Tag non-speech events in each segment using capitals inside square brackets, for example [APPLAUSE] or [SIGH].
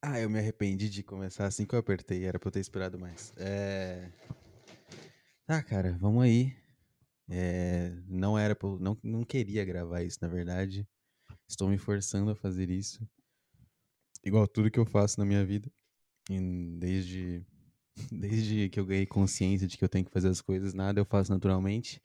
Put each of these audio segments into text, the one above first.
Ah, eu me arrependi de começar assim que eu apertei, era pra eu ter esperado mais. É. Tá, cara, vamos aí. É, não era pra, não, não queria gravar isso, na verdade. Estou me forçando a fazer isso. Igual tudo que eu faço na minha vida. Desde, [LAUGHS] desde que eu ganhei consciência de que eu tenho que fazer as coisas, nada eu faço naturalmente.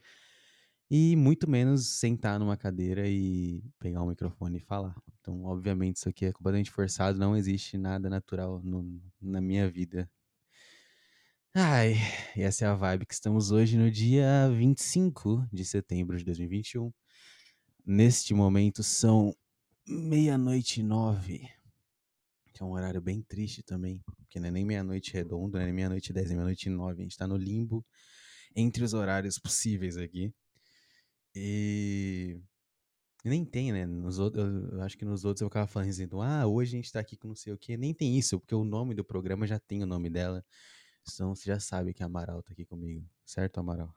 E muito menos sentar numa cadeira e pegar um microfone e falar. Então, obviamente, isso aqui é completamente forçado, não existe nada natural no- na minha vida. Ai, essa é a vibe que estamos hoje no dia 25 de setembro de 2021. Neste momento são meia-noite e nove. Que é um horário bem triste também. Porque não é nem meia-noite redonda, não é nem meia-noite dez, é meia-noite nove. A gente tá no limbo entre os horários possíveis aqui. E. Nem tem, né? Nos outros, eu eu acho que nos outros eu ficava falando assim, ah, hoje a gente tá aqui com não sei o quê. Nem tem isso, porque o nome do programa já tem o nome dela. Então você já sabe que a Amaral tá aqui comigo. Certo, Amaral?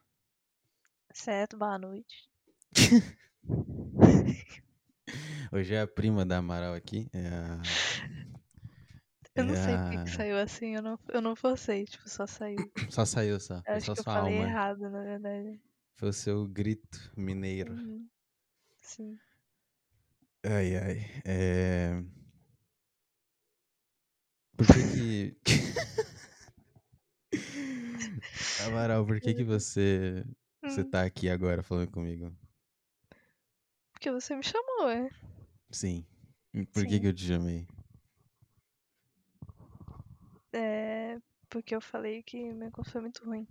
Certo, boa noite. [LAUGHS] Hoje é a prima da Amaral aqui. É a. Eu não é sei por que saiu assim, eu não, eu não forcei, tipo, só saiu. Só saiu só. Foi Acho só que eu falei alma. errado, na verdade. Foi o seu grito mineiro. Uhum. Sim. Ai, ai. É... Por que que... [LAUGHS] Amaral, por que que você... Você Hum, tá aqui agora falando comigo? Porque você me chamou, é? Sim. E Por que Sim. que eu te chamei? É. Porque eu falei que meu curso foi muito ruim.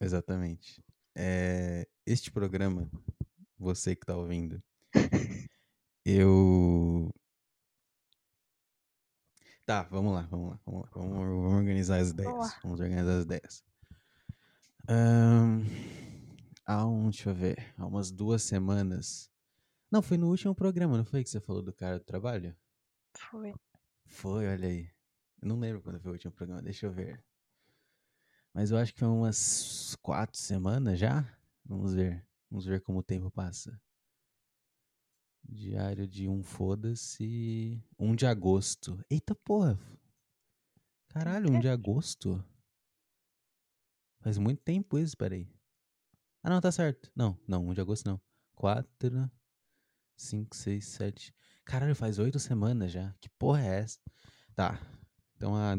Exatamente. É... Este programa, você que tá ouvindo, [LAUGHS] eu... Tá, vamos lá, vamos lá, vamos lá. Vamos, vamos organizar as ideias. lá. Vamos organizar as ideias. Ahn, há um, deixa eu ver, há umas duas semanas. Não, foi no último programa, não foi que você falou do cara do trabalho? Foi. Foi, olha aí. Eu não lembro quando foi o último programa, deixa eu ver. Mas eu acho que foi umas quatro semanas já. Vamos ver. Vamos ver como o tempo passa. Diário de um foda-se. 1 de agosto. Eita porra. Caralho, 1 quê? de agosto? Faz muito tempo isso, peraí. Ah, não, tá certo. Não, não, 1 de agosto não. 4, 5, 6, 7. Caralho, faz oito semanas já. Que porra é essa? Tá. Então há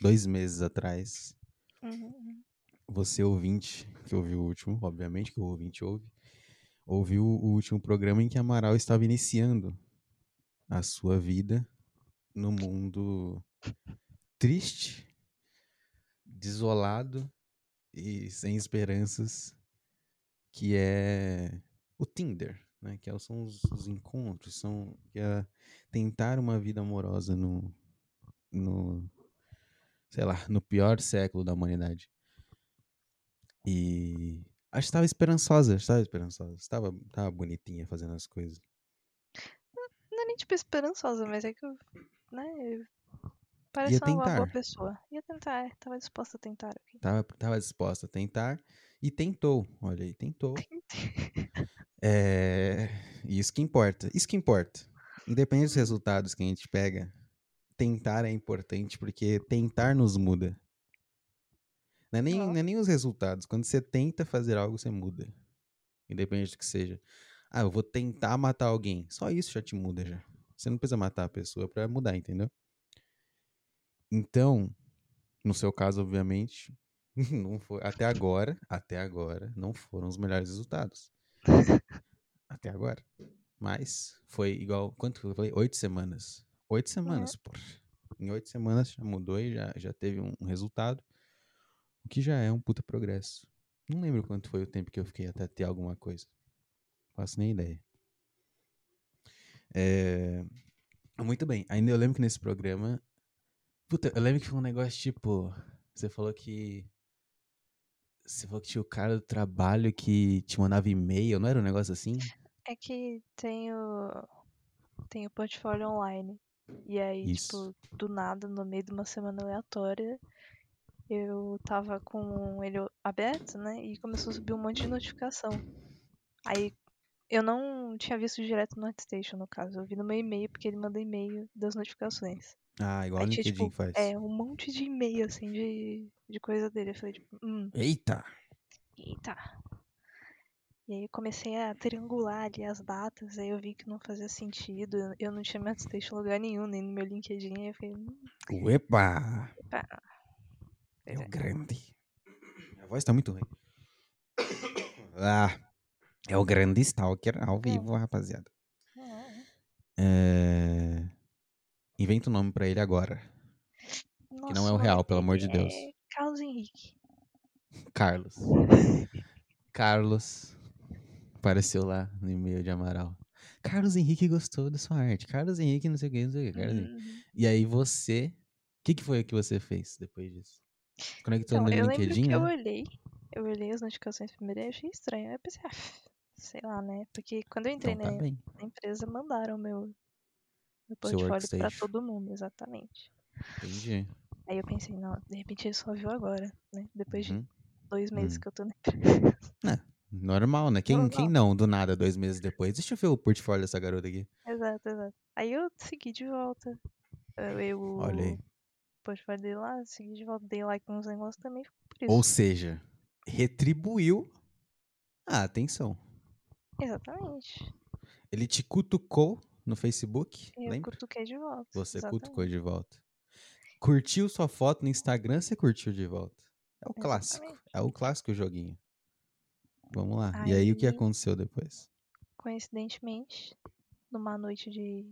dois meses atrás, Uhum. você ouvinte, que ouviu o último, obviamente que o ouvinte ouve, ouviu o último programa em que Amaral estava iniciando a sua vida no mundo triste, desolado e sem esperanças, que é o Tinder, né? Que são os, os encontros, são que é tentar uma vida amorosa no, no, sei lá, no pior século da humanidade. E acho que estava esperançosa, estava esperançosa, estava, estava bonitinha fazendo as coisas. Não é nem tipo esperançosa, mas é que eu. Né? Parece Ia uma boa pessoa. Ia tentar, é, tava disposta a tentar. Tava, tava disposta a tentar e tentou. Olha aí, [LAUGHS] tentou. É, isso que importa. Isso que importa. Independente dos resultados que a gente pega, tentar é importante porque tentar nos muda. Não é nem, não é nem os resultados. Quando você tenta fazer algo, você muda. Independente do que seja. Ah, eu vou tentar matar alguém. Só isso já te muda já. Você não precisa matar a pessoa pra mudar, entendeu? Então, no seu caso, obviamente, [LAUGHS] não foi, até agora, até agora, não foram os melhores resultados. [LAUGHS] Até agora. Mas foi igual, quanto eu falei? Oito semanas. Oito semanas, porra. Em oito semanas já mudou e já, já teve um, resultado. O que já é um puta progresso. Não lembro quanto foi o tempo que eu fiquei até ter alguma coisa. Faço nem ideia. É, Muito bem. Ainda eu lembro que nesse programa. Puta, eu lembro que foi um negócio tipo. Você falou que. Você falou que tinha o cara do trabalho que te mandava e-mail, não era um negócio assim? É que tem o. Tem o portfólio online. E aí, Isso. tipo, do nada, no meio de uma semana aleatória, eu tava com ele aberto, né? E começou a subir um monte de notificação. Aí Eu não tinha visto direto no ArtStation, no caso. Eu vi no meu e-mail, porque ele manda e-mail das notificações. Ah, igual Aí o tinha, LinkedIn tipo, faz. É, um monte de e-mail, assim, de, de coisa dele. Eu falei, tipo, hum, Eita! eita. E aí eu comecei a triangular ali as datas, aí eu vi que não fazia sentido. eu- não tinha meu ArtStation em lugar nenhum, nem no meu LinkedIn. Aí eu falei, hum, Uepa! pá. É o grande. Minha voz tá muito ruim. Ah, é o grande Stalker ao vivo, rapaziada. Ah, É... Inventa o nome pra ele agora. nossa, não é o real, pelo amor de Deus. É Carlos Henrique. Carlos. [LAUGHS] Carlos. Apareceu lá no e-mail de Amaral. Carlos Henrique gostou da sua arte. Carlos Henrique, não sei o que, não sei o que. Uhum. E aí você. O que, que foi que você fez depois disso? Conectou Então, no eu LinkedIn, que eu né? olhei, eu olhei as notificações primeiro e achei estranho. Aí eu pensei, ah, sei lá, né? Porque quando eu entrei Então tá na, na empresa, mandaram meu, meu portfólio pra workstation. todo mundo, exatamente. Entendi. Aí eu pensei, não, de repente ele só viu agora, né? Depois de Uhum. dois meses Hum. que eu tô na empresa. Normal, né? Quem, Normal. quem não, do nada, dois meses depois? Deixa eu ver o portfólio dessa garota aqui. exato, exato. Aí eu segui de volta. Eu, eu Olha aí. portfólio dele lá, segui de volta, dei like nos negócios também, ficou por isso. Ou seja, retribuiu a atenção. Exatamente. Ele te cutucou no Facebook, Eu lembra? cutuquei de volta. Você exatamente. cutucou de volta. Curtiu sua foto no Instagram, você curtiu de volta. É o clássico. Exatamente. É o clássico joguinho. Vamos lá. E aí, o que Aí- aconteceu depois? coincidentemente, numa noite de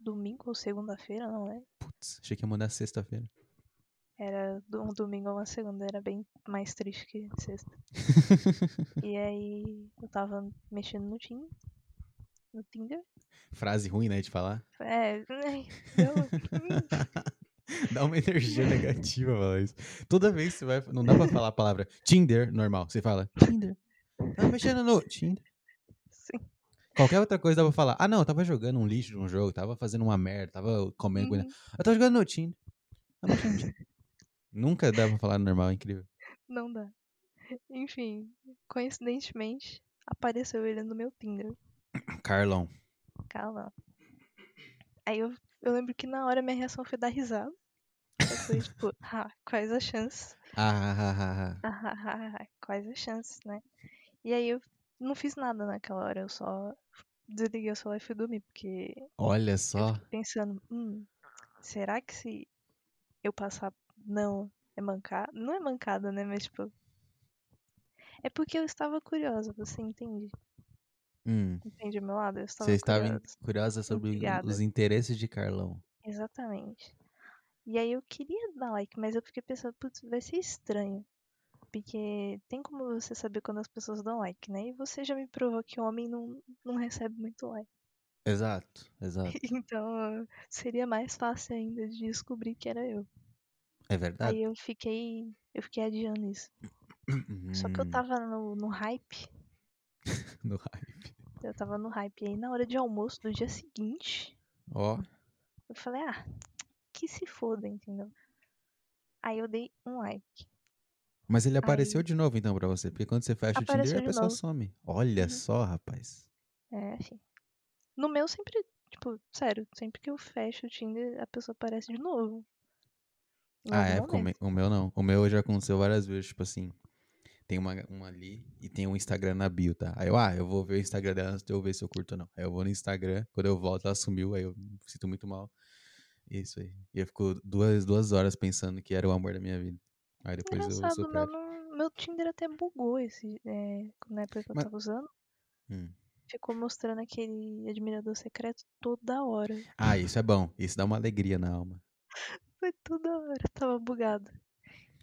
domingo ou segunda-feira, não lembro. Putz, achei que ia mandar sexta-feira. Era um domingo ou uma segunda, era bem mais triste que sexta. [LAUGHS] e aí eu tava mexendo no Tinder. No Tinder. Frase ruim, né, de falar. É, [LAUGHS] eu- Dá uma energia negativa falar isso. Toda vez que você vai. Não dá pra falar a palavra Tinder normal. Você fala Tinder. Tá mexendo no Tinder. sim. Qualquer outra coisa dá pra falar. Ah, não, eu tava jogando um lixo de um jogo, tava fazendo uma merda, tava comendo coisa. Uhum, Eu tava jogando no Tinder. Tava mexendo no Tinder. Nunca dá pra falar normal, é incrível. não dá. Enfim, coincidentemente, apareceu ele no meu Tinder. Carlão. Calma. Aí eu, eu lembro que na hora minha reação foi dar risada. Eu fui [LAUGHS] tipo, ah, quais as chances? Ah, ah, ah, ah, ah. quais as chances, né? E aí eu não fiz nada naquela hora, eu só desliguei o celular e fui dormir, porque Olha só. pensando, hum, será que se eu passar não é mancada? Não é mancada, né? Mas tipo. É porque eu estava curiosa, você entende? Hum, Entende o meu lado? Eu estava você estava curiosa. curiosa sobre intrigada. os interesses de Carlão. Exatamente. E aí eu queria dar like, mas eu fiquei pensando, putz, vai ser estranho. Porque tem como você saber quando as pessoas dão like, né? E você já me provou que homem não, não recebe muito like. Exato, [LAUGHS] exato. Então seria mais fácil ainda de descobrir que era eu. É verdade. Aí eu fiquei. Eu fiquei adiando isso. Só que eu Hum, tava no, no hype. [LAUGHS] no hype. Eu tava no hype. Aí na hora de almoço do dia seguinte, Ó, eu falei, ah, que se foda, entendeu? Aí eu dei um like. mas ele apareceu Aí- de novo então pra você, porque quando você fecha o Apareceu Tinder, a pessoa novo. some. Olha Uhum. só, rapaz. É, enfim. No meu sempre, tipo, sério, sempre que eu fecho o Tinder, a pessoa aparece de novo. Ah, é, o o meu não. O meu já aconteceu várias vezes, tipo assim. Tem uma, uma ali e tem um Instagram na bio, tá? Aí eu, ah, eu vou ver o Instagram dela antes de eu ver se eu curto ou não. Aí eu vou no Instagram, quando eu volto ela sumiu, aí eu me sinto muito mal. Isso aí. E eu fico duas, duas horas pensando que era o amor da minha vida. Aí depois eu Engraçado, meu, supero. não, meu Tinder até bugou esse, é, na época que eu Mas- tava usando. Hum. Ficou mostrando aquele admirador secreto toda hora. Ah, isso é bom. Isso dá uma alegria na alma. [LAUGHS] Foi toda hora, tava bugado.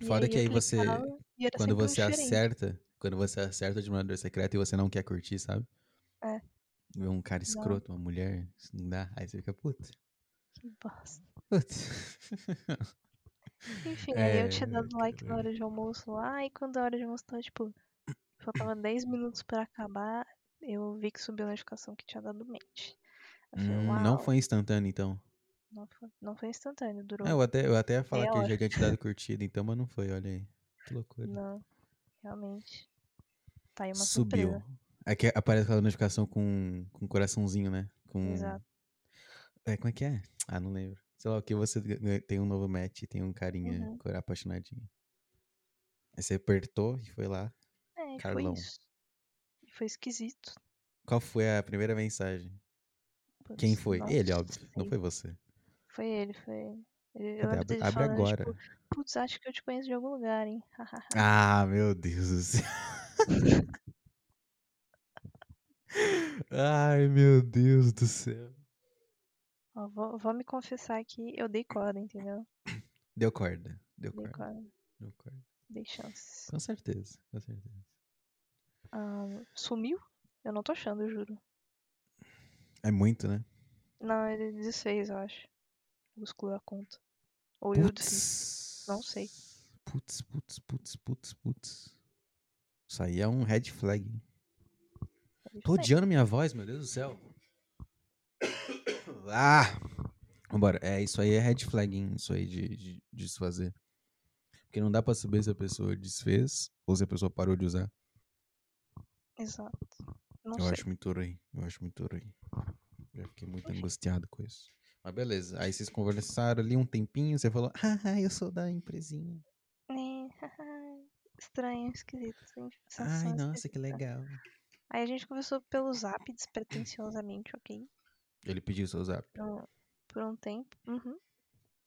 Foda que eu aí você- clicava Quando um você diferente. acerta, quando você acerta o admirador secreto e você não quer curtir, sabe? É. Vê um cara escroto, uma mulher, isso não dá. Aí você fica, puta, Que bosta. puta. Enfim, [LAUGHS] aí É, eu tinha dado like na hora de almoço lá, e quando a hora de almoço tava, tipo, faltava 10 minutos pra acabar, eu vi que subiu a notificação que tinha dado mente. Falei, Hum, não foi instantâneo, então. Não foi, não foi instantâneo, durou. É, eu até, eu até ia falar que eu já tinha te dado [LAUGHS] curtida, então, mas não foi, olha aí. Que loucura. Não, realmente. Tá aí uma Subiu. surpresa. É que aparece aquela notificação com, com coraçãozinho, né? Com... Exato. É, como é que é? Ah, não lembro. Sei lá, o que você tem um novo match, tem um carinha Uhum. apaixonadinho. Aí você apertou e foi lá. É, Carlão. foi foi esquisito. Qual foi a primeira mensagem? Quem foi? não Ele, óbvio. Não foi você. Foi ele, foi ele. Ele- Cadê? Eu lembro Abre, abre falando, agora. tipo, putz, acho que eu te conheço de algum lugar, hein? [LAUGHS] Ah, meu Deus do céu. [LAUGHS] Ai, meu Deus do céu. Ó, vou, vou me confessar que eu dei corda, entendeu? Deu corda. Deu Dei corda. corda, Deu corda. dei chances. Com certeza, com certeza. Ah, sumiu? Eu não tô achando, eu juro. É muito, né? Não, ele desfez, eu acho. Excluiu a conta. Ou eu. Putz. Não sei. Putz, putz, putz, putz, putz. Isso aí é um red flag. Ele Tô fez. odiando minha voz, meu Deus do céu. [COUGHS] Ah! Vambora. É, isso aí é red flag, hein? Isso aí de, de, de se fazer. Porque não dá pra saber se a pessoa desfez ou se a pessoa parou de usar. Exato. Não eu sei. acho muito ruim. Eu acho muito ruim. Já fiquei muito angustiado com isso. Mas beleza. Aí vocês conversaram ali um tempinho, você falou, ah, eu sou da empresinha. É, Estranho, esquisito. Ai, nossa, que esquisita. legal. Aí a gente conversou pelo zap despretensiosamente, ok? Ele pediu seu zap. Por, por um tempo. Uhum.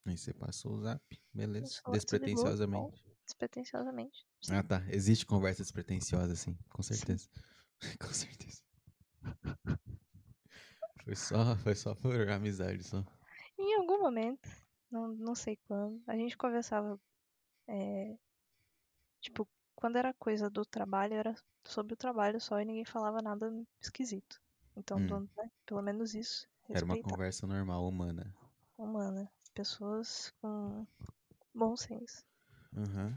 Aí você passou o zap. Beleza. Você ligou, Despretensiosamente. Despretensiosamente. Sim. Ah, tá. Existe conversa despretensiosa, sim. Com certeza. [LAUGHS] Com certeza. Foi só, [LAUGHS] foi só por amizade, só. Em algum momento, não, não sei quando, a gente conversava. é, tipo, quando era coisa do trabalho, era sobre o trabalho só e ninguém falava nada esquisito. Então, Hum. do- né, pelo menos isso. Era uma Respeitar. conversa normal, humana. Humana. Pessoas com bom senso. Aham.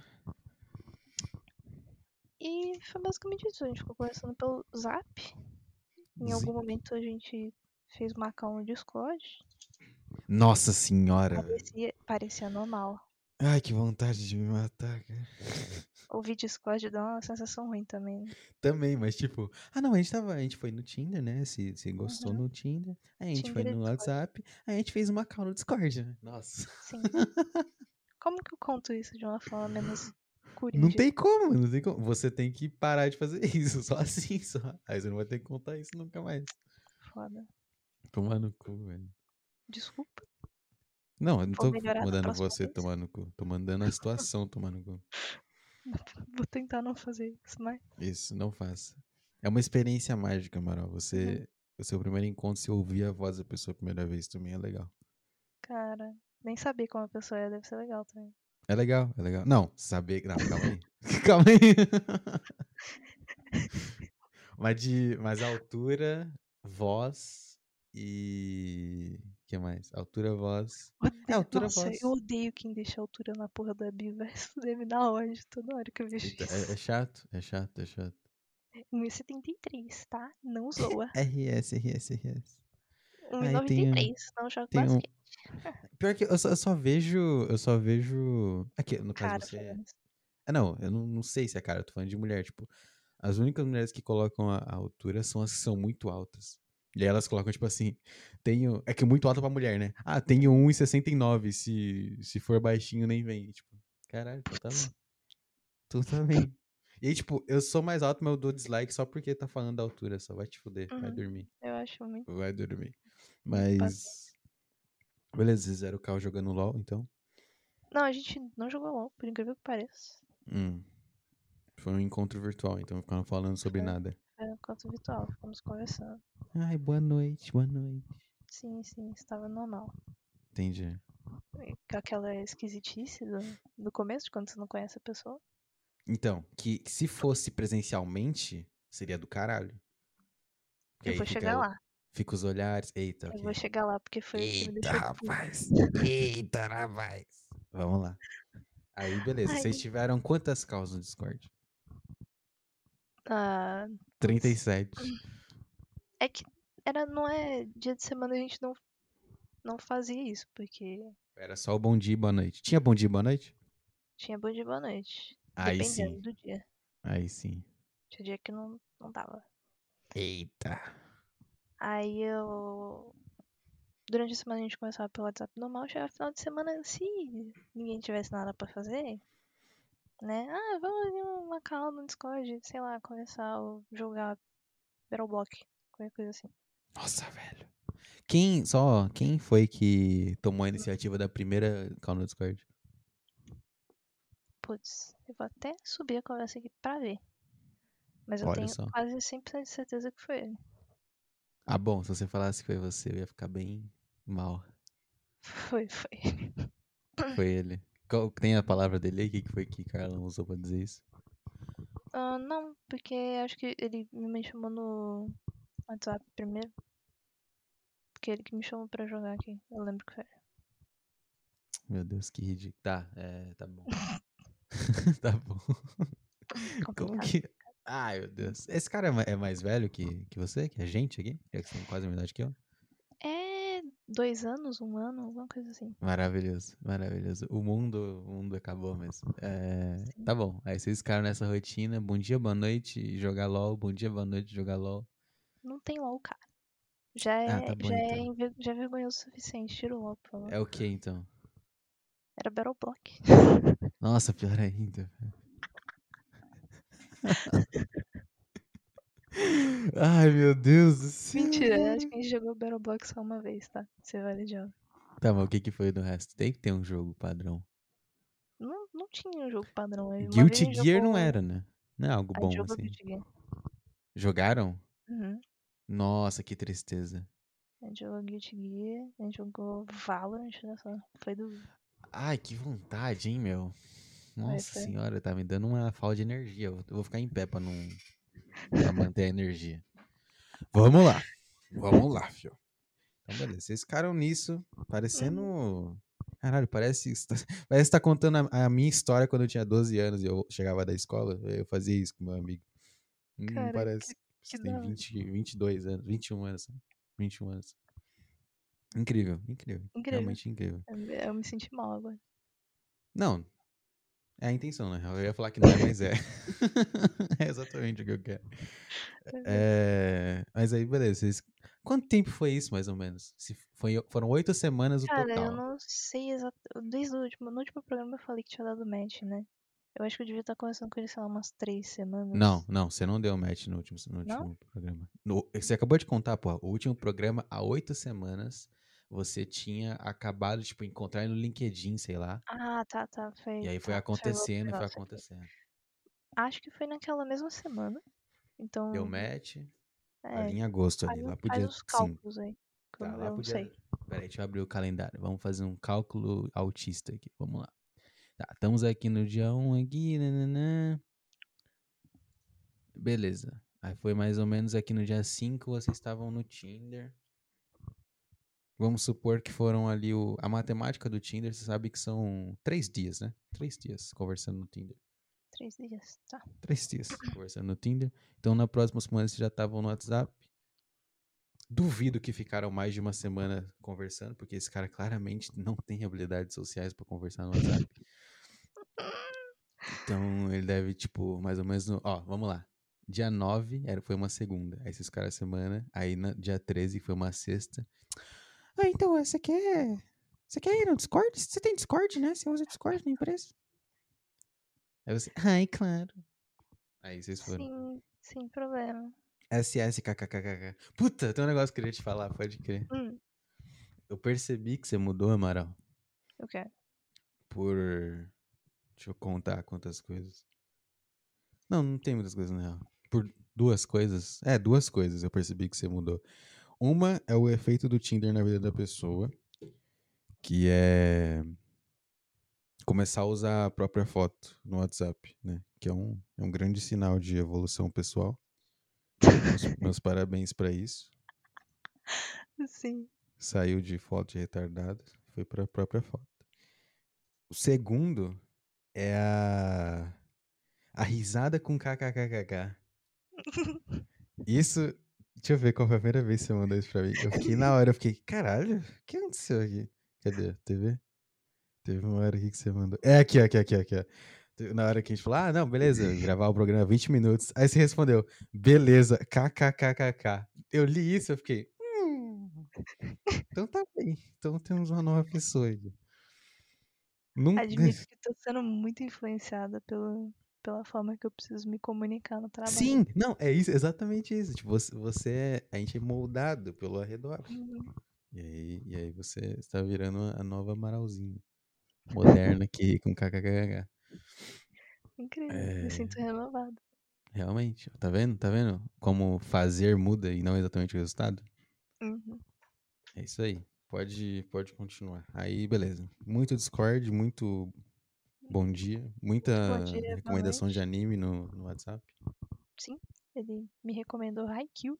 E foi basicamente isso. A gente ficou conversando pelo zap. Em algum momento a gente fez marcar um Discord. Nossa senhora. Parecia, parecia normal. Ai, que vontade de me matar, cara. Ouvir Discord dá uma sensação ruim também. né? Também, mas tipo, ah não, a gente tava, a gente foi no Tinder, né? Se, se gostou Uhum. no Tinder. Aí a gente foi Tinder e no Discord. WhatsApp, aí a gente fez uma call no Discord, né? Nossa. Sim. Como que eu conto isso de uma forma menos coringa? Não tem como, não tem como. Você tem que parar de fazer isso, [LAUGHS] só assim, só. Aí você não vai ter que contar isso nunca mais. Foda. Tomar no cu, velho. Desculpa. Não, eu não Vou tô melhorar mandando próxima você vez. tomar no cu. Tô mandando a situação tomar no cu. [LAUGHS] Vou tentar não fazer isso, mas. Isso, não faça. É uma experiência mágica, Amaral. Você. O seu primeiro encontro, se ouvir a voz da pessoa a primeira vez também é legal. Cara, nem saber como a pessoa é deve ser legal também. É legal, é legal. Não, saber. Não, calma aí. [LAUGHS] calma aí. [LAUGHS] mas de. Mas altura, voz e. O que mais? Altura, voz. É, altura, Nossa, voz. eu odeio quem deixa a altura na porra da bio, vai me dá ódio toda hora que eu vejo Eita, isso. é, é chato, é chato, é chato. 1,73, tá? Não zoa. RS, RS, RS. 1,93, tem um- não joga tem um- basquete. [LAUGHS] Pior que eu só, eu só vejo. Eu só vejo. Aqui, no caso Cara, você. isso. Ah, não, eu não, não sei se é cara, eu tô falando de mulher. Tipo, as únicas mulheres que colocam a, a altura são as que são muito altas. E aí elas colocam, tipo assim, tenho. É que muito alta pra mulher, né? Ah, tenho 1,69. Se, se for baixinho, nem vem. Tipo, caralho, então tá bem. Tu tá bem. E aí, tipo, eu sou mais alto, mas eu dou dislike só porque tá falando da altura só. Vai te fuder, vai Uhum. dormir. Eu acho muito. Vai dormir. Mas. Beleza, vocês zero carro jogando LOL, então. Não, a gente não jogou LOL, por incrível que pareça. Hum. Foi um encontro virtual, então ficaram falando sobre Foi. nada. Era um canto virtual, ficamos conversando. Ai, boa noite, boa noite. Sim, sim, estava normal. Entendi. E Com aquela esquisitice do, do começo, de quando você não conhece a pessoa. Então, que que se fosse presencialmente, seria do caralho. Porque Eu vou fica chegar o- lá. Fica os olhares. Eita, Eu vou chegar lá, porque foi que Eita, rapaz. Eita, rapaz. Vamos lá. Aí, beleza. Ai. Vocês tiveram quantas calls no Discord? Ah, 37. é que era, não é dia de semana a gente não, não fazia isso, porque Era só o bom dia e boa noite. Tinha bom dia e boa noite? tinha bom dia e boa noite. Aí dependendo sim. do dia. Aí sim. Tinha dia que não, não dava. Eita. Aí eu. Durante a semana a gente começava pelo WhatsApp normal, chegava final de semana, se ninguém tivesse nada pra fazer, né? Ah, vamos uma call no Discord, sei lá, começar a jogar Battle Block, qualquer coisa assim. Nossa, velho. Quem, só, quem foi que tomou a iniciativa da primeira call no Discord? Putz, eu vou até subir a conversa aqui pra ver. Mas eu Olha tenho só. quase 100% de certeza que foi ele. Ah, bom, se você falasse que foi você, eu ia ficar bem mal. Foi, foi. Foi ele. Qual- tem a palavra dele aí? O que foi que Carlão usou pra dizer isso? Ah, não, porque acho que ele me chamou no WhatsApp primeiro. Porque ele que me chamou pra jogar aqui. Eu lembro que foi. Meu Deus, que ridículo. Tá, é, tá bom. [LAUGHS] [LAUGHS] tá bom. Como que. Ai, meu Deus. Esse cara é é mais velho que, que você? Que a gente aqui? Já que você tem quase a mesma idade que eu? É dois anos, um ano, alguma coisa assim. Maravilhoso, maravilhoso. O mundo, o mundo acabou mesmo. É, tá bom. Aí vocês ficaram nessa rotina. Bom dia, boa noite, jogar LOL. Bom dia, boa noite, jogar LOL. Não tem LOL, cara. Já é, Ah, tá bom, já, é então. enver- já é vergonhoso o suficiente. Tira o LOL, por favor. É o que então? Era Battle Block. Nossa, pior ainda. [LAUGHS] Ai, meu Deus do céu. Mentira, acho que a gente jogou Battle Block só uma vez, tá? Você vale de ouro. Tá, mas o que que foi do resto? Tem que ter um jogo padrão. Não, não tinha um jogo padrão. Uma Guilty Gear não jogou- era, né? Não é algo A gente bom jogou assim. Jogaram? Uhum. Nossa, que tristeza. A gente jogou Guilty Gear, a gente jogou Valorant, só. Foi do. Ai, que vontade, hein, meu? Nossa senhora, tá me dando uma falta de energia. Eu vou ficar em pé pra não. Pra manter a energia. Vamos lá. Vamos lá, fio. Então, beleza. Vocês ficaram nisso, parecendo. Caralho, parece. [LAUGHS] Parece que tá contando a, a minha história quando eu tinha 12 anos e eu chegava da escola. Eu fazia isso com meu amigo. Não Cara, parece. que da tem hora. 20, 22 anos, 21 anos. né? 21 anos. Incrível, incrível. Incrível. Realmente incrível. Eu, eu me senti mal agora. Não. É a intenção, né? Eu ia falar que não é, mas é. [LAUGHS] é exatamente o que eu quero. É, Mas aí, beleza. vocês- Quanto tempo foi isso, mais ou menos? Se foi... Foram oito semanas o Cara, total. eu não sei exatamente. Desde o último, no último programa eu falei que tinha dado match, né? Eu acho que eu devia estar conversando com ele, sei lá, umas três semanas. Não, não, você não deu match no último, no Não? último programa. No- você acabou de contar, pô. O último programa, há oito semanas, você tinha acabado, tipo, encontrar no LinkedIn, sei lá. Ah, tá, tá. Foi, E aí foi tá, acontecendo, foi aqui. acontecendo. Acho que foi naquela mesma semana. Então. Deu match é, ali em agosto, ali, faz, lá faz pro dia os 5. cálculos aí. que Tá, lá podia. sei. Peraí, deixa eu abrir o calendário. Vamos fazer um cálculo autista aqui. Vamos lá. Tá, estamos aqui no dia 1 aqui. nananã. Beleza. Aí foi mais ou menos aqui no dia 5, vocês estavam no Tinder. Vamos supor que foram ali o, a matemática do Tinder, você sabe que são três dias, né? Três dias conversando no Tinder. Três dias. Tá. Três dias [LAUGHS] conversando no Tinder. Então, na próxima semana vocês já estavam no WhatsApp. Duvido que ficaram mais de uma semana conversando, porque esse cara claramente não tem habilidades sociais pra conversar no WhatsApp. Então, ele deve, tipo, mais ou menos. No, ó, vamos lá. Dia 9 era, foi uma segunda. Aí vocês ficaram a semana. Aí, no dia 13 foi uma sexta. Ah, então, você quer. Você quer ir no Discord? Você tem Discord, né? Você usa Discord na empresa? Aí você. [LAUGHS] Ai, claro. Aí vocês foram. Sim, sem problema. SS, kkkk. Puta, tem um negócio que eu queria te falar, pode crer. Hum, Eu percebi que você mudou, Amaral, eu quero. por. Deixa eu contar quantas coisas. Não, não tem muitas coisas, na real. Por duas coisas. É, duas coisas eu percebi que você mudou. Uma é o efeito do Tinder na vida da pessoa, que é começar a usar a própria foto no WhatsApp, né? Que é um, é um grande sinal de evolução pessoal. Meus, [LAUGHS] meus parabéns pra isso. Sim. saiu de foto de retardado, foi para a própria foto. O segundo é a a risada com kkkk. [LAUGHS] Isso, deixa eu ver qual foi a primeira vez que você mandou isso pra mim. Eu fiquei na hora, eu fiquei, caralho, o que aconteceu aqui? Cadê? TV? Teve uma hora aqui que você mandou. É aqui, aqui, aqui, aqui. Na hora que a gente falou, ah, não, beleza, gravar o programa 20 minutos. Aí você respondeu, beleza, kkkk. Eu li isso, eu fiquei. Hum, então tá bem. Então temos uma nova pessoa aí. Nunca... Admito que tô sendo muito influenciada pelo, pela forma que eu preciso me comunicar no trabalho. Sim, não, é isso, exatamente isso. Tipo, você, você é, a gente é moldado pelo arredor. Uhum. E aí, e aí você está virando a nova Maralzinha. Moderna aqui com kkkk. Incrível, é... me sinto renovado. Realmente, tá vendo? Tá vendo como fazer muda e não exatamente o resultado? Uhum. É isso aí. Pode, pode continuar. Aí, beleza. Muito Discord, muito bom dia. Muita bom dia, recomendação de anime no, no WhatsApp. Sim, ele me recomendou Haikyuu.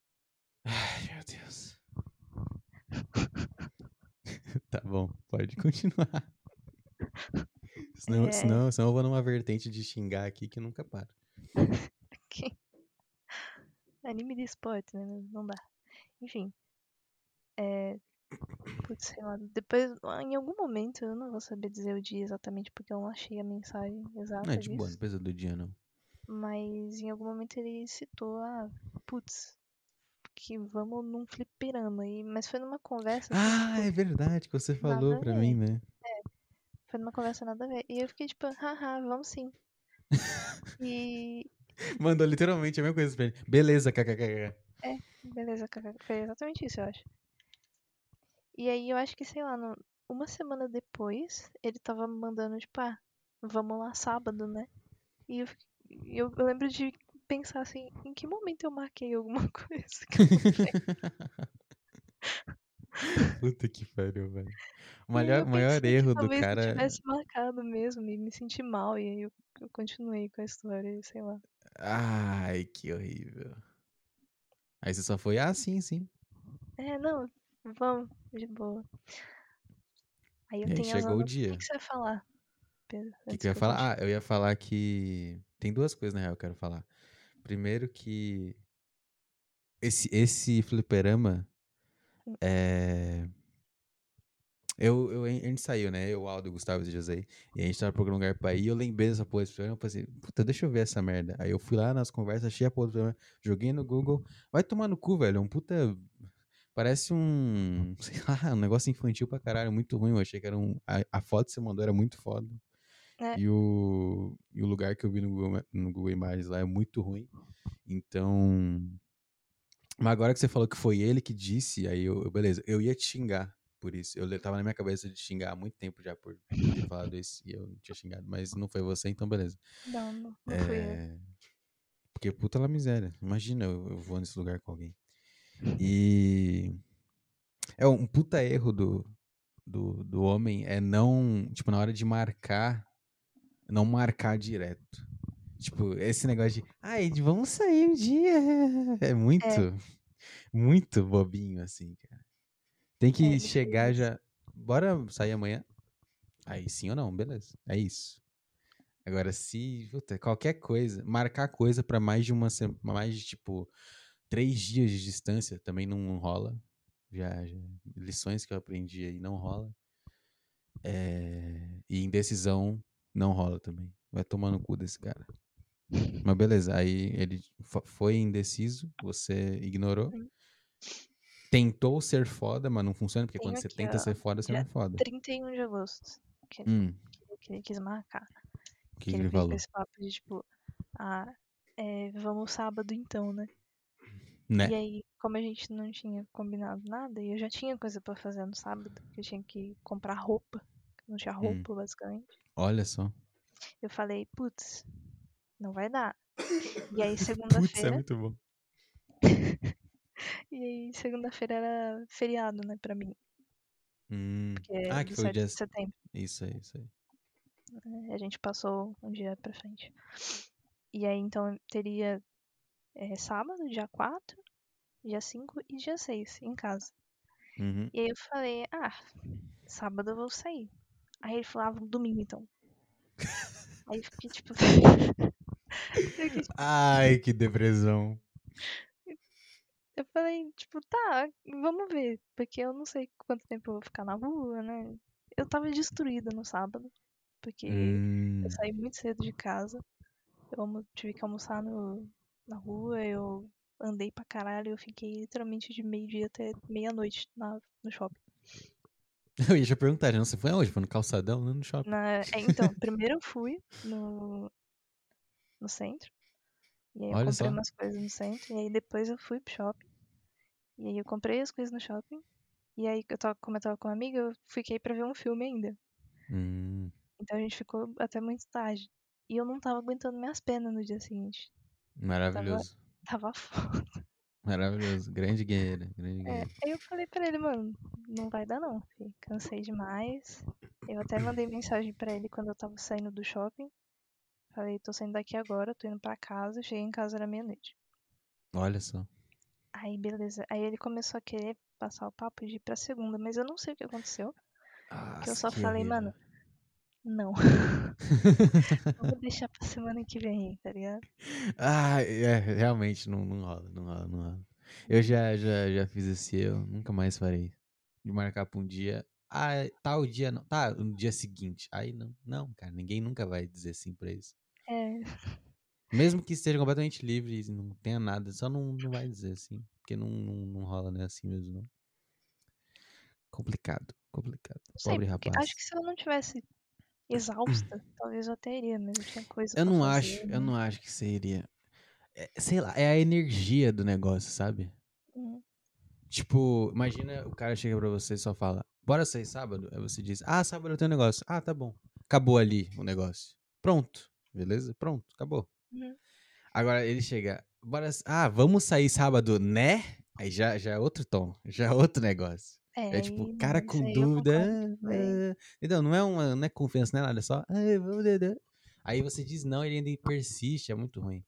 Ai, meu Deus. [LAUGHS] tá bom, pode continuar. Senão, é... senão, senão eu vou numa vertente de xingar aqui que nunca para. [LAUGHS] Anime de esporte, né? Não dá. Enfim. É. Putz, sei lá. Depois, em algum momento, eu não vou saber dizer o dia exatamente porque eu não achei a mensagem exata. Não é de boa, não precisa do dia, não. Mas em algum momento ele citou, ah, putz, que vamos num fliperama. E, mas foi numa conversa. Assim, ah, tipo, é verdade que você falou pra mim, né? É. Foi numa conversa nada a ver. E eu fiquei tipo, haha, vamos sim. [LAUGHS] e. Mandou literalmente a mesma coisa pra ele. Beleza, kkkk. É, beleza, kkk. Foi exatamente isso, eu acho. E aí eu acho que, sei lá, no, uma semana depois, ele tava me mandando, tipo, ah, vamos lá sábado, né? E eu, eu, eu lembro de pensar assim, em que momento eu marquei alguma [LAUGHS] coisa? [LAUGHS] Puta que pariu, velho. O maior, maior erro do cara. Eu tivesse marcado mesmo e me senti mal, e aí eu, eu continuei com a história, sei lá. Ai, que horrível. Aí você só foi, ah, sim, sim. É, não, vamos, de boa. Aí eu e tenho aí chegou o dia. O que você vai falar, Pedro? O que, que eu ia falar? Ah, eu ia falar que. Tem duas coisas, na real, que eu quero falar. Primeiro que. Esse, esse fliperama é... Eu, eu, a gente saiu, né? Eu, Aldo, Gustavo e José. E a gente tava procurando lugar pra ir. E eu lembrei dessa porra desse. Eu falei assim, puta, deixa eu ver essa merda. Aí eu fui lá nas conversas, achei a porra do programa, joguei no Google. Vai tomar no cu, velho. É um puta. Parece um. [LAUGHS] Sei lá, um negócio infantil pra caralho. Muito ruim. Eu achei que era um. A, a foto que você mandou era muito foda. É. E, o, e o lugar que eu vi no Google, no Google Imagens lá é muito ruim. Então. Mas agora que você falou que foi ele que disse, aí eu, beleza, eu ia te xingar por isso. Eu tava na minha cabeça de xingar há muito tempo já por ter falado isso e eu não tinha xingado, mas não foi você, então beleza. Não, não, não é... porque puta lá miséria. Imagina eu, eu vou nesse lugar com alguém. E é um puta erro do, do, do homem é não, tipo, na hora de marcar, não marcar direto. Tipo, esse negócio de, ai, vamos sair um dia. [LAUGHS] É muito, é. muito bobinho, assim, cara. Tem que é, chegar já. Bora sair amanhã? Aí sim ou não, beleza. É isso. Agora, se puta, qualquer coisa, marcar coisa para mais de uma semana, mais de tipo três dias de distância também não rola. Já, já lições que eu aprendi aí não rola. É, e indecisão não rola também. Vai tomar no cu desse cara. Mas beleza, aí ele foi indeciso, você ignorou. Tentou ser foda, mas não funciona, porque Tenho quando você tenta ó, ser foda, você não é foda. 31 de agosto. Que, hum. que ele quis marcar. Que, que ele, ele falou? esse papo de tipo, ah, é, vamos sábado então, né? Né? E aí, como a gente não tinha combinado nada, e eu já tinha coisa para fazer no sábado, que eu tinha que comprar roupa, não tinha hum. roupa, hum. basicamente. Olha só. Eu falei, putz, não vai dar. [COUGHS] E aí segunda-feira. Putz, é muito bom. [LAUGHS] e aí segunda-feira era feriado, né, pra mim. Hum. É ah, que foi o dia... de setembro. Isso aí, isso aí. É, a gente passou um dia pra frente. E aí então teria é, sábado, dia 4, dia 5 e dia 6 em casa. Uhum. E aí eu falei, ah, sábado eu vou sair. Aí ele falava, ah, domingo então. [LAUGHS] aí eu fiquei tipo. [LAUGHS] Ai, que depressão. Eu falei, tipo, tá, vamos ver. Porque eu não sei quanto tempo eu vou ficar na rua, né? Eu tava destruída no sábado. porque Hum, eu saí muito cedo de casa. Eu tive que almoçar no, na rua, eu andei pra caralho, eu fiquei literalmente de meio-dia até meia-noite na- no shopping. [LAUGHS] eu ia te perguntar, já não, você foi aonde? Foi no calçadão, não no shopping? Na- é, então, primeiro eu fui no, no centro. E aí eu Olha comprei só. umas coisas no centro. E aí depois eu fui pro shopping. E aí eu comprei as coisas no shopping. E aí, eu tava, como eu tava com uma amiga, eu fiquei pra ver um filme ainda. Hum, Então a gente ficou até muito tarde. E eu não tava aguentando minhas penas no dia seguinte. Maravilhoso. Tava [LAUGHS] foda. Maravilhoso. Grande guerreira, grande É, guerreira. aí eu falei pra ele, mano, não vai dar não, filho. Cansei demais. Eu até mandei mensagem pra ele quando eu tava saindo do shopping. Falei, tô saindo daqui agora, tô indo pra casa. Cheguei em casa, era meia-noite. Olha só. Aí, beleza. Aí ele começou a querer passar o papo de ir pra segunda, mas eu não sei o que aconteceu. que eu só falei, mano, não. vou deixar pra semana que vem, tá ligado? Ah, é, realmente, não, não rola, não rola, não rola. Eu já, já, já fiz esse eu, nunca mais farei. De marcar pra um dia. Ah, tal dia não. Tá, no dia seguinte. Aí não, não, cara, ninguém nunca vai dizer sim pra isso. É, Mesmo que esteja completamente livre e não tenha nada, só não, não vai dizer assim. Porque não, não, não rola, né? Assim mesmo, não. Complicado, complicado. sei, Pobre rapaz. acho que se eu não tivesse exausta, talvez eu até iria, mas eu tinha coisa Eu não fazer, acho, eu né? não acho que seria. é, sei lá, é a energia do negócio, sabe? Hum, Tipo, imagina o cara chega pra você e só fala, bora sair sábado? Aí você diz, ah, sábado eu tenho um negócio. Ah, tá bom. Acabou ali o negócio. Pronto. Beleza? Pronto, acabou. Uhum. Agora ele chega, bora. Ah, vamos sair sábado, né? Aí já, já é outro tom, já é outro negócio. É, É tipo, cara com dúvida. Entendeu? Não é uma não é confiança, não é nada, é só. "Ah, vamos, né, né." Aí você diz não, ele ainda persiste, é muito ruim.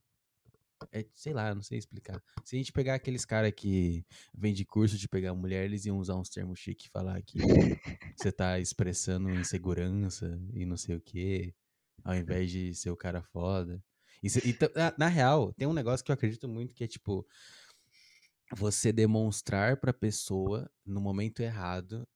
É, sei lá, não sei explicar. Se a gente pegar aqueles caras que vende curso de pegar mulher, eles iam usar uns termos chiques e falar que [LAUGHS] você tá expressando insegurança e não sei o quê, ao invés de ser o cara foda. E e na real, tem um negócio que eu acredito muito que é tipo você demonstrar pra pessoa no momento errado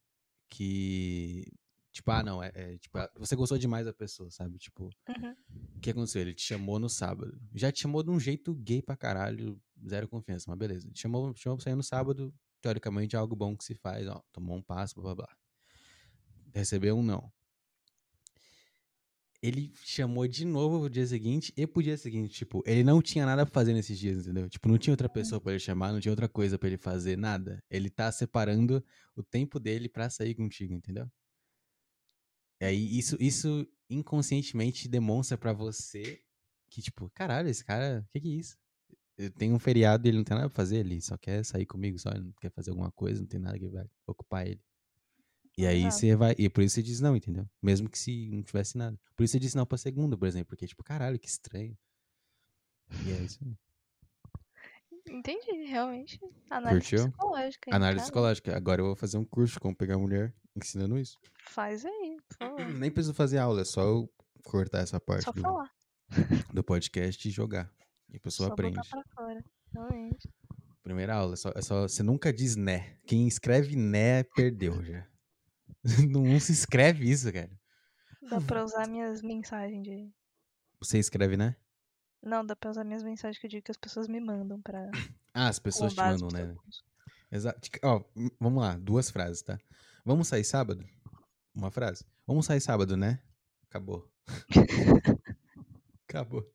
que tipo, ah, não, é, é, tipo, você gostou demais da pessoa, sabe? Tipo, Uhum. o que aconteceu? Ele te chamou no sábado. Já te chamou de um jeito gay pra caralho, zero confiança, mas beleza. Te chamou, te chamou pra sair no sábado, teoricamente é algo bom que se faz, ó, tomou um passo, blá blá blá. Recebeu um não. Ele chamou de novo pro dia seguinte e pro dia seguinte, tipo, ele não tinha nada pra fazer nesses dias, entendeu? Tipo, não tinha outra pessoa pra ele chamar, não tinha outra coisa pra ele fazer, nada. Ele tá separando o tempo dele pra sair contigo, entendeu? E aí isso, isso inconscientemente demonstra pra você que, tipo, caralho, esse cara, que que é isso? Eu tenho um feriado e ele não tem nada pra fazer, ele só quer sair comigo, só ele não quer fazer alguma coisa, não tem nada que vai ocupar ele. E aí Exato. você vai, e por isso você diz não, entendeu? Mesmo que se não tivesse nada. Por isso você disse não pra segunda, por exemplo, porque tipo, caralho, que estranho. E é isso aí. Entendi, realmente. Análise Curtiu? psicológica. hein, Análise cara? psicológica. Agora eu vou fazer um curso como pegar mulher ensinando isso. Faz aí, por [CLEARS THROAT] favor. Nem preciso fazer aula, é só eu cortar essa parte Só do, falar. do podcast e jogar. E a pessoa Só aprende. pra fora. Realmente. Primeira aula, é só, é só- você nunca diz né. Quem escreve né perdeu já. [LAUGHS] não se escreve isso, cara. Dá pra [LAUGHS] usar minhas mensagens de. Você escreve né? Não, dá pra usar minhas mensagens que eu digo que as pessoas me mandam pra. [COUGHS] Ah, as pessoas te mandam, né? Exato. Ó, vamos lá, duas frases, tá? Vamos sair sábado? Uma frase. Vamos sair sábado, né? Acabou. [LAUGHS] Acabou.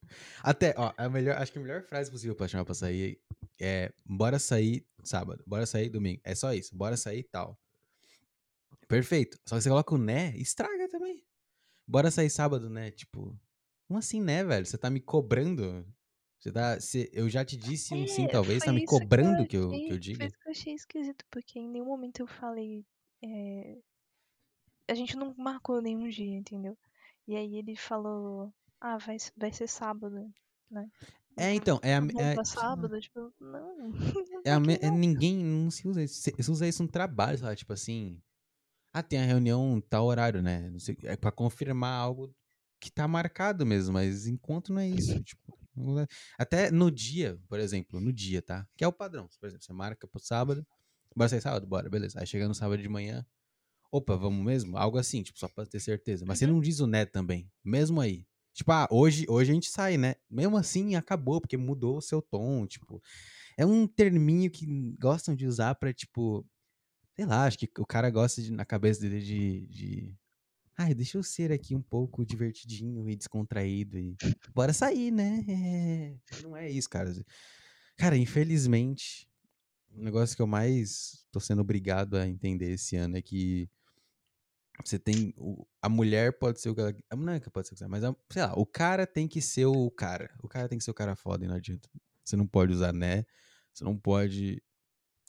Até, ó, a melhor, acho que a melhor frase possível pra chamar pra sair é bora sair sábado, bora sair domingo. É só isso, bora sair tal. Perfeito. Só que você coloca o né, estraga também. Bora sair sábado, né? Tipo, como assim, né, velho? Você tá me cobrando? Você tá. você- eu já te disse um sim, É, talvez, tá me isso que eu cobrando que eu, que eu diga? Foi isso que eu achei esquisito, porque em nenhum momento eu falei. é, A gente não marcou nenhum dia, entendeu? E aí ele falou. Ah, vai, vai ser sábado, né? É, então, é a. Vamos É, pra sábado? Tipo, não. [LAUGHS] é a é ninguém não se usa isso. Você usa isso no trabalho, sabe? Tipo assim. Ah, tem a reunião tal horário, né? Não sei, é pra confirmar algo que tá marcado mesmo, mas enquanto não é isso. Tipo, não é- até no dia, por exemplo, no dia, tá? Que é o padrão. Por exemplo, você marca pro sábado, bora sair sábado? Bora, beleza. Aí chega no sábado de manhã, opa, vamos mesmo? Algo assim, tipo, só pra ter certeza. Mas você Uhum. não diz o né também, mesmo aí. Tipo, ah, hoje, hoje a gente sai, né? Mesmo assim, acabou, porque mudou o seu tom, tipo. É um terminho que gostam de usar pra, tipo. Sei lá, acho que o cara gosta de, na cabeça dele de. de Ai, deixa eu ser aqui um pouco divertidinho e descontraído e. Bora sair, né? É... Não é isso, cara. Cara, infelizmente, o negócio que eu mais tô sendo obrigado a entender esse ano é que você tem. o- A mulher pode ser o. Não é que pode ser o ela- mas a- sei lá, o cara tem que ser o cara. O cara tem que ser o cara foda e não adianta. Você não pode usar né. Você não pode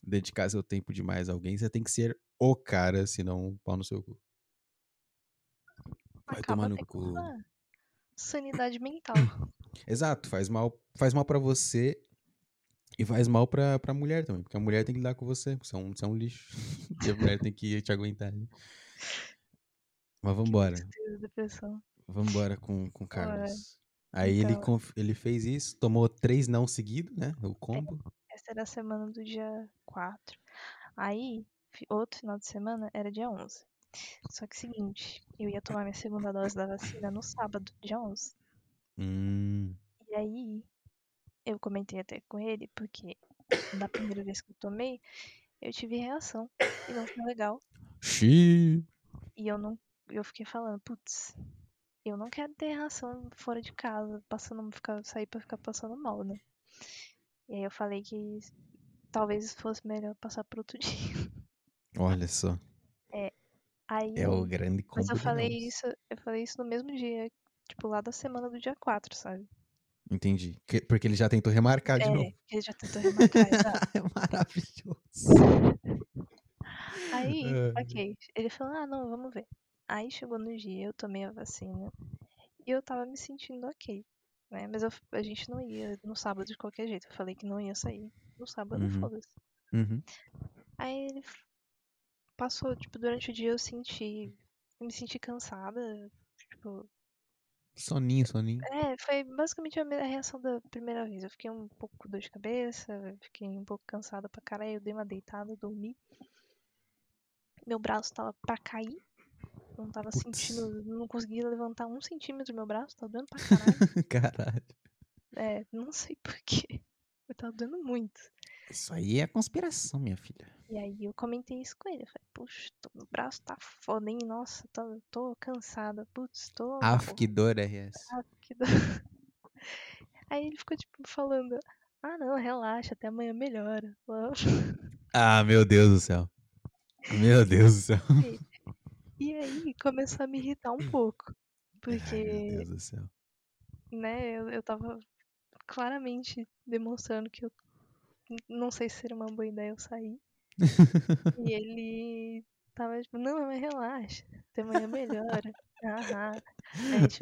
dedicar seu tempo demais a alguém. Você tem que ser o cara, senão pau no seu cu. Vai Acaba tomar no cu. sanidade mental. [COUGHS] Exato, faz mal, faz mal para você e faz mal pra, pra mulher também, porque a mulher tem que lidar com você, você é um, você é um lixo. [LAUGHS] e a mulher tem que te aguentar ali. Mas vambora, vambora com, com o Carlos. Aí ele, então- conf- ele fez isso, tomou três não seguidos, né? O combo. Essa era a semana do dia 4. Aí, outro final de semana era dia 11. Só que seguinte, eu ia tomar minha segunda dose da vacina no sábado, dia 11. Hum, E aí, eu comentei até com ele, porque da primeira vez que eu tomei, eu tive reação. E não foi legal. xiii. E eu não. Eu fiquei falando, putz, eu não quero ter reação fora de casa, passando, ficar, sair pra ficar passando mal, né? E aí eu falei que talvez fosse melhor passar pro outro [LAUGHS] dia. Olha só, Aí. é o grande combo Mas eu de falei nãos. isso, eu falei isso no mesmo dia, tipo, lá da semana do dia 4, sabe? Entendi. Que- porque ele já tentou remarcar de é, novo. que ele já tentou remarcar, [LAUGHS] exato. é maravilhoso. Aí, Ai. ok. Ele falou, ah, não, vamos ver. Aí chegou no dia, eu tomei a vacina e eu tava me sentindo ok, né? Mas eu- a gente não ia no sábado de qualquer jeito. Eu falei que não ia sair no sábado, Uhum. foda-se. Uhum. Aí ele passou, tipo, durante o dia eu senti, eu me senti cansada, tipo, Soninho, soninho. É, foi basicamente a me- a reação da primeira vez. Eu fiquei um pouco com dor de cabeça, fiquei um pouco cansada pra caralho, eu dei uma deitada, dormi. Meu braço tava pra cair. Não tava Putz. sentindo, não conseguia levantar um centímetro do meu braço, tava doendo pra caralho. [LAUGHS] Caralho. é, não sei porquê. Mas tava doendo muito. Isso aí é conspiração, minha filha. E aí eu comentei isso com ele. Eu falei, puxa, meu braço tá foda, hein? Nossa, tô, tô cansada. Putz, tô. Af, que dor, RS. Ah, que dor. [LAUGHS] Aí ele ficou, tipo, falando: Ah, não, relaxa, até amanhã melhora. [LAUGHS] Ah, meu Deus do céu. Meu Deus do céu. E aí começou a me irritar um pouco. Ai, meu Porque, Deus do céu. né, eu, eu tava claramente demonstrando que eu não sei se seria uma boa ideia eu sair. E [LAUGHS] ele tava tipo, não, mas relaxa, até amanhã melhora. Aham.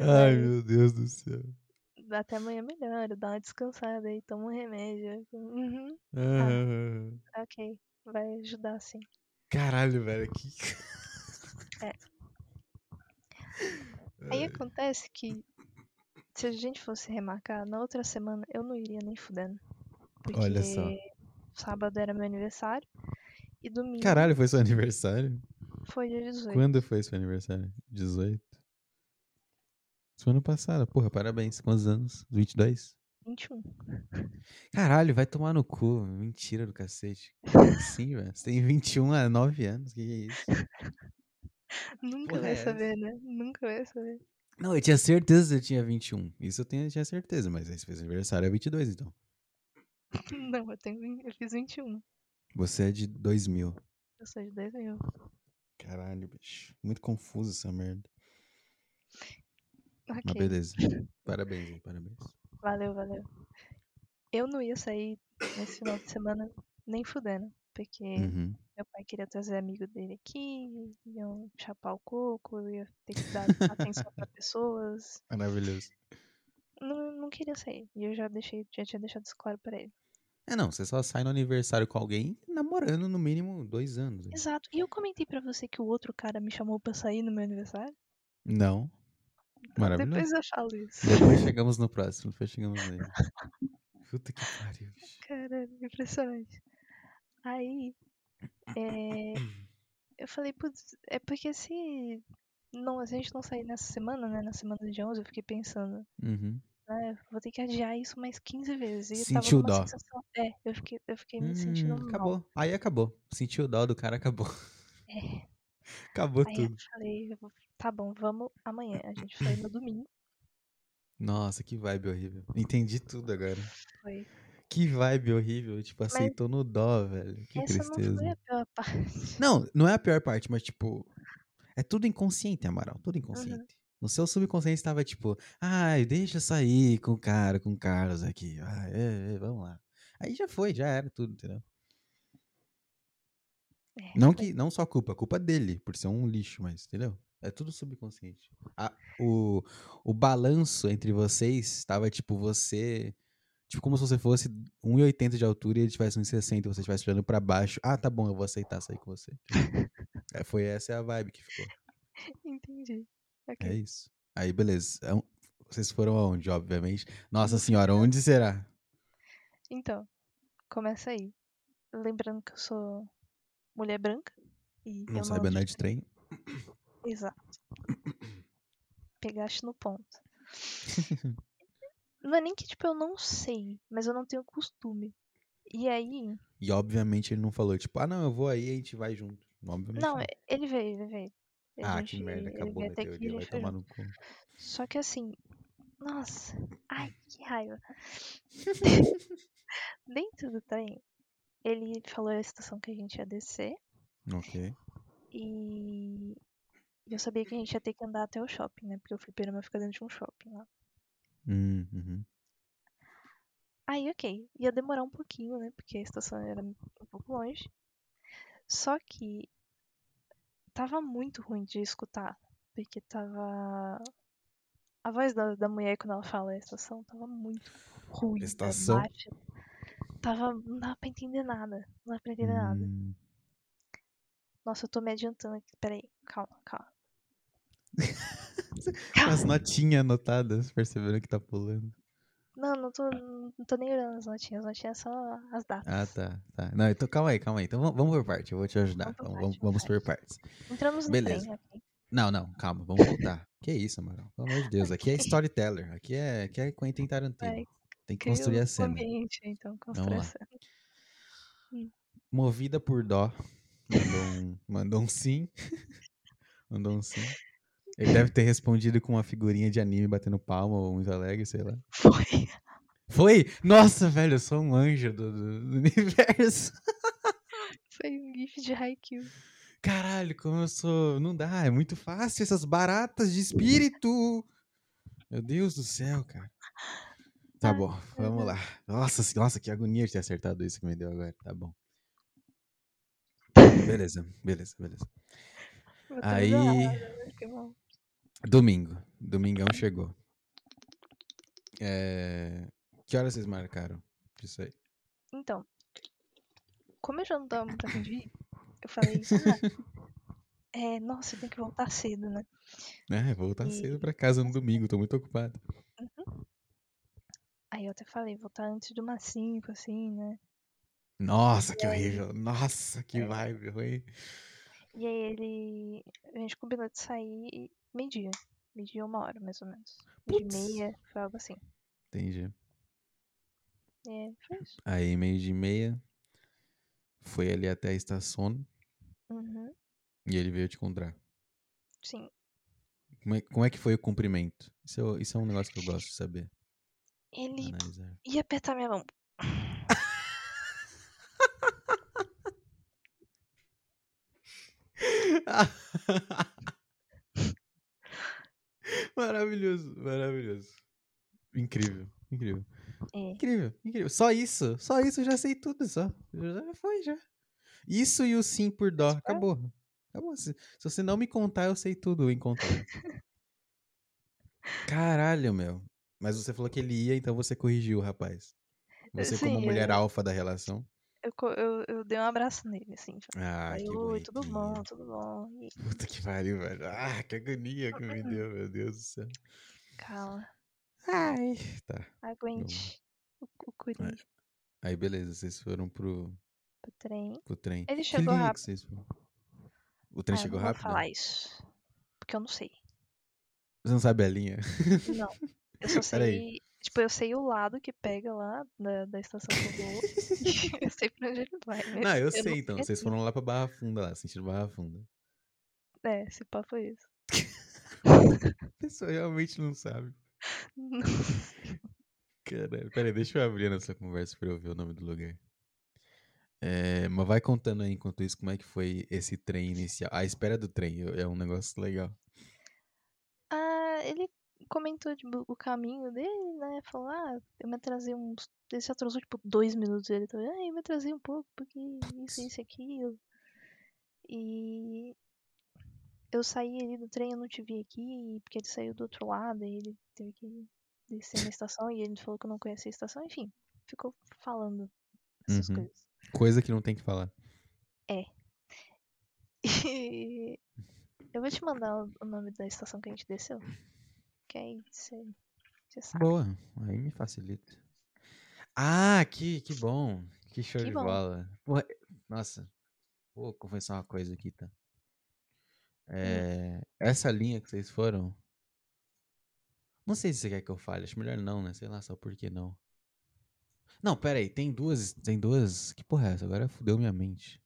Ai, vai, meu Deus do céu. até amanhã melhora, dá uma descansada aí, toma um remédio. Uhum, Ah, ok, vai ajudar sim. Caralho, velho. Que... [LAUGHS] Aí acontece que se a gente fosse remarcar, na outra semana eu não iria nem fudendo. Porque Olha só. sábado era meu aniversário e domingo Caralho, foi seu aniversário? foi dia 18. Quando foi seu aniversário? 18? Semana passada. Porra, parabéns. Quantos anos? 22? 21. Caralho, vai tomar no cu. Mentira do cacete. [LAUGHS] Como assim, velho? Você tem 21 há 9 anos. Que que é isso? Nunca Porra vai é saber, né? Nunca vai saber. Não, eu tinha certeza que eu tinha 21. Isso eu tinha, tinha certeza, mas você fez aniversário é 22, então. [LAUGHS] Não, eu, tenho, eu fiz 21. Você é de 2000. Eu sou de 2000. Caralho, bicho. Muito confuso essa merda. Mas Ok, beleza. Parabéns, hein? Parabéns. valeu, valeu. Eu não ia sair nesse final de semana nem fudendo. Porque Uhum. meu pai queria trazer amigo dele aqui, iam chapar o coco, eu ia ter que dar atenção pra pessoas. Maravilhoso. Não, não queria sair. E eu já deixei, já tinha deixado isso claro pra ele. É, não, você só sai no aniversário com alguém namorando no mínimo dois anos. né? Exato. E eu comentei pra você que o outro cara me chamou pra sair no meu aniversário. Não. Então Maravilhoso. depois eu falo isso. Depois chegamos no [LAUGHS] próximo, depois chegamos nele. Puta que pariu. Caralho, impressionante. Aí, é, eu falei, putz, é porque se. Não, a gente não sair nessa semana, né? Na semana de 11, eu fiquei pensando, Uhum. né? Vou ter que adiar isso mais 15 vezes. E Sentiu eu tava com uma dó. sensação. É, eu fiquei, eu fiquei me sentindo Hum, mal. acabou. Aí acabou. Sentiu o dó do cara, acabou. É. Acabou Aí tudo. falei, eu vou- tá bom, vamos amanhã. A gente foi no domingo. Nossa, que vibe horrível. Entendi tudo agora. Foi. Que vibe horrível. Tipo, aceitou no dó, velho. Que Essa não tristeza. foi a pior [LAUGHS] parte. Não, não é a pior parte, mas tipo. É tudo inconsciente, Amaral. Tudo inconsciente. No seu subconsciente estava tipo, ai, deixa eu sair com o cara, com o Carlos aqui. Ai, é, é, vamos lá. Aí já foi, já era tudo, entendeu? É, Não, foi. que, não só culpa, culpa dele, por ser um lixo, mas, entendeu? É tudo subconsciente. A- o, o balanço entre vocês estava tipo você. Tipo, como se você fosse 1,80 de altura e ele tivesse 1,60 e você estivesse olhando pra baixo. Ah, tá bom, eu vou aceitar sair com você. [LAUGHS] É, foi essa é a vibe que ficou. Entendi. É Ok. isso. Aí, beleza. É Vocês foram aonde, obviamente? Nossa No senhora, onde será? Então, começa aí. Lembrando que eu sou mulher branca. E Não sabe andar de trem? Exato. [COUGHS] Pegaste no ponto. [LAUGHS] Não é nem que, tipo, eu não sei, mas eu não tenho costume. E aí. E obviamente ele não falou, tipo, ah, não, eu vou aí e a gente vai junto. Obviamente Não, ele veio, ele veio. A Ah, gente- que merda, ele acabou minha teoria, vai tomar junto. no cu. Só que assim. Nossa. Ai, [LAUGHS] que raiva. [LAUGHS] Dentro do trem, ele falou a estação que a gente ia descer. Ok. E eu sabia que a gente ia ter que andar até o shopping, né? Porque o fliperama fica dentro de um shopping lá. Hum, uhum. Aí, ok. Ia demorar um pouquinho, né? Porque a estação era um pouco longe. Só que tava muito ruim de escutar. Porque tava. A voz da, da mulher quando ela fala a estação tava muito ruim. Estação? Baixa. Tava. Não dava pra entender nada. Não dava pra entender nada. Hum. Nossa, eu tô me adiantando aqui. Peraí, calma, calma. [LAUGHS] As notinhas anotadas, perceberam que tá pulando. Não, não tô, não tô nem olhando as notinhas. As notinhas são as datas. Ah, tá, tá. Não, então calma aí, calma aí. Então vamos, por parte, eu vou te ajudar. Vamos por parte, vamos, por partes. Entramos no Beleza. trem, ok? Não, não, calma, vamos voltar. que isso, Amaral? Pelo amor de Deus, aqui é [LAUGHS] storyteller, aqui é, aqui é Quentin Tarantino. Vai, Tem que construir a cena. ambiente, então, lá. construir a cena. Movida por dó, mandou um, mandou um sim. [LAUGHS] mandou um sim. Ele deve ter respondido com uma figurinha de anime batendo palma ou muito alegre, sei lá. [LAUGHS] Foi. Foi? Nossa, velho, eu sou um anjo do, do- do universo. [LAUGHS] Foi um gif de Haikyuu. Caralho, como eu sou. Não dá, é muito fácil essas baratas de espírito. Meu Deus do céu, cara. Tá bom, vamos lá. Nossa, nossa, que agonia de ter acertado isso que me deu agora. Tá bom. [LAUGHS] Beleza, beleza, beleza. Aí, bom. Domingo. Domingão chegou. É... Que horas vocês marcaram disso aí? Então, como eu já não tava muito afim de ir, eu falei, ah, é, nossa, eu tenho que voltar cedo, né? É, voltar E- cedo pra casa no domingo, tô muito ocupado. Aí eu até falei, voltar antes de umas 5, assim, né? Nossa, que E aí? horrível. Nossa, que É. vibe ruim. E aí ele. A gente combinou de sair meio-dia. Meio-dia, uma hora, mais ou menos. Meio-dia e Putz. meia, foi algo assim. Entendi. É, foi isso. Aí, meio de meia, foi ali até a estação Uhum, e ele veio te encontrar. sim. Como é, como é que foi o cumprimento? Isso é, isso é um negócio que eu gosto de saber. Ele Analisar. ia apertar minha mão. [LAUGHS] maravilhoso, maravilhoso. Incrível, incrível. É. Incrível, incrível. Só isso, só isso eu já sei tudo, só. Já foi, já. Isso e o sim por dó. Só? Acabou. Acabou. Se, se você não me contar, eu sei tudo o encontrar. [LAUGHS] Caralho, meu. Mas você falou que ele ia, então você corrigiu rapaz. Você, como Sim, mulher eu- alfa da relação. Eu, eu, eu dei um abraço nele, assim. tipo, Ah, Falei, que oi, tudo bom, tudo bom. E, Puta que pariu, velho. Ah, que agonia que me deu, meu Deus do céu. calma, Ai. Tá. aguente o, o Coringa Aí, beleza, vocês foram pro, pro trem. pro trem. Ele chegou que rápido. vocês? O trem ah, eu chegou não vou rápido? falar isso. Porque eu não sei. Você não sabe a linha? Não. Eu só [LAUGHS] sei. Tipo, eu sei o lado que pega lá da, da estação eu vou. [LAUGHS] [LAUGHS] eu sei pra onde ele vai. mas Não, eu não sei então. sei Vocês a foram lá pra Barra Funda, lá, sentido Barra Funda. É, esse papo é isso. A pessoa realmente não sabe. Não. Caralho, peraí, deixa eu abrir nessa conversa pra eu ver o nome do lugar. É, mas vai contando aí enquanto isso como é que foi esse trem inicial. A espera do trem é um negócio legal. Ah, ele comentou tipo, o caminho dele, né? Falou, ah, eu me atrasei uns. Ele se atrasou tipo dois minutos. Ele também, ah, eu me atrasei um pouco, porque isso, isso e aquilo. E eu saí ali do trem, eu não te vi aqui, porque ele saiu do outro lado, e ele teve que descer na estação, e ele falou que eu não conhecia a estação, enfim, ficou falando essas Uhum. coisas. Coisa que não tem que falar. [LAUGHS] E eu vou te mandar o nome da estação que a gente desceu. Que aí você você sabe. Boa, aí me facilita. Ah, que, que bom. Que show Que de bom. bola. Porra, nossa, vou confessar uma coisa aqui, tá? Hum. É, essa linha que vocês foram. Não sei se você quer que eu fale, acho melhor não, né? Sei lá, só por que não. Não, pera aí, tem duas. Tem duas. Que porra é essa? Agora fudeu minha mente.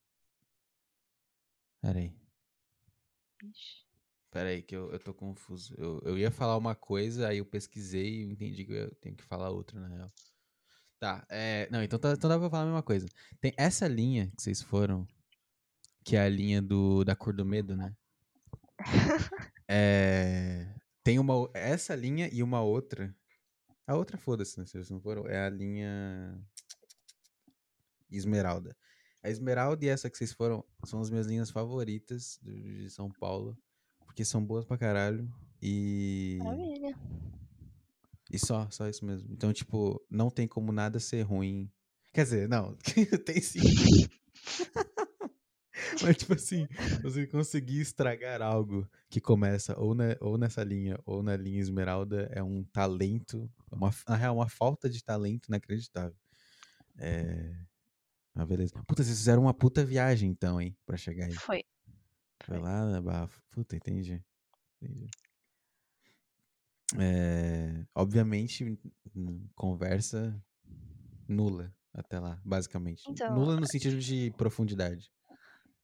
Pera aí. Ixi. Pera aí, que eu, eu tô confuso. Eu, eu ia falar uma coisa, aí eu pesquisei e entendi que eu tenho que falar outra, na real. Tá, é. Não, então, tá, então dá pra falar a mesma coisa. Tem essa linha que vocês foram, que é a linha do, da cor do medo, né? [LAUGHS] É. Tem uma. Essa linha e uma outra. A outra, foda-se, né? Se vocês não foram. É a linha. Esmeralda. A Esmeralda e essa que vocês foram são as minhas linhas favoritas de São Paulo. Porque são boas pra caralho. E. Maravilha. E só, só isso mesmo. Então, tipo, não tem como nada ser ruim. Quer dizer, não, [LAUGHS] tem sim. [LAUGHS] Mas, tipo assim, você conseguir estragar algo que começa ou, na, ou nessa linha ou na linha esmeralda é um talento, uma, na real, uma falta de talento inacreditável. É. Mas beleza. Puta, vocês fizeram uma puta viagem então, hein, pra chegar aí. Foi. Foi lá na Barra. Puta, entendi. Entendi. É, obviamente, conversa nula até lá, basicamente. Então, nula no sentido de profundidade.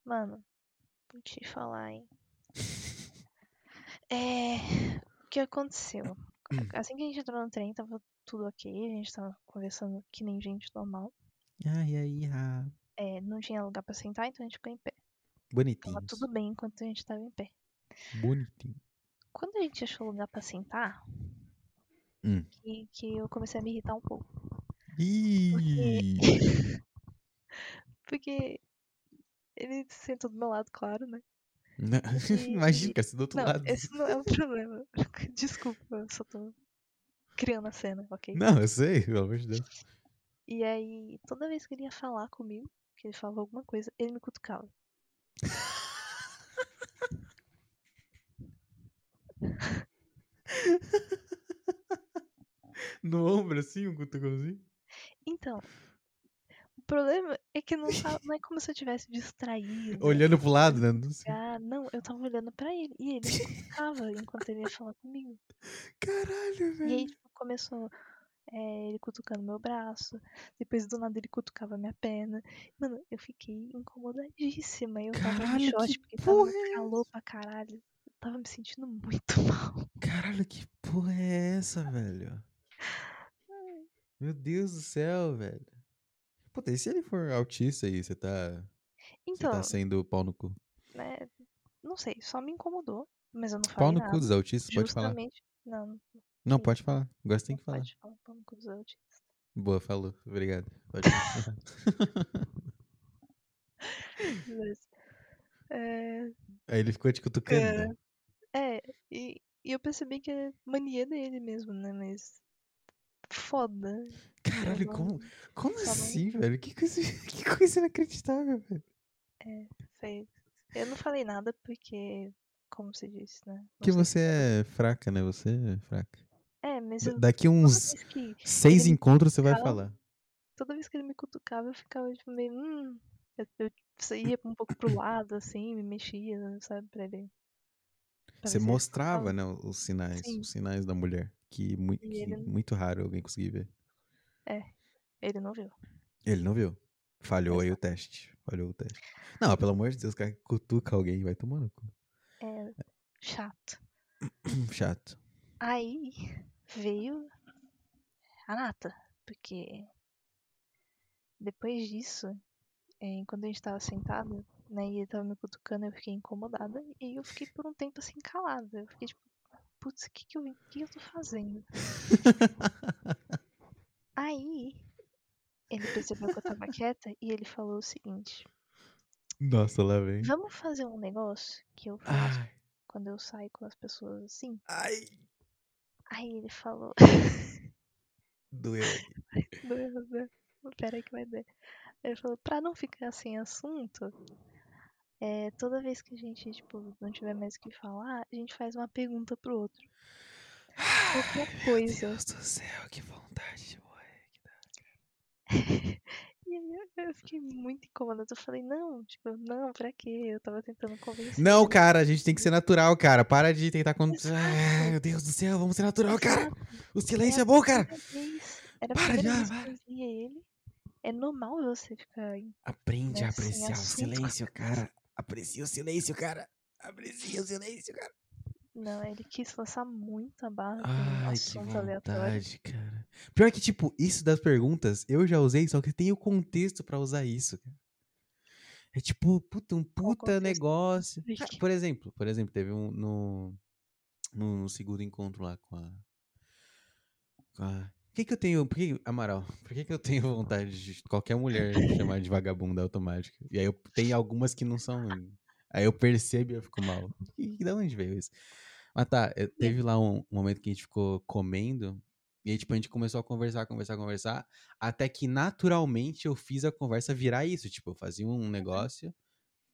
Mano, vou te falar, hein? É. O que aconteceu? Assim que a gente entrou no trem, tava tudo ok, a gente tava conversando que nem gente normal. Ai, ai, ah. É, não tinha lugar pra sentar, então a gente ficou em pé. Tava Bonitinho. tudo bem enquanto a gente tava em pé. Bonitinho. Quando a gente achou lugar pra sentar, Hum. que, que eu comecei a me irritar um pouco. Ih! Porque [LAUGHS] ele sentou do meu lado, claro, né? Não, E- [LAUGHS] Imagina, você do outro Não, lado. esse não é o problema. [LAUGHS] Desculpa, eu só tô criando a cena, ok? Não, eu sei, pelo amor de Deus. E aí, toda vez que ele ia falar comigo, que ele falava alguma coisa, ele me cutucava. No ombro, assim, um cutucãozinho? Então, o problema é que não, tá- não é como se eu tivesse distraído. Olhando pro lado, né? Não sei. Ah, não, eu tava olhando pra ele e ele cutucava enquanto ele ia falar comigo. Caralho, E velho. aí, tipo, começou é, ele cutucando meu braço, depois do nada ele cutucava minha perna. Mano, eu fiquei incomodadíssima. Eu tava Caralho, em short que porque tava porra é calor pra caralho. Eu tava me sentindo muito [LAUGHS] mal. Caralho, que porra é essa, velho? Meu Deus do céu, velho. Puta, e se ele for autista aí, você tá, você Então, tá sendo pau no cu? né, não sei, só me incomodou, mas eu não Pau falei no nada. cu dos autistas, pode falar. Justamente, não, Não, pode falar. Agora você tem que falar. pode falar pau no cu dos autistas. Boa, falou. Obrigado. Pode. Beleza. [LAUGHS] [LAUGHS] É, Aí ele ficou te cutucando. Cara, né? é e, e eu percebi que é mania dele mesmo, né, mas foda. Caralho, como, como só não- assim, velho? Que coisa, [LAUGHS] que coisa inacreditável, velho. Foi. Eu não falei nada porque, como você disse, né? não Que você é fraca, né? Você é fraca. É, mas eu, Daqui uns seis encontros você vai falar. toda vez que ele me cutucava, eu ficava tipo meio, hum, Eu, eu ia um pouco pro lado, assim, me mexia, sabe, pra ele. pra Você mostrava, né, os sinais, Sim. os sinais da mulher, que, E que ele- muito raro alguém conseguir ver. Ele não viu. Ele não viu. Falhou Mas aí o teste. Falhou o teste. Não, pelo amor de Deus, o cara cutuca alguém vai tomar no cu. É chato. [CLEARS THROAT] Chato. Aí veio a Nata, porque depois disso, é, quando a gente tava sentado, né, e ele tava me cutucando, eu fiquei incomodada e eu fiquei por um tempo assim calada. Eu fiquei tipo, putz, o que que eu, que eu tô fazendo? [LAUGHS] Aí ele percebeu que eu tava quieta e ele falou o seguinte: Nossa, lá vem. Vamos fazer um negócio que eu faço Ai, quando eu saio com as pessoas assim? ai, Aí ele falou. [LAUGHS] [LAUGHS] doeu. Doeu, doeu. Pera aí que vai doer. Ele falou, pra não ficar sem assunto, é, toda vez que a gente, tipo, não tiver mais o que falar, a gente faz uma pergunta pro outro. Qualquer Meu coisa. Deus do céu, que vontade de morrer. E aí eu, eu fiquei muito incomodada. Eu falei, não, tipo, não, pra quê? Eu tava tentando convencer. Não, cara, a gente tem que ser natural, cara. Para de tentar. Con... Ai, meu Deus do céu, vamos ser natural, cara. O silêncio É é a bom, cara. vez- Era a Para de- via ele. É normal você ficar Aprende a Né, sem apreciar o assunto. silêncio, cara. Aprecia o silêncio, cara. Aprecia o silêncio, cara. Não, ele quis forçar muito a barra com um Ai, que assunto aleatório. vontade, cara. Pior que, tipo, isso das perguntas, eu já usei, só que tem o contexto pra usar isso. É tipo, puta, um puta negócio. Ah, por exemplo, por exemplo, teve um no, no segundo encontro lá com a. Com a. Por que, que eu tenho. Por que, Amaral, por que, que eu tenho vontade de qualquer mulher chamar de vagabunda automática? E aí eu tenho algumas que não são. Aí eu percebo e eu fico mal. E de onde veio isso? Mas tá, eu- teve lá um momento que a gente ficou comendo. E aí, tipo, a gente começou a conversar, conversar, conversar. Até que naturalmente eu fiz a conversa virar isso. Tipo, eu fazia um negócio,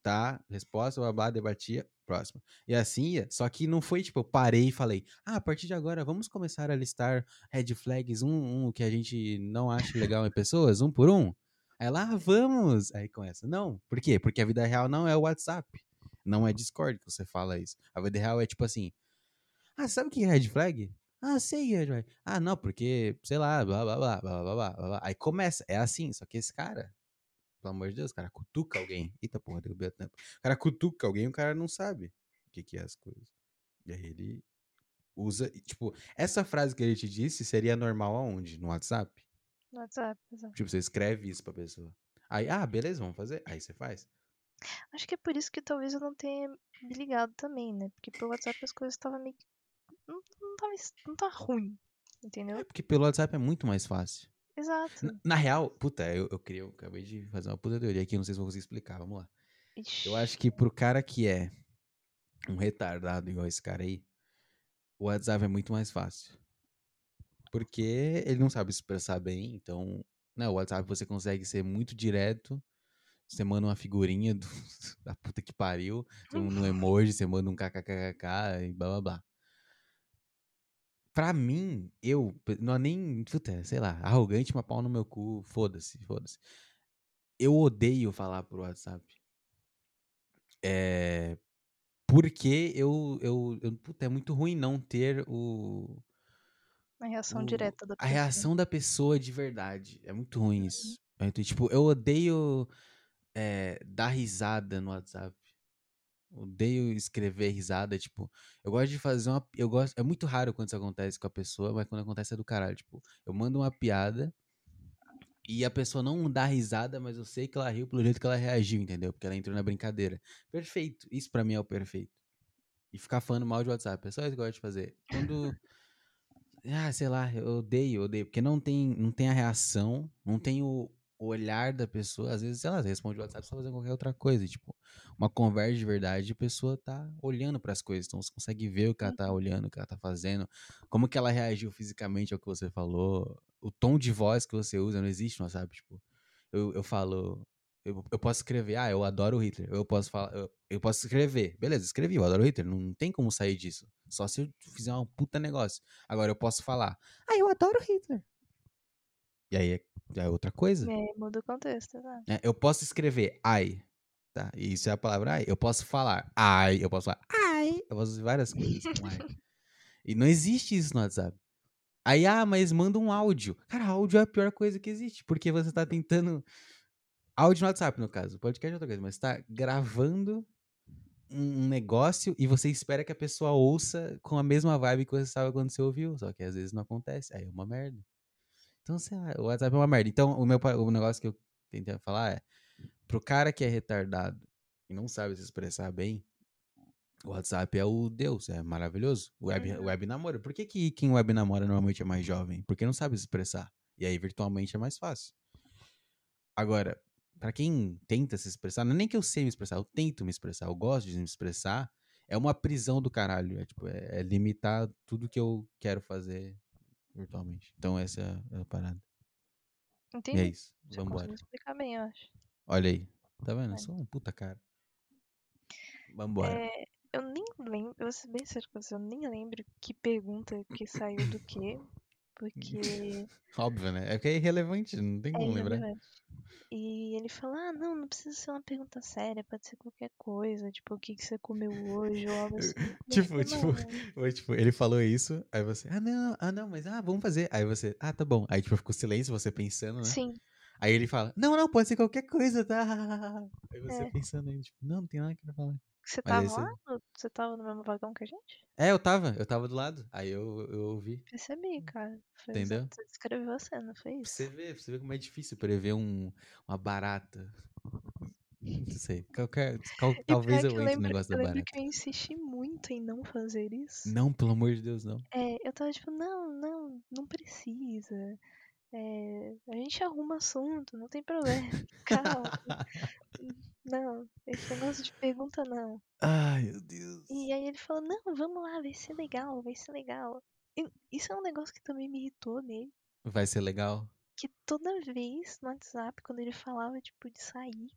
tá? Resposta, babá, debatia, próximo. E assim ia. Só que não foi, tipo, eu parei e falei, ah, a partir de agora vamos começar a listar red flags, um, um que a gente não acha legal em pessoas, um por um. Aí lá, ah, vamos! Aí começa. Não, por quê? Porque a vida real não é o WhatsApp. Não é Discord que você fala isso. A vida real é tipo assim. Ah, sabe o que é red flag? Ah, sei, red flag. Ah, não, porque, sei lá, blá blá blá blá blá blá blá. blá. Aí começa, é assim, só que esse cara, pelo amor de Deus, o cara cutuca alguém. Eita porra, derrubei a tampa. O cara cutuca alguém, o cara não sabe o que, que é as coisas. E aí ele usa, e, tipo, essa frase que ele te disse seria normal aonde? No WhatsApp? No WhatsApp, exato. Tipo, você escreve isso pra pessoa. Aí, ah, beleza, vamos fazer. Aí você faz. Acho que é por isso que talvez eu não tenha me ligado também, né? Porque pelo WhatsApp as coisas estavam meio que. Não, não, es- não tá ruim, entendeu? É porque pelo WhatsApp é muito mais fácil. Exato. Na, na real, puta, eu, eu, criei, eu acabei de fazer uma puta teoria aqui, não sei se vou conseguir explicar, vamos lá. Ixi. Eu acho que pro cara que é um retardado igual esse cara aí, o WhatsApp é muito mais fácil. Porque ele não sabe se expressar bem, então, né, o WhatsApp você consegue ser muito direto. Você manda uma figurinha [LAUGHS] do- da puta que pariu, você manda um emoji, você manda um kkkk e blá blá blá. Pra mim, eu, não é nem, puta, sei lá, arrogante, uma pau no meu cu, foda-se, foda-se. Eu odeio falar por WhatsApp. É. Porque eu, eu, eu. Puta, é muito ruim não ter o. A reação o- direta da a pessoa. reação da pessoa de verdade. É muito ruim isso. É muito- tipo, eu odeio é, dar risada no WhatsApp. Odeio escrever risada, tipo, eu gosto de fazer uma. Eu gosto. É muito raro quando isso acontece com a pessoa, mas quando acontece é do caralho. Tipo, eu mando uma piada e a pessoa não dá risada, mas eu sei que ela riu pelo jeito que ela reagiu, entendeu? Porque ela entrou na brincadeira. Perfeito. Isso pra mim é o perfeito. E ficar falando mal de WhatsApp. É só isso que eu gosto de fazer. Quando. Ah, sei lá, eu odeio, odeio. Porque não tem, não tem a reação, não tem o olhar da pessoa. Às vezes, sei lá, você responde o WhatsApp só fazendo qualquer outra coisa. Tipo, uma conversa de verdade, a pessoa tá olhando pras coisas. Então você consegue ver o que ela tá olhando, o que ela tá fazendo, como que ela reagiu fisicamente ao que você falou, o tom de voz que você usa, não existe no WhatsApp. Tipo, eu, eu falo. Eu, eu posso escrever, ah, eu adoro o Hitler. Eu posso falar, eu, eu posso escrever. Beleza, escrevi, eu adoro o Hitler. Não, não tem como sair disso. Só se eu fizer um puta negócio. Agora eu posso falar, ah, eu adoro o Hitler. E aí é, é outra coisa. É, muda o contexto, exato. É, eu posso escrever ai, tá? E Isso é a palavra ai. Eu posso falar ai, eu posso falar ai, eu posso fazer várias coisas com ai. E não existe isso no WhatsApp. Aí, ah, mas manda um áudio. Cara, áudio é a pior coisa que existe, porque você tá tentando. Áudio no WhatsApp, no caso. Podcast é outra coisa, mas tá gravando um um negócio e você espera que a pessoa ouça com a mesma vibe que você estava quando você ouviu. Só que às vezes não acontece. Aí é uma merda. Então, sei lá, o WhatsApp é uma merda. Então, o meu o negócio que eu tentei falar é: pro cara que é retardado e não sabe se expressar bem, o WhatsApp é o Deus, é maravilhoso. O web, Uhum. web namoro. Por que, que quem web namora normalmente é mais jovem? Porque não sabe se expressar. E aí, virtualmente, é mais fácil. Agora, pra quem tenta se expressar, não é nem que eu sei me expressar, eu tento me expressar, eu gosto de me expressar, é uma prisão do caralho. É, tipo, é, é limitar tudo que eu quero fazer virtualmente. Então, essa é a parada. E é Entendi. isso. Vambora. conseguiu explicar bem, eu acho. Olha aí. Tá vendo? Olha. sou um puta cara. Vambora. É, eu nem lembro, eu vou ser bem sério com você, eu nem lembro que pergunta que saiu do quê, porque [LAUGHS] Óbvio, né? É porque é irrelevante, não tem é como lembrar. irrelevante. E ele falou, ah, não, não precisa ser uma pergunta séria, pode ser qualquer coisa, tipo, o que, que você comeu hoje ou algo assim. [LAUGHS] Tipo, tipo, "Não, Foi, tipo, ele falou isso, aí você, ah, não, ah, não, mas ah, vamos fazer. Aí você, ah, tá bom. Aí, tipo, ficou silêncio, você pensando, né? Sim, Aí ele fala, não, não, pode ser qualquer coisa, tá? [LAUGHS] Aí você É. pensando aí, tipo, não, não tem nada que eu falar. Você tava lá? No- Você tava no mesmo vagão que a gente? É, eu tava, eu tava do lado. Aí eu, eu ouvi. Percebi, cara. Foi Entendeu? Você descreveu a cena, foi Pra isso. você ver, pra você ver como é difícil prever um, uma barata. [LAUGHS] Não sei. Qualquer, qual- talvez eu entre lembro, no negócio eu da lembro barata. que eu insisti muito em não fazer isso. Não, pelo amor de Deus, não. É, eu tava tipo, não, não, não precisa. É, a gente arruma assunto, não tem problema. [LAUGHS] Calma. [LAUGHS] Não, esse negócio de pergunta não. Ai, meu Deus. E aí ele falou, não, vamos lá, vai ser legal, vai ser legal. E isso é um negócio que também me irritou nele. Vai ser legal? Que toda vez no WhatsApp, quando ele falava, tipo, de sair,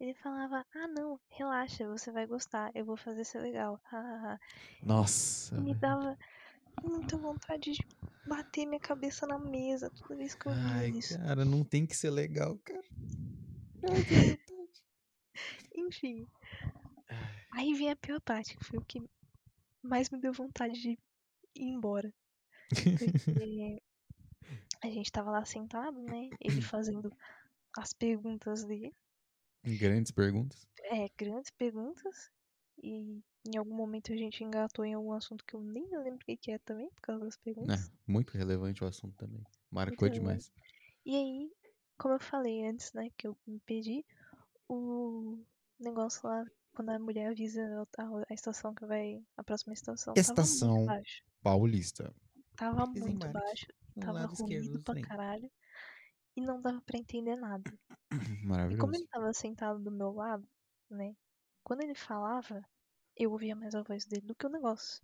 ele falava, ah não, relaxa, você vai gostar, eu vou fazer ser legal. Nossa. E me dava muita vontade de bater minha cabeça na mesa toda vez que eu via Ai, isso. cara, não tem que ser legal, cara. Enfim. Aí vem a pior parte, que foi o que mais me deu vontade de ir embora. Porque [LAUGHS] a gente tava lá sentado, né? Ele fazendo as perguntas dele. Grandes perguntas. É, grandes perguntas. E em algum momento a gente engatou em algum assunto que eu nem lembro o que é também, por causa das perguntas. É, muito relevante o assunto também. Marcou Muito demais. E aí, como eu falei antes, né, que eu me perdi, o negócio lá, quando a mulher avisa a, estação que vai, a próxima estação, Estação. Paulista. Tava muito baixo, tava ruído do pra caralho. E não dava pra entender nada. [COUGHS] E como Maravilhoso. ele tava sentado do meu lado, né, quando ele falava, eu ouvia mais a voz dele do que o negócio.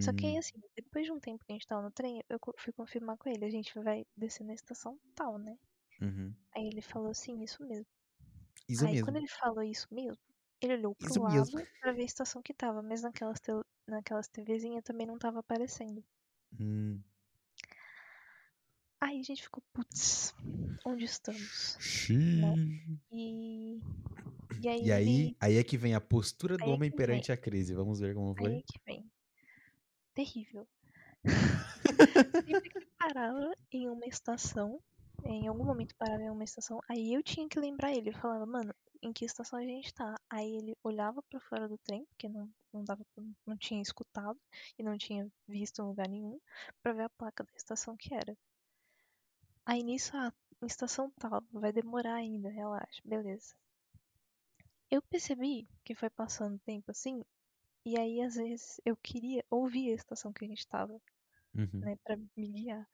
Só que aí, Hum, assim, depois de um tempo que a gente tava no trem, eu fui confirmar com ele, a gente vai descer na estação tal, né? uhum. Aí ele falou assim, isso mesmo. Isso Aí mesmo. quando ele falou isso mesmo, ele olhou pro Isso lado mesmo. pra ver a estação que tava, mas naquelas, tel- naquelas TVzinhas também não tava aparecendo. Hum. Aí a gente ficou, putz, onde estamos? Xiii. E, e aí E aí, aí é que vem a postura do Aí é homem que vem. perante a crise. Vamos ver como aí foi. é que vem. Terrível. [LAUGHS] [LAUGHS] Sempre que parava em uma estação, em algum momento parava em uma estação, aí eu tinha que lembrar ele. Eu falava, mano, em que estação a gente tá? Aí ele olhava pra fora do trem, porque não, não dava, não tinha escutado e não tinha visto em lugar nenhum, pra ver a placa da estação que era. Aí nisso, ah, estação tal, vai demorar ainda, relaxa, beleza. Eu percebi que foi passando tempo assim, e aí às vezes eu queria ouvir a estação que a gente tava Uhum. né, pra me guiar.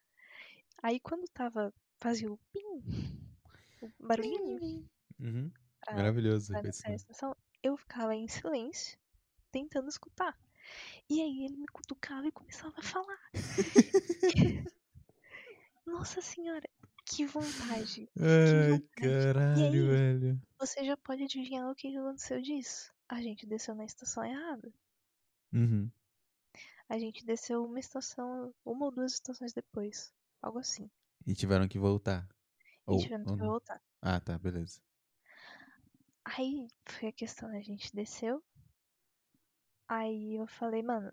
Aí quando tava, fazia o pim, o barulhinho Uhum. pra, Maravilhoso. pra esse a estação, eu ficava em silêncio, tentando escutar. E aí ele me cutucava e começava a falar. [LAUGHS] Nossa senhora, que vontade. Ai, vontade. caralho, aí? velho. Você já pode adivinhar o que que aconteceu disso. A gente desceu na estação errada. Uhum. A gente desceu uma estação, uma ou duas estações depois. Algo assim. E tiveram que voltar. E Ou, tivemos ou que não. voltar. Ah, tá, beleza. Aí foi a questão, a gente desceu. Aí eu falei, mano,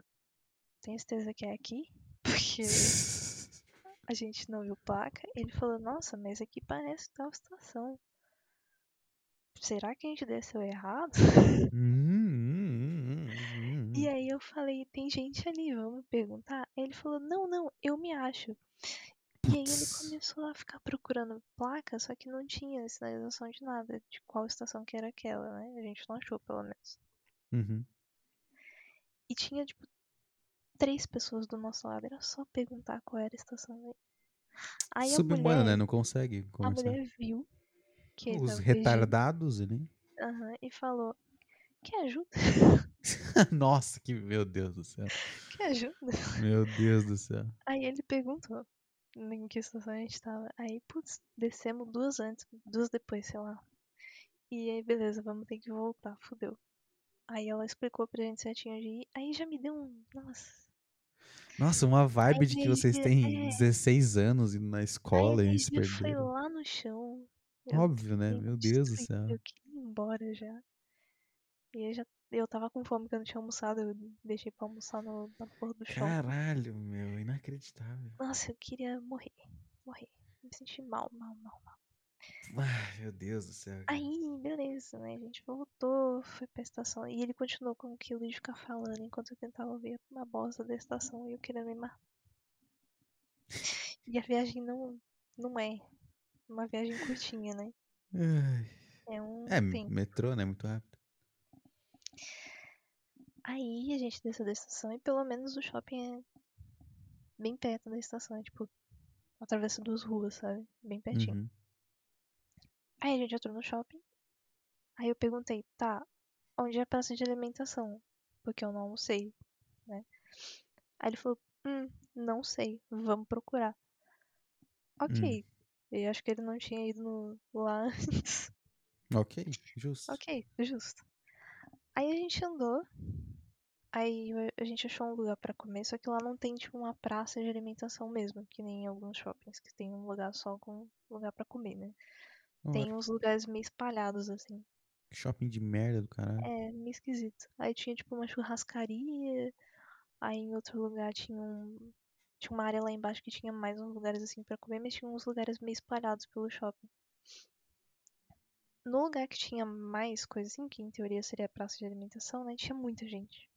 tem certeza que é aqui? [LAUGHS] Porque [LAUGHS] a gente não viu placa. Ele falou, nossa, mas aqui parece tal estação. Será que a gente desceu errado? Hum, [LAUGHS] E aí eu falei, tem gente ali, vamos perguntar? Ele falou, não, não, eu me acho. E aí ele começou a ficar procurando placa, só que não tinha sinalização de nada, de qual estação que era aquela, né? A gente não achou, pelo menos. Uhum. E tinha, tipo, três pessoas do nosso lado, era só perguntar qual era a estação aí. Aí a Subhumano, mulher, né? Não consegue a conversar. mulher viu que ele Os retardados, né? aham, e falou, quer ajuda? [LAUGHS] Nossa, que meu Deus do céu. [LAUGHS] Quer ajuda? Meu Deus do céu. Aí ele perguntou em que estação a gente tava. Aí, putz, descemos duas antes, duas depois, sei lá. E aí, beleza, vamos ter que voltar, fudeu. Aí ela explicou pra gente certinho onde ir. Aí já me deu um. Nossa. Nossa, uma vibe Aí de que vocês têm é. 16 anos indo na Aí escola a e se energia foi perderam. lá no chão. Eu Óbvio, né? fiquei Meu Deus do céu. Eu queria ir embora já. E aí já, eu tava com fome que eu não tinha almoçado. Eu deixei pra almoçar no, na porra do chão. Caralho, meu, inacreditável. Nossa, eu queria morrer. Morrer. Me senti mal, mal, mal, mal. Ai, meu Deus do céu. Aí, beleza, né? A gente voltou, foi pra estação. E ele continuou com aquilo de ficar falando enquanto eu tentava ouvir uma bosta da estação e eu querendo me matar. E a viagem não, não é uma viagem curtinha, né? Ai. É um É, tempo. metrô, né? Muito rápido. Aí a gente desceu da estação e pelo menos o shopping é bem perto da estação. É tipo, atravessa duas ruas, sabe? Bem pertinho. Uhum. Aí a gente entrou no shopping. Aí eu perguntei, tá, onde é a praça de alimentação? Porque eu não almocei, né? Aí ele falou, hum, não sei, vamos procurar. Ok. Eu acho que ele não tinha ido no- lá [LAUGHS] antes. Ok, justo. ok, justo. Aí a gente andou. Aí a gente achou um lugar pra comer, só que lá não tem tipo uma praça de alimentação mesmo, que nem em alguns shoppings, que tem um lugar só com lugar pra comer, né? Tem uns lugares meio espalhados assim. Shopping de merda do caralho. É, meio esquisito. Aí tinha tipo uma churrascaria, aí em outro lugar tinha um. Tinha uma área lá embaixo que tinha mais uns lugares assim pra comer, mas tinha uns lugares meio espalhados pelo shopping. No lugar que tinha mais coisa assim, que em teoria seria a praça de alimentação, né? Tinha muita gente.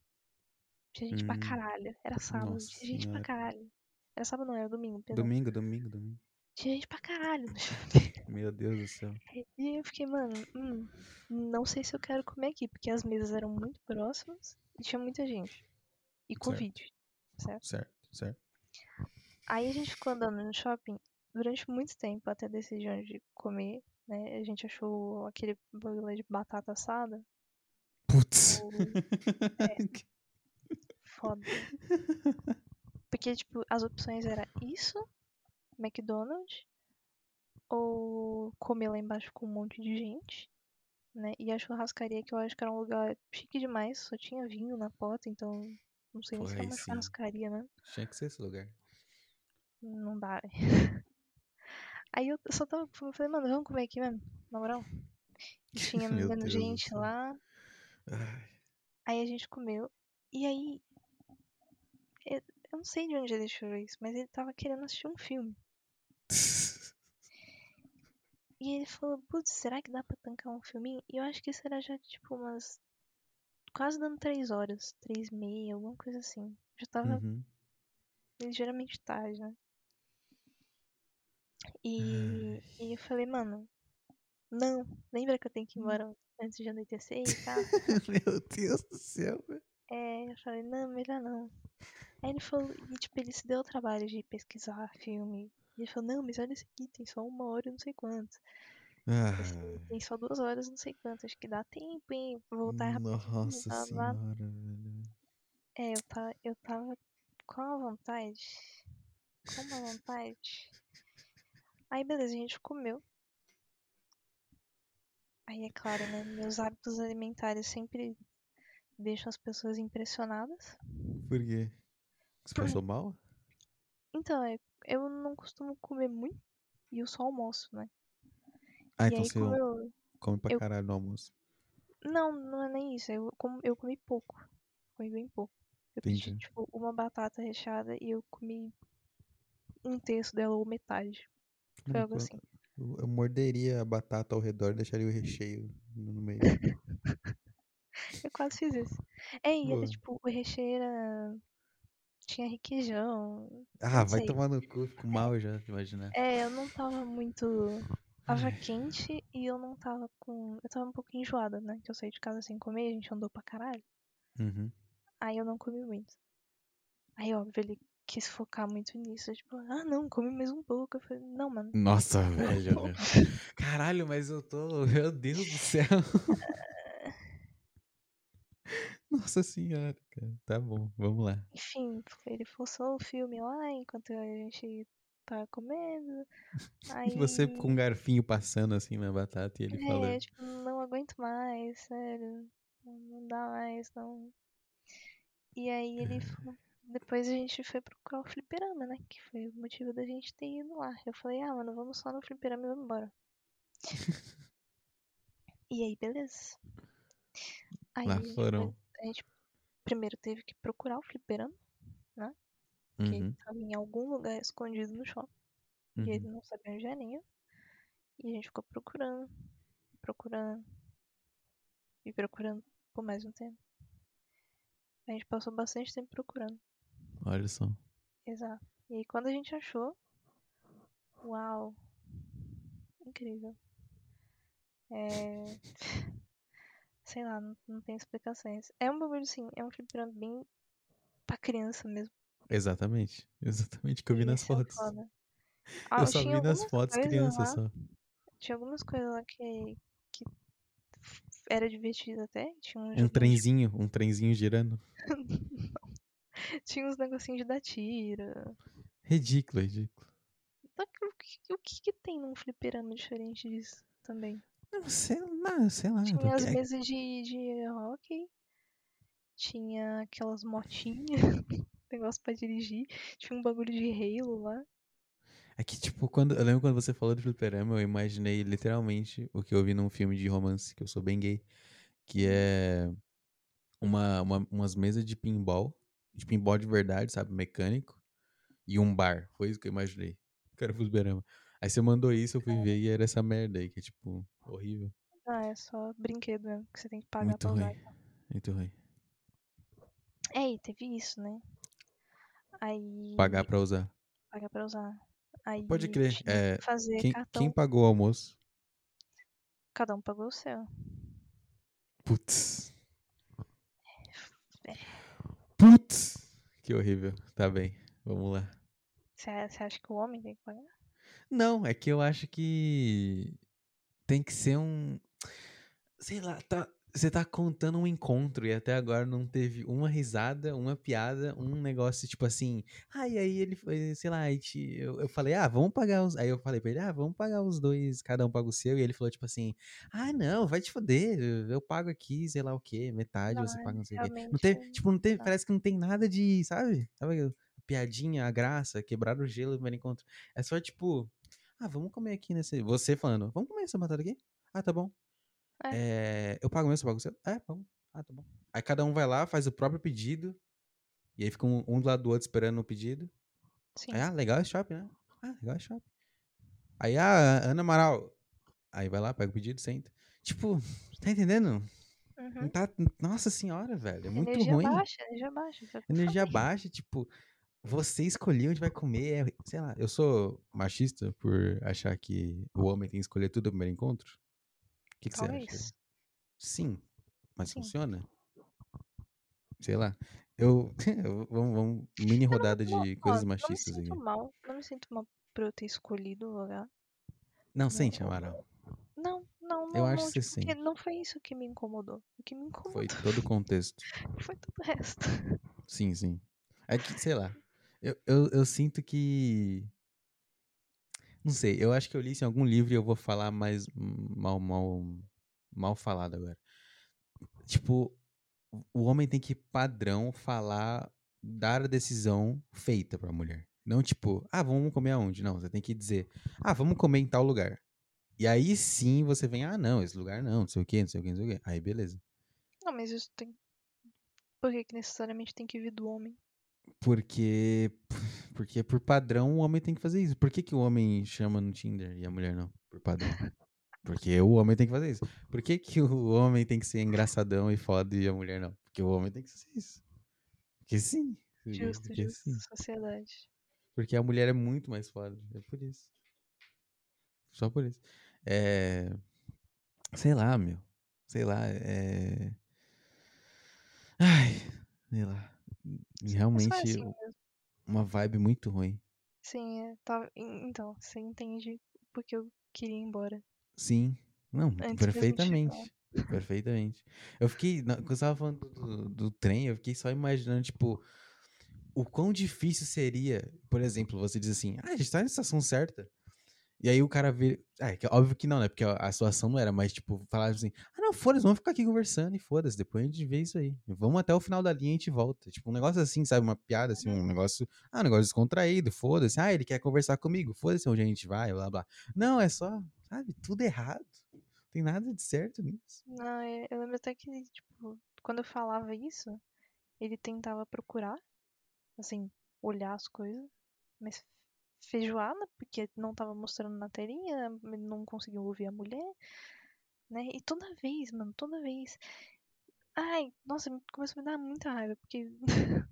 Tinha gente pra Hum. caralho. Era sábado, Nossa tinha gente pra senhora. caralho. Era sábado não, era domingo, perdão. Domingo, domingo, domingo. Tinha gente pra caralho no shopping. [LAUGHS] Meu Deus do céu. [LAUGHS] E eu fiquei, mano, hum, não sei se eu quero comer aqui, porque as mesas eram muito próximas e tinha muita gente. E Certo. Covid, certo? Certo, certo. Aí a gente ficou andando no shopping durante muito tempo até decidir onde comer, né? A gente achou aquele bagulho de batata assada. Putz. ou- [LAUGHS] Foda. [LAUGHS] Porque, tipo, as opções eram isso, McDonald's, ou comer lá embaixo com um monte de gente, né? E a churrascaria, que eu acho que era um lugar chique demais, só tinha vinho na porta, então não sei nem se Porra, é uma sim. churrascaria, né? Tinha que ser esse lugar. Não dá. [LAUGHS] Aí eu só tava eu falei, mano, vamos comer aqui mesmo, na moral. E tinha [LAUGHS] gente lá, Ai. aí a gente comeu. E aí, eu, não sei de onde ele tirou isso, mas ele tava querendo assistir um filme. [LAUGHS] E ele falou, putz, será que dá pra tancar um filminho? E eu acho que será já tipo umas. Quase dando três horas, três e meia, alguma coisa assim. Já tava Uhum. ligeiramente tarde, né? E, e eu falei, mano, não, lembra que eu tenho que ir embora antes de anoitecer e tal? [LAUGHS] Meu Deus do céu, velho. É, eu falei, não, melhor não. Aí ele falou, e tipo, ele se deu o trabalho de pesquisar filme. E ele falou, não, mas olha esse aqui, tem só uma hora e não sei quanto. Esse Ai. tem só duas horas, não sei quanto. Acho que dá tempo, hein? Voltar rapidinho. Nossa blá, blá. senhora, velho. É, eu, tá, eu tava com a vontade. Com uma vontade. Aí, beleza, a gente comeu. Aí, é claro, né? Meus hábitos alimentares sempre deixam as pessoas impressionadas. Por quê? Você passou mal? Então, é, eu não costumo comer muito e eu só almoço, né? Ah, e então aí, você eu. come pra eu- caralho no almoço. Não, não é nem isso. Eu, como, eu comi pouco. Comi bem pouco. Eu pedi, Entendi. tipo, uma batata recheada e eu comi um terço dela ou metade. Foi Mano, algo assim. Eu, eu morderia a batata ao redor e deixaria o recheio no meio. [LAUGHS] Eu quase fiz isso. É, e era tipo, o recheio era. Tinha requeijão. Ah, vai sei. tomar no cu, fico mal já, de imaginar. É, eu não tava muito. Tava quente e eu não tava com. Eu tava um pouco enjoada, né? Que eu saí de casa sem comer, a gente andou pra caralho. Uhum. Aí eu não comi muito. Aí, óbvio, ele quis focar muito nisso. Tipo, ah, não, come mais um pouco. Eu falei, não, mano. Nossa, velho. velho. Caralho, mas eu tô. Meu Deus do céu. [LAUGHS] Nossa senhora, cara. Tá bom, vamos lá. Enfim, ele forçou o filme lá enquanto a gente tava comendo. Aí. [LAUGHS] Você com um garfinho passando assim na batata e ele É, falando. tipo, não aguento mais, sério. Não, dá mais, não. E aí ele falou. Depois a gente foi procurar o fliperama, né? Que foi o motivo da gente ter ido lá. Eu falei, ah, mano, vamos só no fliperama e vamos embora. [LAUGHS] e aí, beleza. Aí Lá foram. A gente primeiro teve que procurar o fliperama, que Uhum, tava em algum lugar escondido no shopping. E ele uhum. não sabia onde era. E a gente ficou procurando, procurando. E procurando por mais um tempo. A gente passou bastante tempo procurando. Olha só. Exato. E aí quando a gente achou. Uau! Incrível. É. [LAUGHS] Sei lá, não, não tem explicações. É um bagulho assim, é um fliperama bem pra criança mesmo. Exatamente. [LAUGHS] Exatamente, que eu vi nas é fotos. foda. [LAUGHS] Eu Ah, só vi nas fotos coisas criança lá- só. Tinha algumas coisas lá que, que era divertido até. Tinha um, Um de- trenzinho, um trenzinho girando. [LAUGHS] Tinha uns negocinhos de dar tiro. Ridículo, ridículo. O que, o que que tem num fliperama diferente disso também? Não, sei lá, sei lá. Tinha as é- mesas de, de hockey. Tinha aquelas motinhas. [LAUGHS] negócio pra dirigir. Tinha um bagulho de Halo lá. É que, tipo, quando. Eu lembro quando você falou do fliperama, eu imaginei literalmente o que eu vi num filme de romance, que eu sou bem gay. Que é uma, uma- umas mesas de pinball. De pinball de verdade, sabe? Mecânico. E um bar. Foi isso que eu imaginei. Que era fliperama. Aí você mandou isso, eu fui ver e era essa merda aí, que é, tipo, horrível. Ah, é só brinquedo mesmo, que você tem que pagar Muito pra ruim. usar. Muito ruim. É, e teve isso, né? Aí. Pagar pra usar. Pagar pra usar. Aí Pode crer, é, Quem, quem pagou o almoço? Cada um pagou o seu. Putz. É. Putz. Que horrível. Tá bem. Vamos lá. Você acha que o homem tem que pagar? Não, é que eu acho que tem que ser um. Sei lá, tá. Você tá contando um encontro e até agora não teve uma risada, uma piada, um negócio tipo assim. Ah, e aí ele foi, sei lá, eu, eu falei, ah, vamos pagar os. Aí eu falei pra ele, ah, vamos pagar os dois, cada um paga o seu. E ele falou, tipo assim, ah, não, vai te foder, eu, eu pago aqui, sei lá o quê, metade, Não, você é paga não sei o quê. Não teve, tipo, não teve, parece que não tem nada de, sabe? Sabe a piadinha, a graça, quebrar o gelo no primeiro encontro. É só tipo, ah, vamos comer aqui nesse. Você falando, vamos comer essa batata aqui? Ah, tá bom. É, eu pago mesmo, você paga o seu? É, vamos. Ah, tá bom. Aí cada um vai lá, faz o próprio pedido. E aí fica um, um do lado do outro esperando o pedido. Sim. Aí, ah, legal esse shopping, né? Ah, legal esse shopping. Aí, ah, Ana Amaral. Aí vai lá, pega o pedido, senta. Tipo, [LAUGHS] tá entendendo? Não Uhum. tá. Nossa senhora, velho. É muito energia ruim. baixa, energia baixa. que eu Energia baixa, tipo, você escolher onde vai comer. É, sei lá, eu sou machista por achar que o homem tem que escolher tudo no primeiro encontro? O que, que você acha? Sim, mas Sim. funciona? Sei lá. Eu. [LAUGHS] vamos, vamos. Mini rodada Não, de ó, coisas Não me machistas aqui. sinto mal. Não me sinto mal por eu ter escolhido o lugar. Não, sente, Amaral. Não, não, não. Eu acho não, que você tipo, sente. não foi isso que me incomodou. O que me incomodou Foi todo o contexto. [LAUGHS] foi todo o resto. Sim, sim. É que, sei lá. Eu, eu, eu sinto que. Não sei, eu acho que eu li isso em algum livro e eu vou falar mais mal, mal, mal falado agora. Tipo, o homem tem que padrão falar, dar a decisão feita pra mulher. Não tipo, ah, vamos comer aonde? Não, você tem que dizer, ah, vamos comer em tal lugar. E aí sim você vem, ah, não, esse lugar não, não sei o quê, não sei o quê, não sei o quê. Aí beleza. Não, mas isso tem. Por que, que necessariamente tem que vir do homem? Porque, [LAUGHS] porque por padrão o homem tem que fazer isso. Por que, que o homem chama no Tinder e a mulher não? Por padrão. Porque o homem tem que fazer isso. Por que, que o homem tem que ser engraçadão e foda e a mulher não? Porque o homem tem que fazer isso. Porque sim. Justo, Porque justo. sim. Sociedade. Porque a mulher é muito mais foda. É por isso. Só por isso. É. Sei lá, meu. Sei lá. É. Ai. Sei lá. É Realmente assim uma vibe muito ruim. Sim, é, tá, en- então, você entende porque eu queria ir embora. Sim. Não, Antes perfeitamente. Perfeitamente. Eu fiquei. Quando você tava falando do, do trem, eu fiquei só imaginando, tipo, o quão difícil seria, por exemplo, você diz assim, ah, a gente tá na estação certa. E aí o cara vê. Ah, é óbvio que não, né? Porque a, situação não era, mas, tipo, falar assim, ah, não, foda-se, vamos ficar aqui conversando e foda-se, depois a gente vê isso aí. Vamos até o final da linha e a gente volta. Tipo, um negócio assim, sabe? Uma piada, assim, um negócio. Ah, um negócio descontraído, foda-se. Ah, ele quer conversar comigo, foda-se onde a gente vai, blá blá. Não, é só, sabe, tudo errado. Não tem nada de certo nisso. Não, é- eu lembro até que, tipo, quando eu falava isso, ele tentava procurar, assim, olhar as coisas, mas feijoada, porque não tava mostrando na telinha, não conseguiu ouvir a mulher, né? E toda vez, mano, toda vez. Ai, nossa, me- começou a me dar muita raiva, porque [LAUGHS]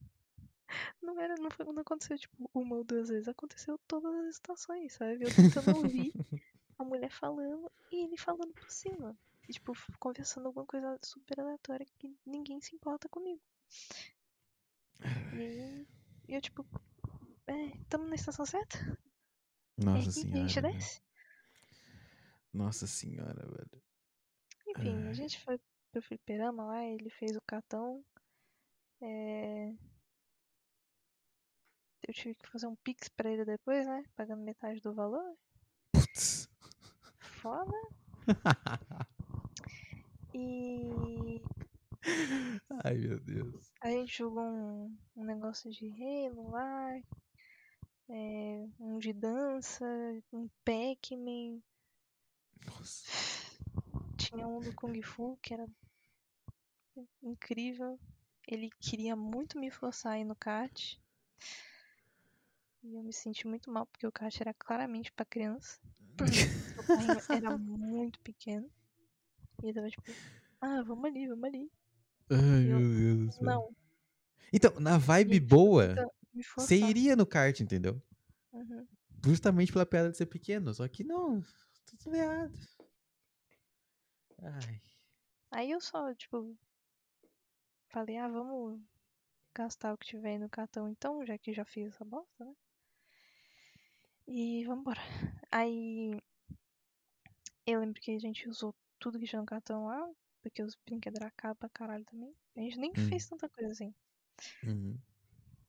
não era, não, foi, não aconteceu, tipo, uma ou duas vezes, aconteceu todas as estações, sabe? Eu tentando ouvir a mulher falando e ele falando por cima. E, tipo, conversando alguma coisa super aleatória que ninguém se importa comigo. E eu, tipo, é, tamo na estação certa? É Nossa a senhora. gente desce? Nossa senhora, velho. Enfim, a Ai. gente foi pro fliperama lá, ele fez o cartão. É... Eu tive que fazer um pix pra ele depois, né? Pagando metade do valor. Putz. Foda. [LAUGHS] E Ai, meu Deus. a gente jogou um, um negócio de Halo lá. É, um de dança, um Pac-Man. Nossa. Tinha um do Kung Fu que era incrível. Ele queria muito me forçar a ir no kart. E eu me senti muito mal, porque o kart era claramente pra criança. [LAUGHS] o carrinho era muito pequeno. E ele tava tipo, ah, vamos ali, vamos ali. Ai, Eu- meu Deus do céu. Não, Então, na e vibe ele, tipo, boa, me você iria no kart, entendeu? Uhum. Justamente pela piada de ser pequeno. Só que não, tudo errado. Ai. Aí eu só, tipo, falei, ah, vamos gastar o que tiver aí no cartão então, já que já fiz essa bosta, né? E vamos embora. Aí eu lembro que a gente usou tudo que tinha no cartão lá, porque os brinquedos eram caros pra caralho também. A gente nem Hum. fez tanta coisa assim. Uhum.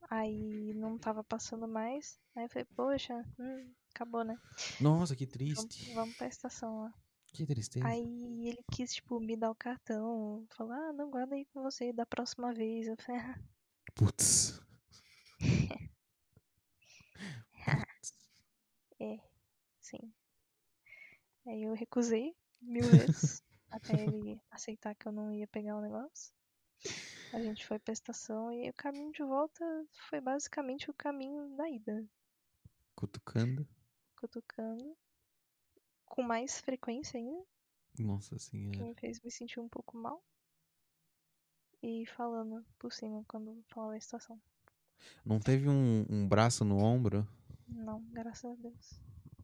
Aí não tava passando mais. Aí eu falei, poxa, hum, acabou, né? Nossa, que Vamos, triste. vamos pra estação lá. Que tristeza. Aí ele quis, tipo, me dar o cartão. Falou, ah, não, guarda aí com você da próxima vez. Eu falei, ah, Putz. Putz. [LAUGHS] é, sim. Aí eu recusei mil vezes [LAUGHS] até ele aceitar que eu não ia pegar o negócio. A gente foi pra estação e o caminho de volta foi basicamente o caminho da ida. Cutucando. Cutucando. Com mais frequência ainda, Nossa que senhora. me fez me sentir um pouco mal. E falando por cima quando falava a estação. Não teve um, um braço no ombro? Não, graças a Deus.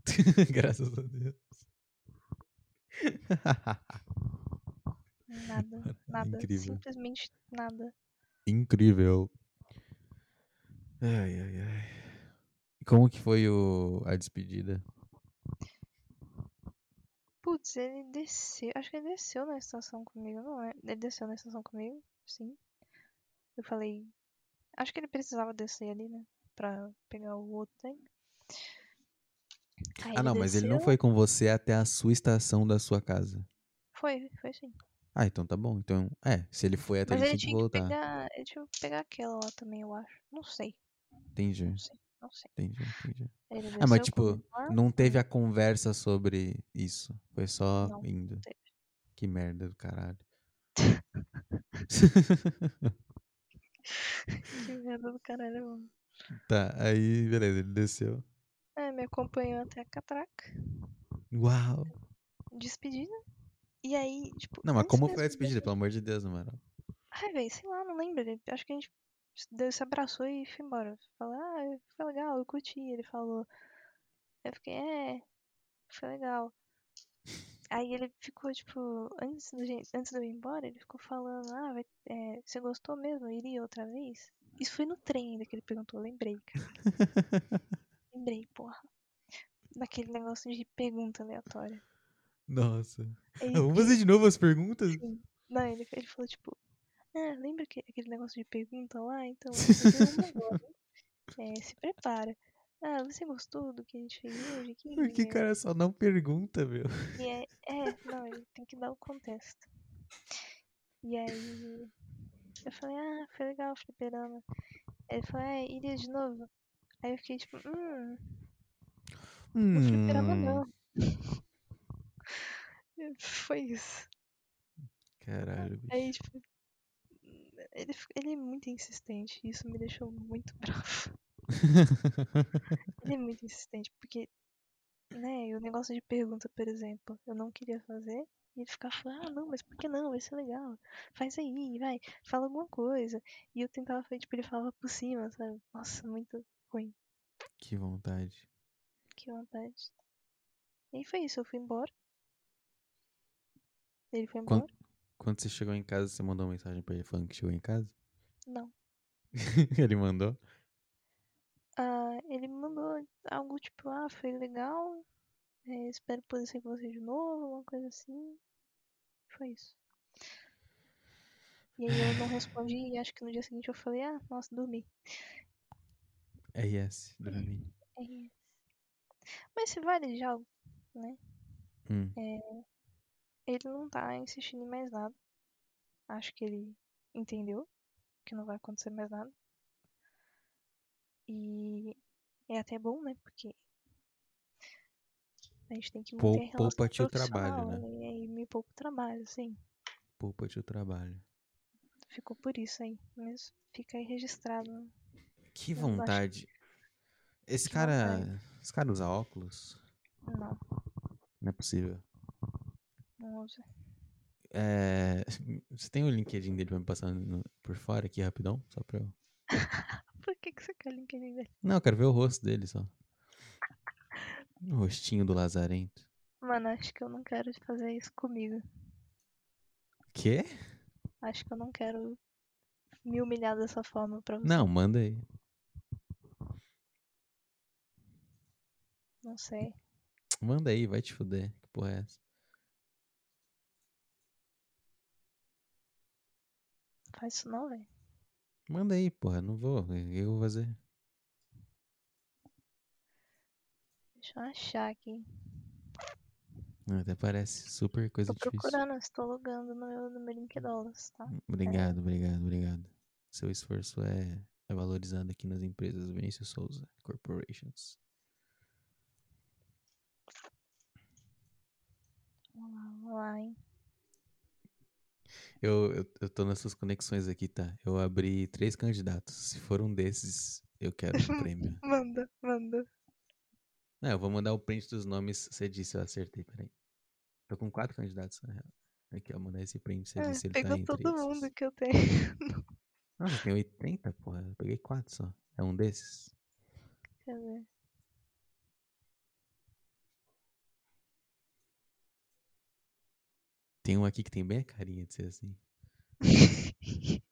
[LAUGHS] Graças a Deus. [LAUGHS] Nada, nada. Incrível. Simplesmente nada. Incrível. Ai, ai, ai. Como que foi o, a despedida? Putz, ele desceu. Acho que ele desceu na estação comigo, não é? Ele desceu na estação comigo, sim. Eu falei. Acho que ele precisava descer ali, né? Pra pegar o outro trem. Aí Ah, não, mas ele não desceu. foi com você até a sua estação da sua casa. Foi, foi sim. Ah, então tá bom. Então, é, se ele foi até Mas ele ele tinha que voltar. pegar. Ele tinha que pegar aquela lá também, eu acho. Não sei. Entendi. Não sei. Não sei. Entendi, entendi. Ele Ah, mas tipo, não teve a conversa sobre isso. Foi só Não, indo. Que merda do caralho. [LAUGHS] Que merda do caralho, mano. tá, aí, beleza, ele desceu. É, me acompanhou até a catraca. Uau! Despedida. E aí, tipo. Não, mas como foi a despedida? dele- Pelo amor de Deus, Amaral. Ai, velho, sei lá, não lembro. Acho que a gente deu- se abraçou e foi embora. Falou, ah, foi legal, eu curti. Ele falou. Eu fiquei, é, foi legal. Aí ele ficou, tipo, antes, do, antes de eu ir embora, ele ficou falando, ah, vai, é, você gostou mesmo? Eu iria outra vez? Isso foi no trem ainda que ele perguntou, lembrei, cara. [LAUGHS] Lembrei, porra. Daquele negócio de pergunta aleatória. Nossa. Aí, Vamos fazer de novo as perguntas? Sim. Não, ele, ele falou, tipo, ah, lembra que, aquele negócio de pergunta lá? Então, [LAUGHS] agora. É, se prepara. Ah, você gostou do que a gente fez hoje? Porque, É, cara, só não pergunta, meu. E é, é, não, ele tem que dar o contexto. E aí, eu falei, ah, foi legal, fliperama. Ele falou, é, iria de novo? Aí eu fiquei tipo, hum, no fliperama Hum, não. Foi isso. caralho, bicho. Aí, tipo, ele, ele é muito insistente, e isso me deixou muito [LAUGHS] bravo. Ele é muito insistente, porque, né, o negócio de pergunta, por exemplo, eu não queria fazer, e ele ficava falando, ah, não, mas por que não? Vai ser legal. Faz aí, vai, fala alguma coisa. E eu tentava fazer, tipo, ele falava por cima, sabe? Nossa, muito ruim. que vontade. Que vontade. E aí foi isso, eu fui embora. Ele foi embora? Quando, quando você chegou em casa, você mandou uma mensagem pra ele falando que chegou em casa? Não. [LAUGHS] ele mandou? Ah, ele mandou algo tipo, ah, foi legal. é, espero poder ser com você de novo, uma coisa assim. Foi isso. E aí eu não respondi e acho que no dia seguinte eu falei, ah, nossa, dormi. RS, dormi. É. Mas se vale de algo, né? Hum. Ele não tá insistindo em mais nada. Acho que ele entendeu que não vai acontecer mais nada. E é até bom, né? Porque a gente tem que Pou- manter relação poupa-te o trabalho, profissional, E aí me poupa o trabalho, sim. Poupa-te o trabalho. Ficou por isso aí. Mas fica aí registrado. né? Que Eu vontade. Esse Que cara. vontade. Esse cara usa óculos? Não, Não é possível. Não usa. É, Você tem o LinkedIn dele pra me passar no- por fora aqui rapidão? Só pra eu. [LAUGHS] Por que, que você quer LinkedIn dele? Não, eu quero ver o rosto dele só. O rostinho do Lazarento. Mano, acho que eu não quero fazer isso comigo. Quê? Acho que eu não quero me humilhar dessa forma pra você. Não, manda aí. Não sei. Manda aí, vai te fuder. Que porra é essa? Faz isso não, velho. Manda aí, porra. Não vou. O que eu vou fazer? Deixa eu achar aqui. Até parece super coisa Tô difícil. procurando, estou logando no meu, no meu tá? Obrigado, obrigado, obrigado. Seu esforço é, é valorizado aqui nas empresas Vinícius Souza Corporations. Vamos lá, vamos lá, hein? Eu, eu, eu tô nessas conexões aqui, tá? Eu abri três candidatos. Se for um desses, eu quero um [LAUGHS] prêmio. Manda, manda. Não, eu vou mandar o print dos nomes. Você disse, eu acertei, peraí. Tô com quatro candidatos, na real. Aqui, ó, mandar esse print. Você É, disse, ele tá pegou entre todo esses. mundo que eu tenho. Nossa, tem 80, porra. Eu peguei quatro só. É um desses? Quer Tem um aqui que tem bem a carinha de ser assim. [LAUGHS]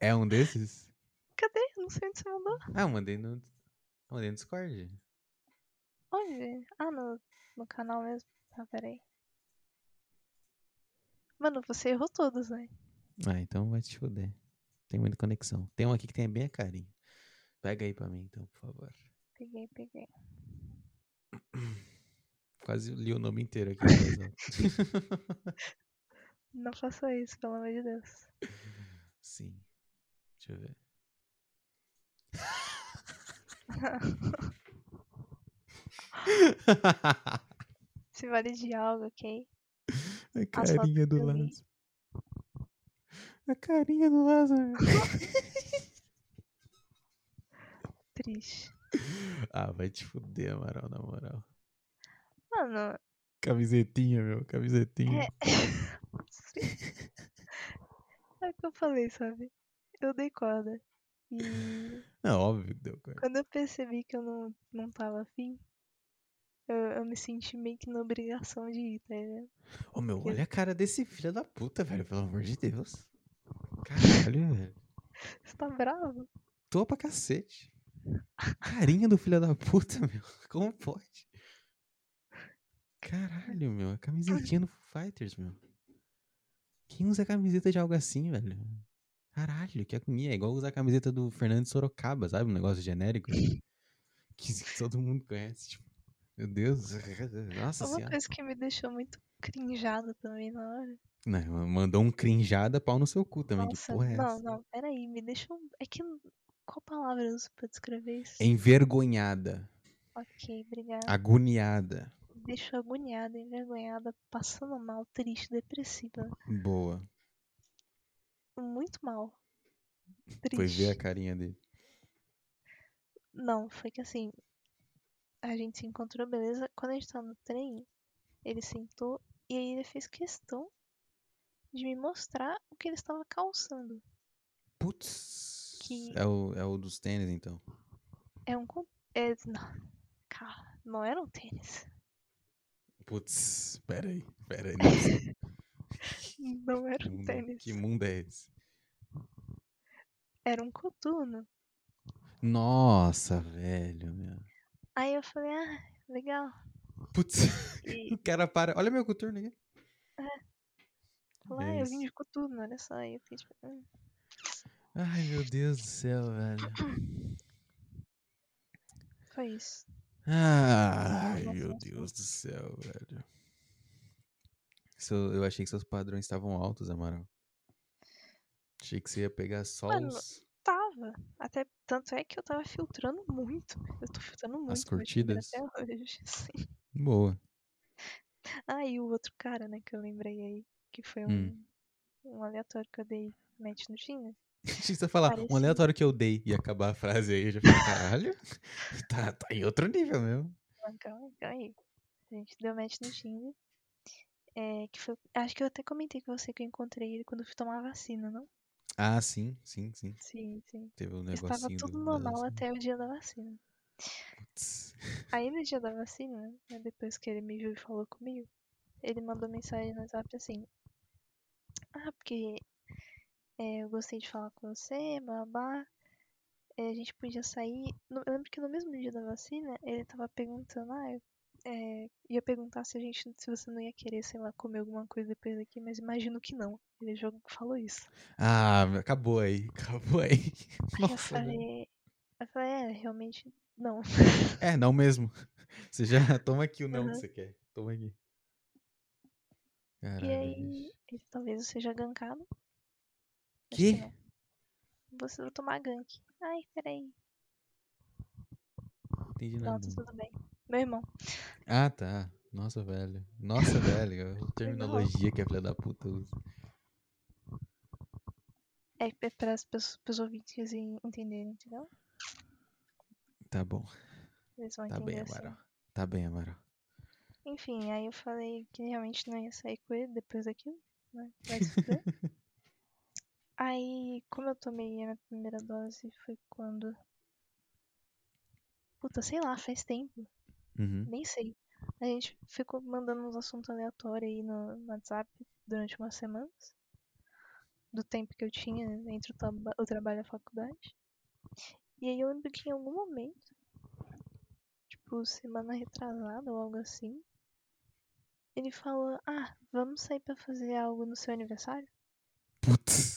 É um desses? Cadê? Não sei onde você mandou. Ah, eu mandei no. Mandei no Discord. Onde? Ah, no, no canal mesmo. Ah, peraí. Mano, você errou todos, né? Ah, então vai te fuder. Tem muita conexão. Tem um aqui que tem bem a carinha. Pega aí pra mim, então, por favor. Peguei, peguei. [CLEARS THROAT] Quase li o nome inteiro aqui. [LAUGHS] Não faça isso, pelo amor de Deus. Sim. Deixa eu ver. [LAUGHS] Se vale de algo, ok? A carinha do. Lázaro. A carinha do Lázaro. [LAUGHS] Triste. ah, vai te fuder, Amaral, na moral. Mano, Camisetinha, meu, camisetinha. é. [LAUGHS] é o que eu falei, sabe? Eu dei corda. E É óbvio que deu coisa. quando eu percebi que eu não, não tava afim, eu, eu me senti meio que na obrigação de ir, tá ligado? Ô, meu, Porque- olha a cara desse filho da puta, velho, pelo amor de Deus. Caralho, [LAUGHS] velho. Você tá bravo? Tô pra cacete. Carinha do filho da puta, meu. Como pode? Caralho, meu. A camisetinha do Foo Fighters, meu. Quem usa camiseta de algo assim, velho? Caralho, que agonia. É igual usar a camiseta do Fernando Sorocaba, sabe? Um negócio genérico. que [LAUGHS] todo mundo conhece. Tipo, meu Deus. [LAUGHS] Nossa Uma senhora. coisa que me deixou muito crinjada também na hora. Não, mandou um crinjada pau no seu cu também. Nossa, que porra é não, essa? não, peraí, me deixou. É que. Qual palavra eu uso pra descrever isso? Envergonhada. Ok, obrigada. Agoniada. Deixou agoniada, envergonhada, passando mal, triste, depressiva. Boa. Muito mal. Foi ver a Triste. carinha dele. Não, foi que assim. A gente se encontrou, beleza? Quando a gente tava no trem, ele sentou e aí ele fez questão de me mostrar o que ele estava calçando. Putz. Que- É, o, é o dos tênis, então. É um. É, não, cara, não era um tênis. Putz, pera aí, pera aí. Nossa, [LAUGHS] Não era que, um tênis. que mundo é esse? Era um coturno. Nossa, velho, meu. Aí eu falei, ah, legal. Putz, E [LAUGHS] o cara para. Olha meu coturno aqui. falei, ah, eu vim de coturno, olha só. Aí eu tipo, hum. Ai, meu Deus do céu, velho. Foi isso. Ai, meu. Deus do céu, velho. Eu achei que seus padrões estavam altos, Amaral. Achei que você ia pegar só Mano, os, Tava. Até tanto é que eu tava filtrando muito. Eu tô filtrando muito. Tinder curtidas? Até hoje. [LAUGHS] Sim. Boa. Ah, e o outro cara, né, que eu lembrei aí. Que foi um, Hum. um aleatório que eu dei match no Tinder. [LAUGHS] Achei que você falar, um Parecia. aleatório que eu dei e acabar a frase aí. Eu já falei, caralho, [LAUGHS] tá, tá em outro nível mesmo. Calma aí, calma aí. A gente deu match no Tinder. É, que foi, acho que eu até comentei com você que eu encontrei ele quando fui tomar a vacina, não? Ah, sim, sim, sim. Sim, sim. Teve um Estava negocinho tudo do normal negócio. até o dia da vacina. Putz. Aí no dia da vacina, né, depois que ele me viu e falou comigo, ele mandou mensagem no WhatsApp assim: Ah, porque é, eu gostei de falar com você, blá blá. É, a gente podia sair. Eu lembro que no mesmo dia da vacina, ele tava perguntando, ah, eu é, ia perguntar se a gente, se você não ia querer, sei lá, comer alguma coisa depois daqui, mas imagino que não. Ele já falou isso. Ah, acabou aí, [LAUGHS] acabou aí. Aí eu Nossa, velho. falei, eu falei, é, realmente não. [LAUGHS] É, não mesmo. [LAUGHS] Você já toma aqui o não que Aham. você quer. Toma aqui. E Caralho, aí, bicho. ele talvez eu seja gankado. Que? não. Você vai tomar gank. Ai, peraí. Entendi nada. tá tudo bem. Meu irmão. Ah, tá. Nossa, velho. Nossa, velho. A [LAUGHS] terminologia que a filha da puta usa. É, é para as pessoas, pros ouvintes en- entenderem, entendeu? Tá bom. Eles vão Tá bem, assim. Amaral. Tá bem, Amaral. Enfim, aí eu falei que realmente não ia sair com ele depois daquilo, né? Vai se. [LAUGHS] aí, como eu tomei a minha primeira dose, foi quando. Puta, sei lá, faz tempo. Uhum. Nem sei. A gente ficou mandando uns assuntos aleatórios aí no, no WhatsApp durante umas semanas. Do tempo que eu tinha entre o, traba- o trabalho e a faculdade. E aí eu lembro que em algum momento, tipo, semana retrasada ou algo assim, ele falou, ah, vamos sair pra fazer algo no seu aniversário? Putz.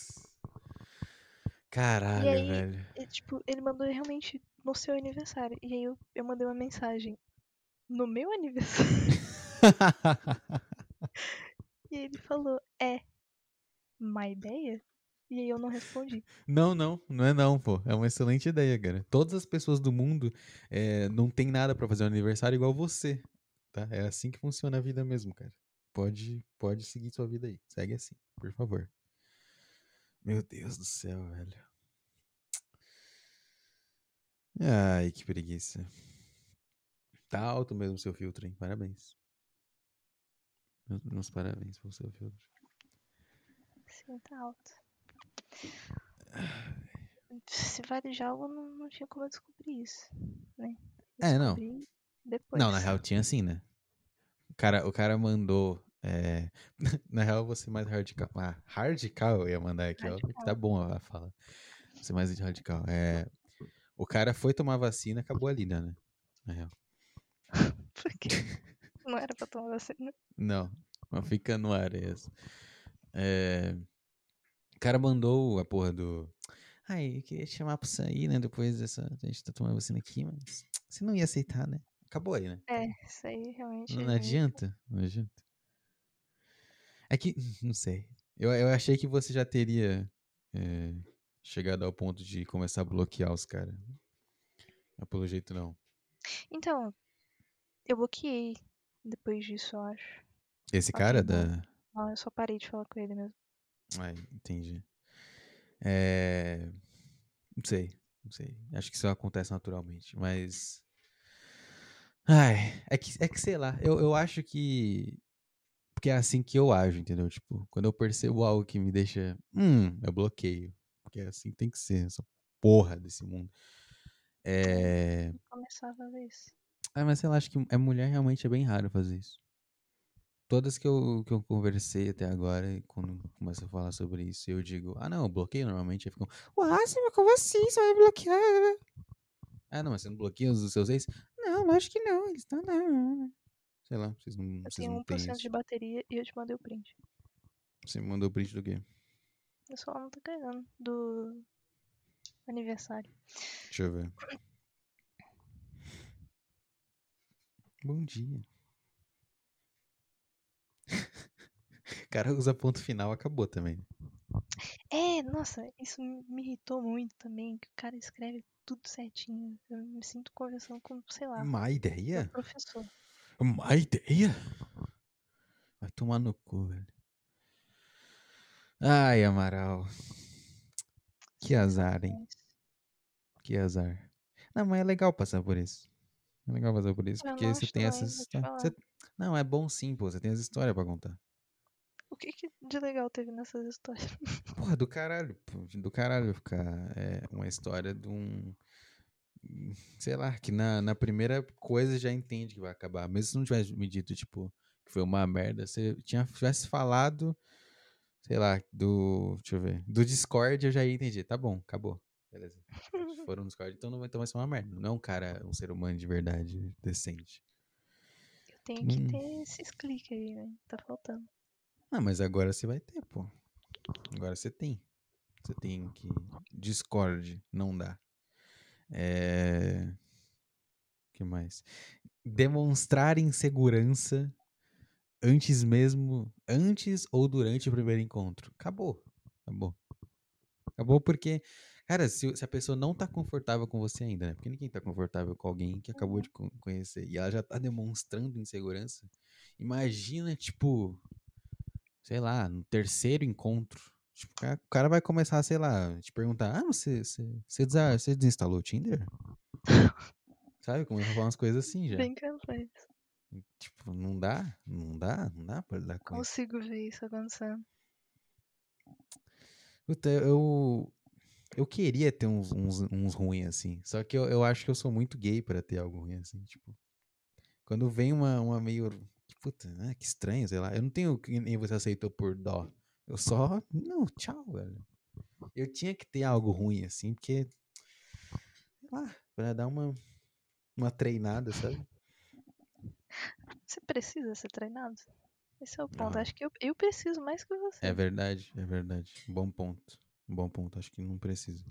Caralho, aí- velho. E, tipo, ele mandou realmente no seu aniversário. E aí eu, eu mandei uma mensagem no meu aniversário. [LAUGHS] E ele falou, é, má ideia? E aí eu não respondi. Não, não, não é não, pô. É uma excelente ideia, cara. Todas as pessoas do mundo é, não tem nada pra fazer um aniversário igual você, tá? É assim que funciona a vida mesmo, cara. Pode, pode seguir sua vida aí. Segue assim, por favor. Meu Deus do céu, velho. Ai, que preguiça. Tá alto mesmo o seu filtro, hein? Parabéns. Meus, parabéns pelo seu filtro. Sim, tá alto. Se vale de algo, não, não tinha como eu descobrir isso, né? É, não. Descobri Depois. Não, na real tinha sim, né? O cara, o cara mandou. É, [LAUGHS] Na real, você mais radical. Ah, radical eu ia mandar aqui, ó. Tá Radical. bom a fala. Você mais radical. É... O cara foi tomar vacina, acabou ali, né? Na real. [LAUGHS] Por quê? Não era pra tomar vacina. Não, mas fica no ar essa. É... O cara mandou a porra do. Ai, eu queria te chamar pra sair, né? Depois dessa. A gente tá tomando vacina aqui, mas você não ia aceitar, né? Acabou aí, né? É, isso aí realmente. Não, é não adianta, não adianta. É que, [LAUGHS] não sei. Eu, eu achei que você já teria é, chegado ao ponto de começar a bloquear os caras. Mas pelo jeito não. Então, eu bloqueei depois disso, eu acho. Esse cara da. Não, eu só parei de falar com ele mesmo. Ai, entendi. É. Não sei, não sei. Acho que isso acontece naturalmente, mas. Ai, é que, é que sei lá, eu, eu acho que. Porque é assim que eu ajo, entendeu? Tipo, quando eu percebo algo que me deixa. Hum, eu bloqueio. Porque assim tem que ser, essa porra desse mundo. É. Eu começava a ver isso. Ah, mas sei lá, acho que é mulher realmente é bem raro fazer isso. Todas que eu, que eu conversei até agora, quando começo a falar sobre isso, eu digo, ah não, eu bloqueio normalmente, aí ficam, uai, mas como assim? Você vai bloquear? Ah, não, mas você não bloqueia os seus ex? Não, lógico que não, eles estão não. Sei lá, vocês não, Eu vocês tenho não têm 1% isso. de bateria e eu te mandei o print. Você me mandou print do quê? Eu só não tô ganhando do aniversário. Deixa eu ver. Bom dia. [LAUGHS] O cara usa ponto final, acabou também. É, nossa, isso me irritou muito também, que o cara escreve tudo certinho. Eu me sinto conversando com, sei lá, Má ideia? professor. Má ideia? Vai tomar no cu, velho. Ai, Amaral. Que azar, hein? Que azar. Não, mas é legal passar por isso. É legal passar por isso, Eu porque não você tem essas te você- Não, é bom sim, pô. Você tem as histórias pra contar. O que, que de legal teve nessas histórias? Porra, do caralho, pô. Do caralho ficar é, uma história de um. Sei lá, que na, na primeira coisa já entende que vai acabar. Mesmo se não tivesse me dito, tipo, que foi uma merda, você tinha, tivesse falado, sei lá, do. Deixa eu ver. Do Discord eu já ia entender. Tá bom, acabou. Beleza. Se for um Discord, então não vai, então vai ser uma merda. Não é um cara, um ser humano de verdade, decente. Eu tenho que Hum. ter esses cliques aí, né? Tá faltando. Ah, mas agora você vai ter, pô. Agora você tem. Você tem que. Discord, não dá. É. que mais? Demonstrar insegurança antes mesmo. Antes ou durante o primeiro encontro. Acabou. Acabou. Acabou porque. Cara, se, se a pessoa não tá confortável com você ainda, né? Porque ninguém tá confortável com alguém que acabou de con- conhecer e ela já tá demonstrando insegurança. Imagina, tipo, sei lá, no terceiro encontro. Tipo, o cara, vai começar, sei lá, te perguntar: Ah, você, você, você, desinstalou o Tinder? [LAUGHS] Sabe? Começa a falar umas coisas assim já. Bem capaz. Tipo, não dá, não dá, não dá pra lidar com isso. Consigo ver isso acontecendo. Puta, eu. Eu queria ter uns, uns, uns ruins assim. Só que eu, eu acho que eu sou muito gay pra ter algo ruim assim. Tipo, quando vem uma, uma meio. Puta, né? Que estranho, sei lá. Eu não tenho nem você aceitou por dó. Eu só. Não, tchau, velho. Eu tinha que ter algo ruim assim, porque. Sei lá, pra dar uma. Uma treinada, sabe? Você precisa ser treinado? Esse é o ponto. Ah. Acho que eu, eu preciso mais que você. É verdade, é verdade. Bom ponto. Bom ponto, acho que não precisa.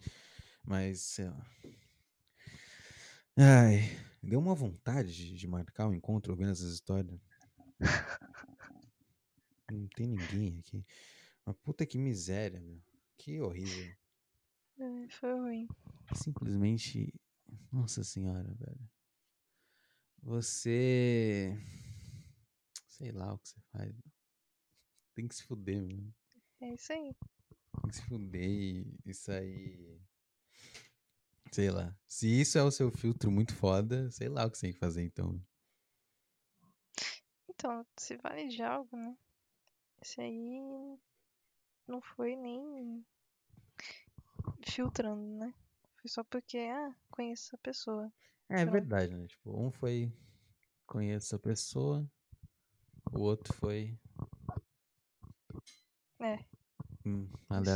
Mas, sei lá. Ai, deu uma vontade de, marcar um encontro ouvindo essas histórias. [LAUGHS] Não tem ninguém aqui. Uma puta que miséria, meu. Que horrível. É, foi ruim. Simplesmente. Nossa senhora, velho. Você. Sei lá o que você faz. Tem que se fuder, mesmo. É isso aí. Tem que se fuder e, e sair. Sei lá. Se isso é o seu filtro muito foda, sei lá o que você tem que fazer então. Então, se vale de algo, né? Esse aí não foi nem filtrando, né? Foi só porque, ah, conheço essa pessoa. É Pronto. verdade, né? Tipo, um foi conheço a pessoa, o outro foi. É. Hum,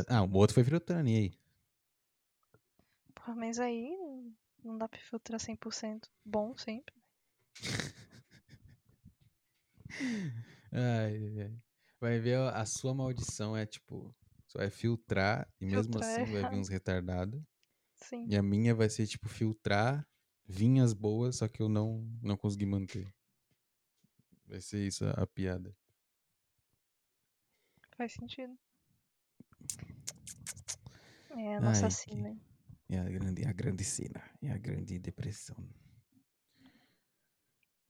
ah, o outro foi filtrando, e aí? Porra, mas aí não dá pra filtrar 100% bom sempre. [LAUGHS] Ai, ai, ai. Vai ver a sua maldição é tipo, você vai filtrar e mesmo Filtrar assim vai vir errado. uns retardados. Sim. E a minha vai ser tipo filtrar vinhas boas, só que eu não não consegui manter. Vai ser isso a, a piada. Faz sentido. É a nossa Ai, que- sina. É a grande, a grande cena, é a grande depressão.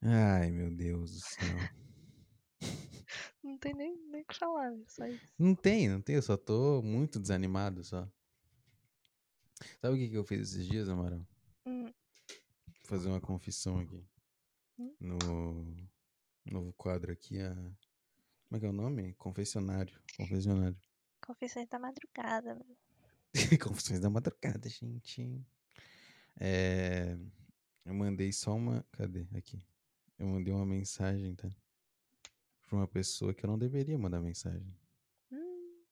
Ai, meu Deus do céu. Não tem nem nem o que falar, é só isso. Não tem, não tem, eu só tô muito desanimado só. Sabe o que, que eu fiz esses dias, Amaral? Hum, Vou fazer uma confissão aqui. Hum? No novo quadro aqui, a. Como é que é o nome? Confessionário. Confessionário. confissões da madrugada, meu. [LAUGHS] Confissões da madrugada, gente. É, Eu mandei só uma. Cadê? Aqui. Eu mandei uma mensagem, tá? Pra uma pessoa que eu não deveria mandar mensagem. Hum.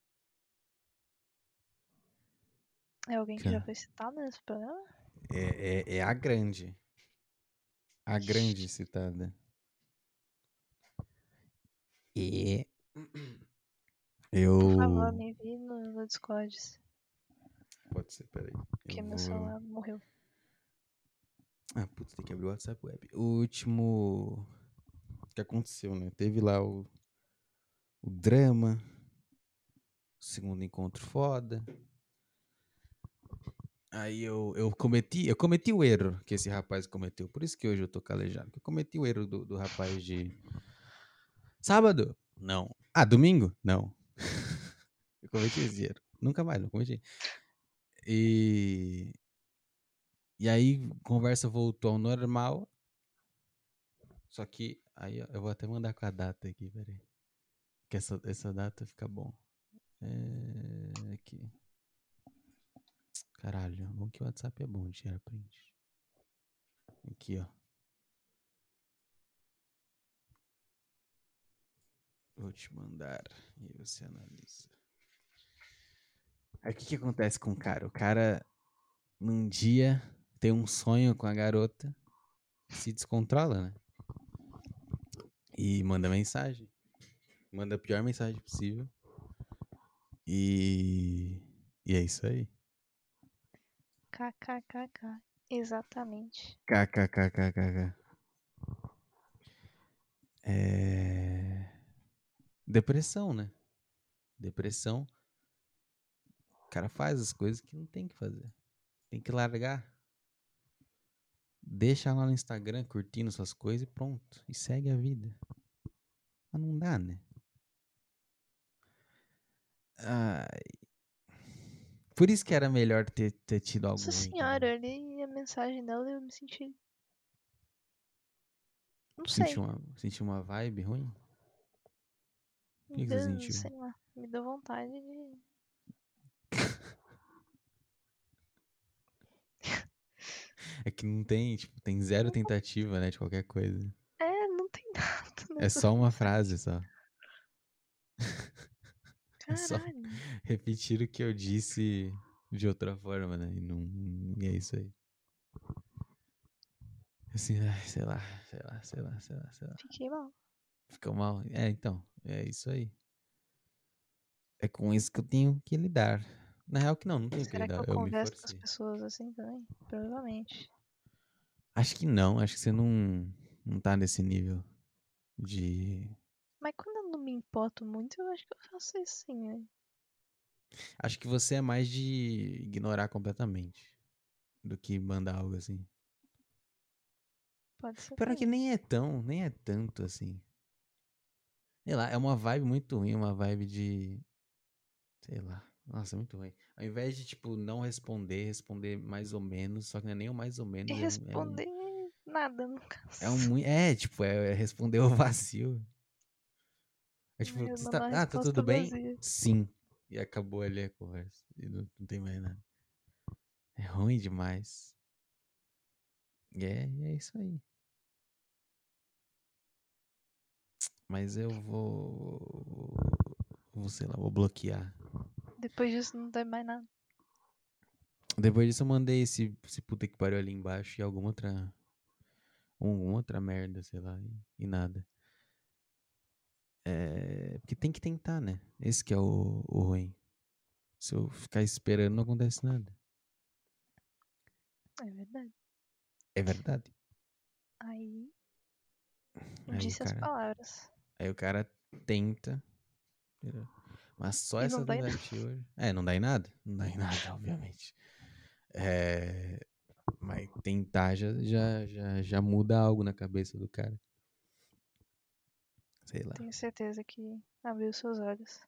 É alguém que já foi citado nesse programa? É, é, é a grande. A grande citada. E. Eu. Por favor, me envie no, no Discord, Pode ser, peraí. porque Eu meu vou- celular morreu. Ah, putz, tem que abrir o WhatsApp Web. O último. Que aconteceu, né? Teve lá o. O drama. O segundo encontro foda. Aí eu, eu cometi. Eu cometi o erro que esse rapaz cometeu. Por isso que hoje eu tô calejado. Eu cometi o erro do, do rapaz de. Sábado? Não. Ah, domingo? Não. [LAUGHS] eu cometi esse erro. Nunca mais, não cometi. E. E aí, conversa voltou ao normal. Só que, aí eu vou até mandar com a data aqui, peraí. Que essa, essa data fica bom. É, aqui. Caralho, bom que o WhatsApp é bom de tirar print. Aqui, ó. Vou te mandar e você analisa. Aí o que, que acontece com o cara? O cara, num dia, tem um sonho com a garota, se descontrola, né? E manda mensagem. Manda a pior mensagem possível. E. E é isso aí. KKKK. Exatamente. KKKKKK. É. Depressão, né? Depressão. O cara faz as coisas que não tem que fazer. Tem que largar. Deixa lá no Instagram curtindo suas coisas e pronto. E segue a vida. Mas não dá, né? Ai. Por isso que era melhor ter, ter tido algo Nossa ruim. senhora, eu li a mensagem dela e eu me senti. Não sei. Sentiu uma, sentiu uma vibe ruim? me que que você sentiu? Sei lá. Me deu vontade de. [LAUGHS] É que não tem, tipo, tem zero tentativa, né, de qualquer coisa. É, não tem [LAUGHS] nada. É nessa só uma frase só. [LAUGHS] é só- Caralho. Repetir o que eu disse de outra forma, né? E não. E é isso aí. Assim, sei lá, sei lá, sei lá, sei lá, sei lá. Fiquei mal. Ficou mal. É, então, é isso aí. É com isso que eu tenho que lidar. Na real que não, não que Será que eu Eu converso com as pessoas assim também? Provavelmente. Acho que não, acho que você não, não tá nesse nível de. Mas quando eu não me importo muito, eu acho que eu faço isso sim, né? Acho que você é mais de ignorar completamente do que mandar algo assim. Pode ser. Pior é que nem é tão, nem é tanto assim. Sei lá, é uma vibe muito ruim, uma vibe de. Sei lá. Nossa, é muito ruim. Ao invés de, tipo, não responder, responder mais ou menos, só que não é nem o mais ou [LAUGHS] menos. E é um- responder nada, no caso. É um, é É, tipo, é, é responder o vazio. É tipo, É, tá, ah, tá tudo bem? vazia. Sim. E acabou ali a conversa. E não, não tem mais nada. É ruim demais. E é, é isso aí. Mas eu vou. Vou, sei lá, vou bloquear. Depois disso não tem mais nada. Depois disso eu mandei esse, esse puta que pariu ali embaixo e alguma outra. Alguma outra merda, sei lá, e, e nada. É. Porque tem que tentar, né? Esse que é o, o ruim. Se eu ficar esperando, não acontece nada. É verdade. É verdade. Aí. Disse as palavras. Aí o cara tenta. Mas só E essa nada. tentativa. É, não dá em nada. Não dá em nada, [LAUGHS] obviamente. É, Mas tentar já, já, já, já muda algo na cabeça do cara. Sei lá. Tenho certeza que abriu seus olhos.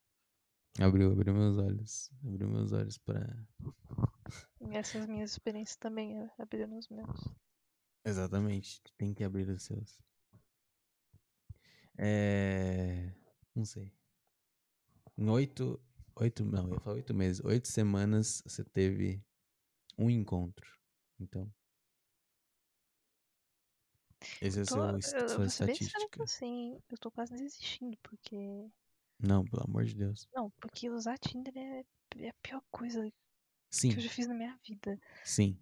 Abriu, abriu meus olhos. Abriu meus olhos pra. E essas minhas experiências também abriram os meus. Exatamente. Tem que abrir os seus. É. Não sei. Em oito. Oito. Não, eu ia falar oito meses. Oito semanas você teve um encontro. Então. Esse é o seu, eu, sua estatística. hein? Eu tô quase desistindo, porque. Não, pelo amor de Deus. Não, porque usar Tinder é, é a pior coisa que Sim, eu já fiz na minha vida. sim,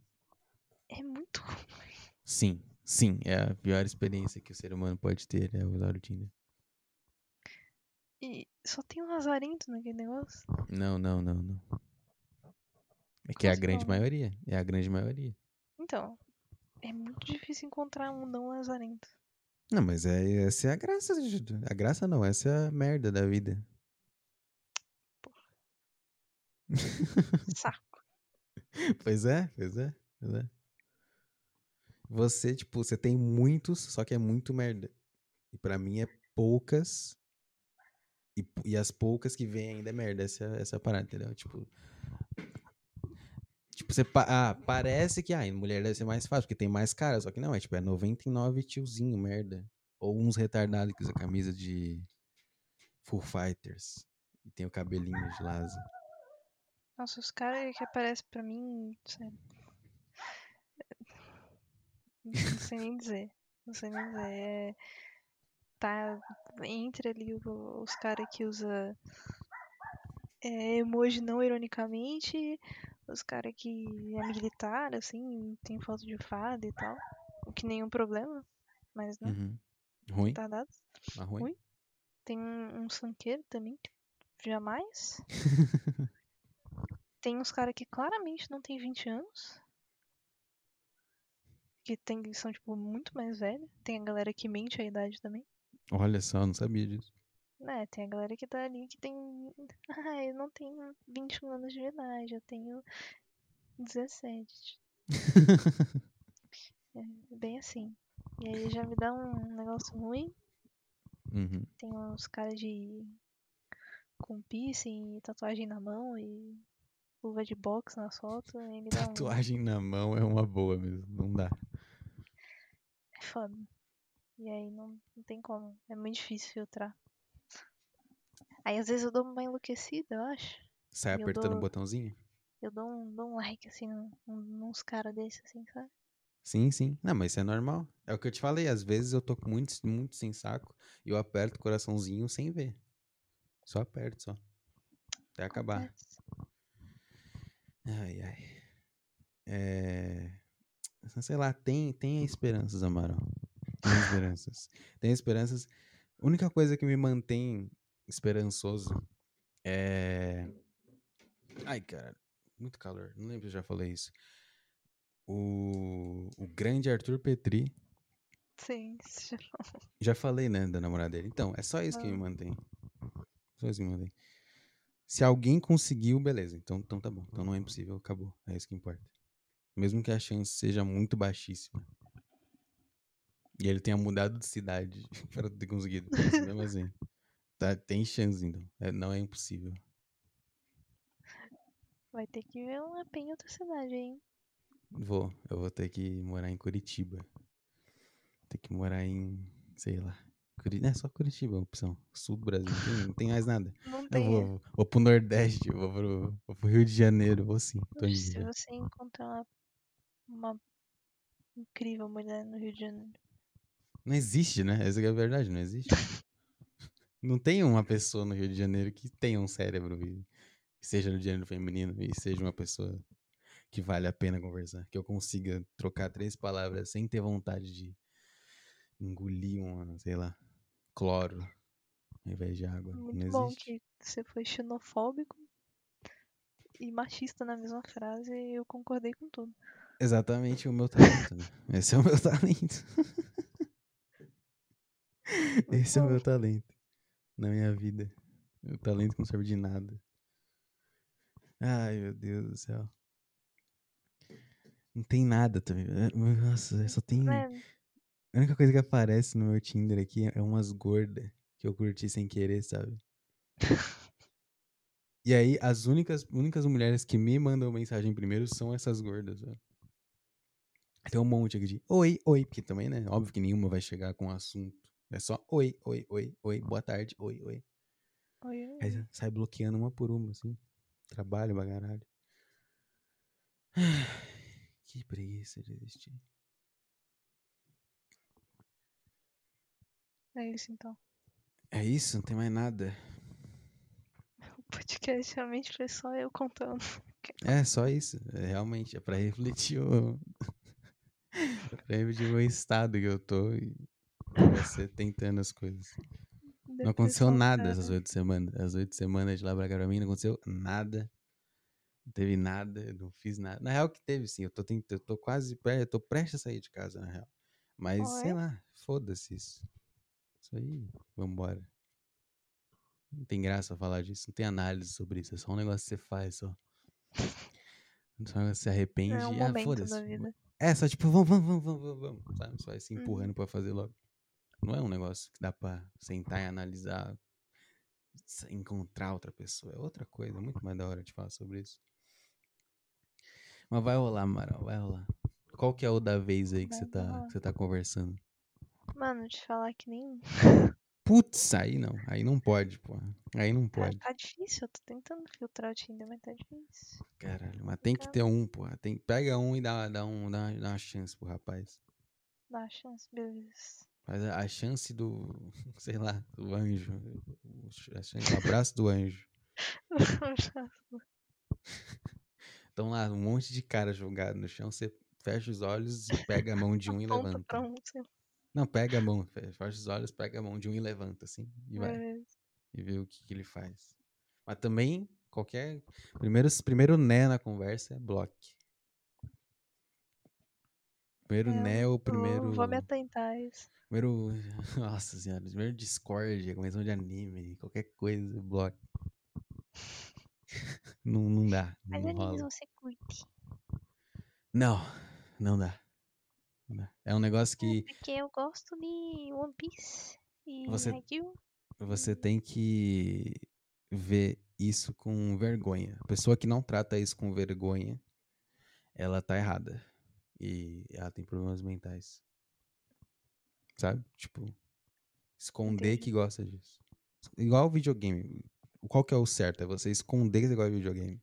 É muito [LAUGHS] ruim. sim, sim. É a pior experiência que o ser humano pode ter é usar o Tinder. E só tem um lazarento naquele negócio. Não, não, não, não. É que Como é a grande não? maioria. É a grande maioria. Então, é muito difícil encontrar um não lazarento. Não, mas é, essa é a graça. A graça não, essa é a merda da vida. [LAUGHS] Saco. Pois é, pois é, pois é. Você, tipo, você tem muitos, só que é muito merda. E pra mim é poucas. E, e as poucas que vêm ainda é merda. Essa, essa é a parada, entendeu? Tipo. Tipo, você. pa- Ah, parece que ah, mulher deve ser mais fácil, porque tem mais cara, só que não, é tipo, é 99 tiozinho, merda. Ou uns retardados que usa camisa de Full Fighters. E tem o cabelinho de Lasa. Nossa, os caras que aparecem pra mim, sério. Não sei nem dizer. Não sei nem dizer. É, tá entre ali os caras que usa é, emoji não ironicamente, os caras que é militar, assim, tem foto de fada e tal. O que nenhum problema, mas né, Uhum. Ruim? tá dado. Mas ruim? Ruim. Tem um, um sanqueiro também, que jamais. [LAUGHS] tem uns caras que claramente não tem 20 anos. Que tem, são, tipo, muito mais velhos. Tem a galera que mente a idade também. Olha só, eu não sabia disso. né tem a galera que tá ali que tem. [LAUGHS] Ah, eu não tenho 21 anos de idade, eu tenho 17. [LAUGHS] É bem assim. E aí já me dá um negócio ruim. Uhum. Tem uns caras de. com piercing e tatuagem na mão e luva de boxe na foto. Dá um. Tatuagem na mão é uma boa mesmo, não dá. É foda. E aí não, não tem como. É muito difícil filtrar. Aí às vezes eu dou uma enlouquecida, eu acho. Sai Eu apertando o dou- botãozinho? Eu dou um, dou um like assim num- nos caras desses, assim, sabe? Sim, sim. Não, mas isso é normal. É o que eu te falei, às vezes eu tô muito, muito sem saco e eu aperto o coraçãozinho sem ver. Só aperto, só. Até acabar. Acontece. Ai, ai. É... Sei lá, tem, tem esperanças, Amaral. Tem esperanças. Tem esperanças. A única coisa que me mantém esperançoso é. Ai, cara, muito calor. Não lembro se eu já falei isso. O, o grande Arthur Petri. Sim, já- Já falei, né, da namorada dele. Então, é só isso que me Ah. mantém. Só isso que me mantém. Se alguém conseguiu, beleza. Então, então tá bom. Então não é impossível, acabou. É isso que importa. Mesmo que a chance seja muito baixíssima. E ele tenha mudado de cidade [LAUGHS] para ter conseguido. Mas mesmo assim. Tá, tem chance, então. É, não é impossível. Vai ter que ver um AP em outra cidade, hein? Vou. Eu vou ter que morar em Curitiba. Ter que morar em. sei lá. Curi... É só Curitiba a opção. Sul do Brasil. Não tem, não tem mais nada. [LAUGHS] Não Eu tem. é. vou, vou pro Nordeste, eu vou pro, vou pro Rio de Janeiro, vou sim. Se você encontrar uma, uma incrível mulher no Rio de Janeiro. Não existe, né? Essa é a verdade, não existe. não tem uma pessoa no Rio de Janeiro que tenha um cérebro e seja do gênero feminino e seja uma pessoa que vale a pena conversar. Que eu consiga trocar três palavras sem ter vontade de engolir uma, sei lá, cloro ao invés de água. Muito bom que você foi xenofóbico e machista na mesma frase e eu concordei com tudo. Exatamente o meu talento. né? Esse é o meu [LAUGHS] talento. [LAUGHS] Esse é o meu talento na minha vida. O talento que não serve de nada. Ai, meu Deus do céu. Não tem nada também. É, Nossa, só tem. É, A única coisa que aparece no meu Tinder aqui é umas gordas que eu curti sem querer, sabe? [LAUGHS] E aí, as únicas, únicas mulheres que me mandam mensagem primeiro são essas gordas, velho. Tem um monte aqui de oi, oi, porque também, né? Óbvio que nenhuma vai chegar com assunto. É só oi, oi, oi, oi, boa tarde, oi, oi. oi, oi, Aí sai bloqueando uma por uma, assim. Trabalho pra caralho. [SIGHS] Que preguiça de existir. É isso então. É isso? Não tem mais nada. [LAUGHS] O podcast realmente foi só eu contando. [LAUGHS] É, só isso. É, realmente, é pra [LAUGHS] refletir o. pra refletir o estado que eu tô e você tentando as coisas. Não aconteceu nada essas oito semanas. As oito semanas de lá pra cá pra mim não aconteceu nada. Não teve nada, eu não fiz nada. Na real que teve, sim. Eu tô, tentando, eu tô quase perto, eu tô prestes a sair de casa, na real. Mas, Oh, sei é? lá, foda-se isso. Isso aí, vambora. Não tem graça falar disso, não tem análise sobre isso. É só um negócio que você faz, só. Só um negócio que você se arrepende É um e, ah, foda-se. É, só tipo, vamos, vamos, vamos, vamos, vamos, sabe? Você vai se Uhum. empurrando pra fazer logo. Não é um negócio que dá pra sentar e analisar, encontrar outra pessoa. É outra coisa, é muito mais da hora de falar sobre isso. Mas vai rolar, Amaral, vai rolar. Qual que é o da vez aí que você tá, que você tá conversando? Mano, te falar que nem. Putz, aí não, aí não pode, pô. Aí não Cara, pode. tá difícil. Eu tô tentando filtrar o Tinder, mas tá difícil. Caralho, mas tem que ter um, pô. Tem, pega um e dá, dá, um, dá, dá uma chance pro rapaz. Dá uma chance, beleza. Mas a, a chance do, [LAUGHS] sei lá, do anjo. A chance, o abraço do anjo. [LAUGHS] Estão lá, um monte de cara jogado no chão. Você fecha os olhos e pega a mão de um e levanta. um, Não, pega a mão, fe- fecha os olhos, pega a mão de um e levanta, assim. E vai. beleza. E vê o que, que ele faz. Mas também, qualquer. Primeiro, primeiro né na conversa é bloque. Primeiro É, né ou Vou- primeiro. Vou me atentar a isso. Primeiro. [LAUGHS] Nossa senhora, primeiro Discord, convenção de anime, qualquer coisa, bloco. [LAUGHS] Não, não dá, Mas não animes rola. você curte. Não, não dá. Não dá. É um negócio que Porque eu gosto de One Piece e Você- Haikyuu. você tem que ver isso com vergonha. A pessoa que não trata isso com vergonha, ela tá errada. E ela tem problemas mentais. Sabe? Tipo, esconder Entendi. que gosta disso. Igual o videogame. Qual que é o certo? É você esconder que você gosta de videogame.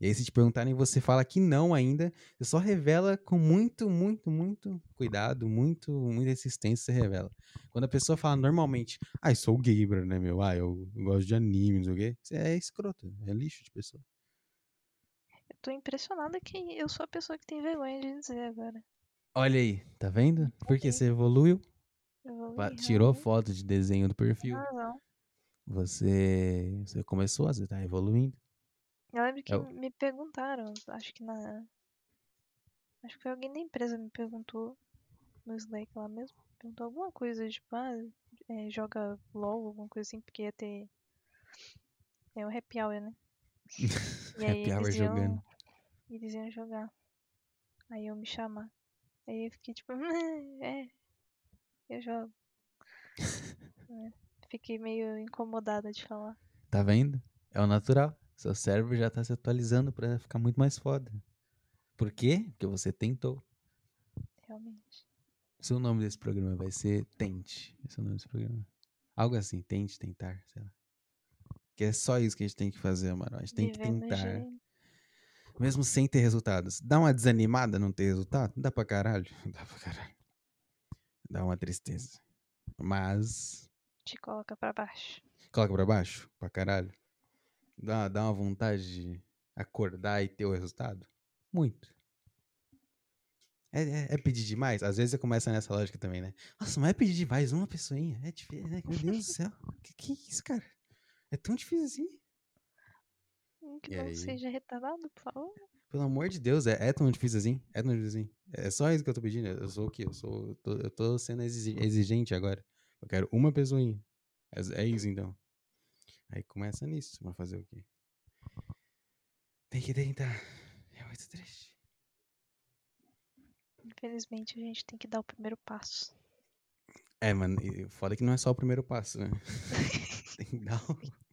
E aí, se te perguntarem, você fala que não ainda. Você só revela com muito, muito, muito cuidado, muito, muita insistência, você revela. Quando a pessoa fala normalmente, ah, eu sou gamer, né, meu? Ah, eu gosto de anime, não sei o quê. Você é escroto, é lixo de pessoa. Eu tô impressionada que eu sou a pessoa que tem vergonha de dizer agora. Olha aí, tá vendo? Porque você evoluiu, Eu ler, tirou realmente. foto de desenho do perfil. Ah, não. Você, você começou, você tá evoluindo. Eu lembro que É o- me perguntaram, acho que na. Acho que foi alguém da empresa me perguntou no Slack lá mesmo. Perguntou alguma coisa, tipo, ah, é, joga LOL, alguma coisa assim, porque ia ter Tem o happy hour, né? [LAUGHS] E Happy hour eles iam, jogando. eles iam jogar. Aí eu me chamar. Aí eu fiquei tipo, [LAUGHS] é, eu jogo. [LAUGHS] É, Fiquei meio incomodada de falar. Tá vendo? É o natural. Seu cérebro já tá se atualizando pra ficar muito mais foda. Por quê? Porque você tentou. Realmente. Se o nome desse programa vai ser Tente. Esse é o nome desse programa. Algo assim, tente, tentar, sei lá. Que é só isso que a gente tem que fazer, mano. A gente tem que tentar. Mesmo sem ter resultados. Dá uma desanimada não ter resultado? Dá pra caralho? [LAUGHS] Dá pra caralho. Dá uma tristeza. Mas. te coloca pra baixo. Coloca pra baixo? Pra caralho. Dá, dá uma vontade de acordar e ter o resultado? Muito. É, é- é pedir demais? Às vezes você começa nessa lógica também, né? Nossa, mas é pedir demais uma pessoinha. É difícil, né? Meu Deus do céu. Que, que isso, cara? É tão difícil assim? Que E não aí? seja retardado, por favor. Pelo amor de Deus, é, é tão difícil assim? É tão difícil assim? É só isso que eu tô pedindo. Eu sou o quê? Eu, sou, eu, tô, eu tô sendo exigente agora. Eu quero uma pessoinha. É, é isso então. Aí começa nisso, mas fazer o quê? Tem que tentar. É muito triste. Infelizmente, a gente tem que dar o primeiro passo. É, mano, foda que não é só o primeiro passo, né? [LAUGHS] Tem que dar o...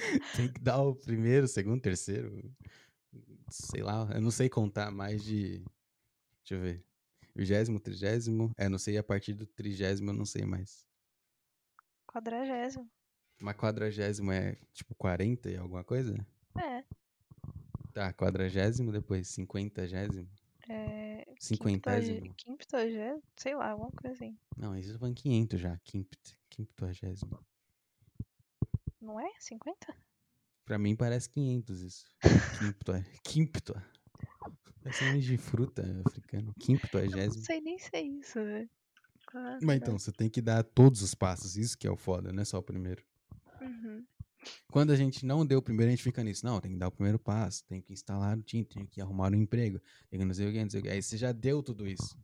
[LAUGHS] Tem que dar o primeiro, segundo, terceiro. Sei lá, eu não sei contar mais de. Deixa eu ver. Vigésimo, trigésimo. É, não sei a partir do trigésimo eu não sei mais. Quadragésimo. Mas quadragésimo é tipo 40 e alguma coisa? É. Tá, quadragésimo, depois cinquentagésimo. É. Cinquentésimo. Quinquitagésimo. Sei lá, alguma coisa assim. Não, isso falando 500 já. Quimpt, quinquagésimo. Não é? 50? Pra mim parece 500 isso. [LAUGHS] Quinto, quinto. Parece nome de fruta africano. Não Quinquagésimo. sei nem se é isso, velho. Ah, Mas então, você tem que dar todos os passos. Isso que é o foda, não é só o primeiro. Uhum. Quando a gente não deu o primeiro, a gente fica nisso. Não, tem que dar o primeiro passo. Tem que instalar o time, tem que arrumar um emprego. Tem que não sei o que, não sei o que. Aí você já deu tudo isso.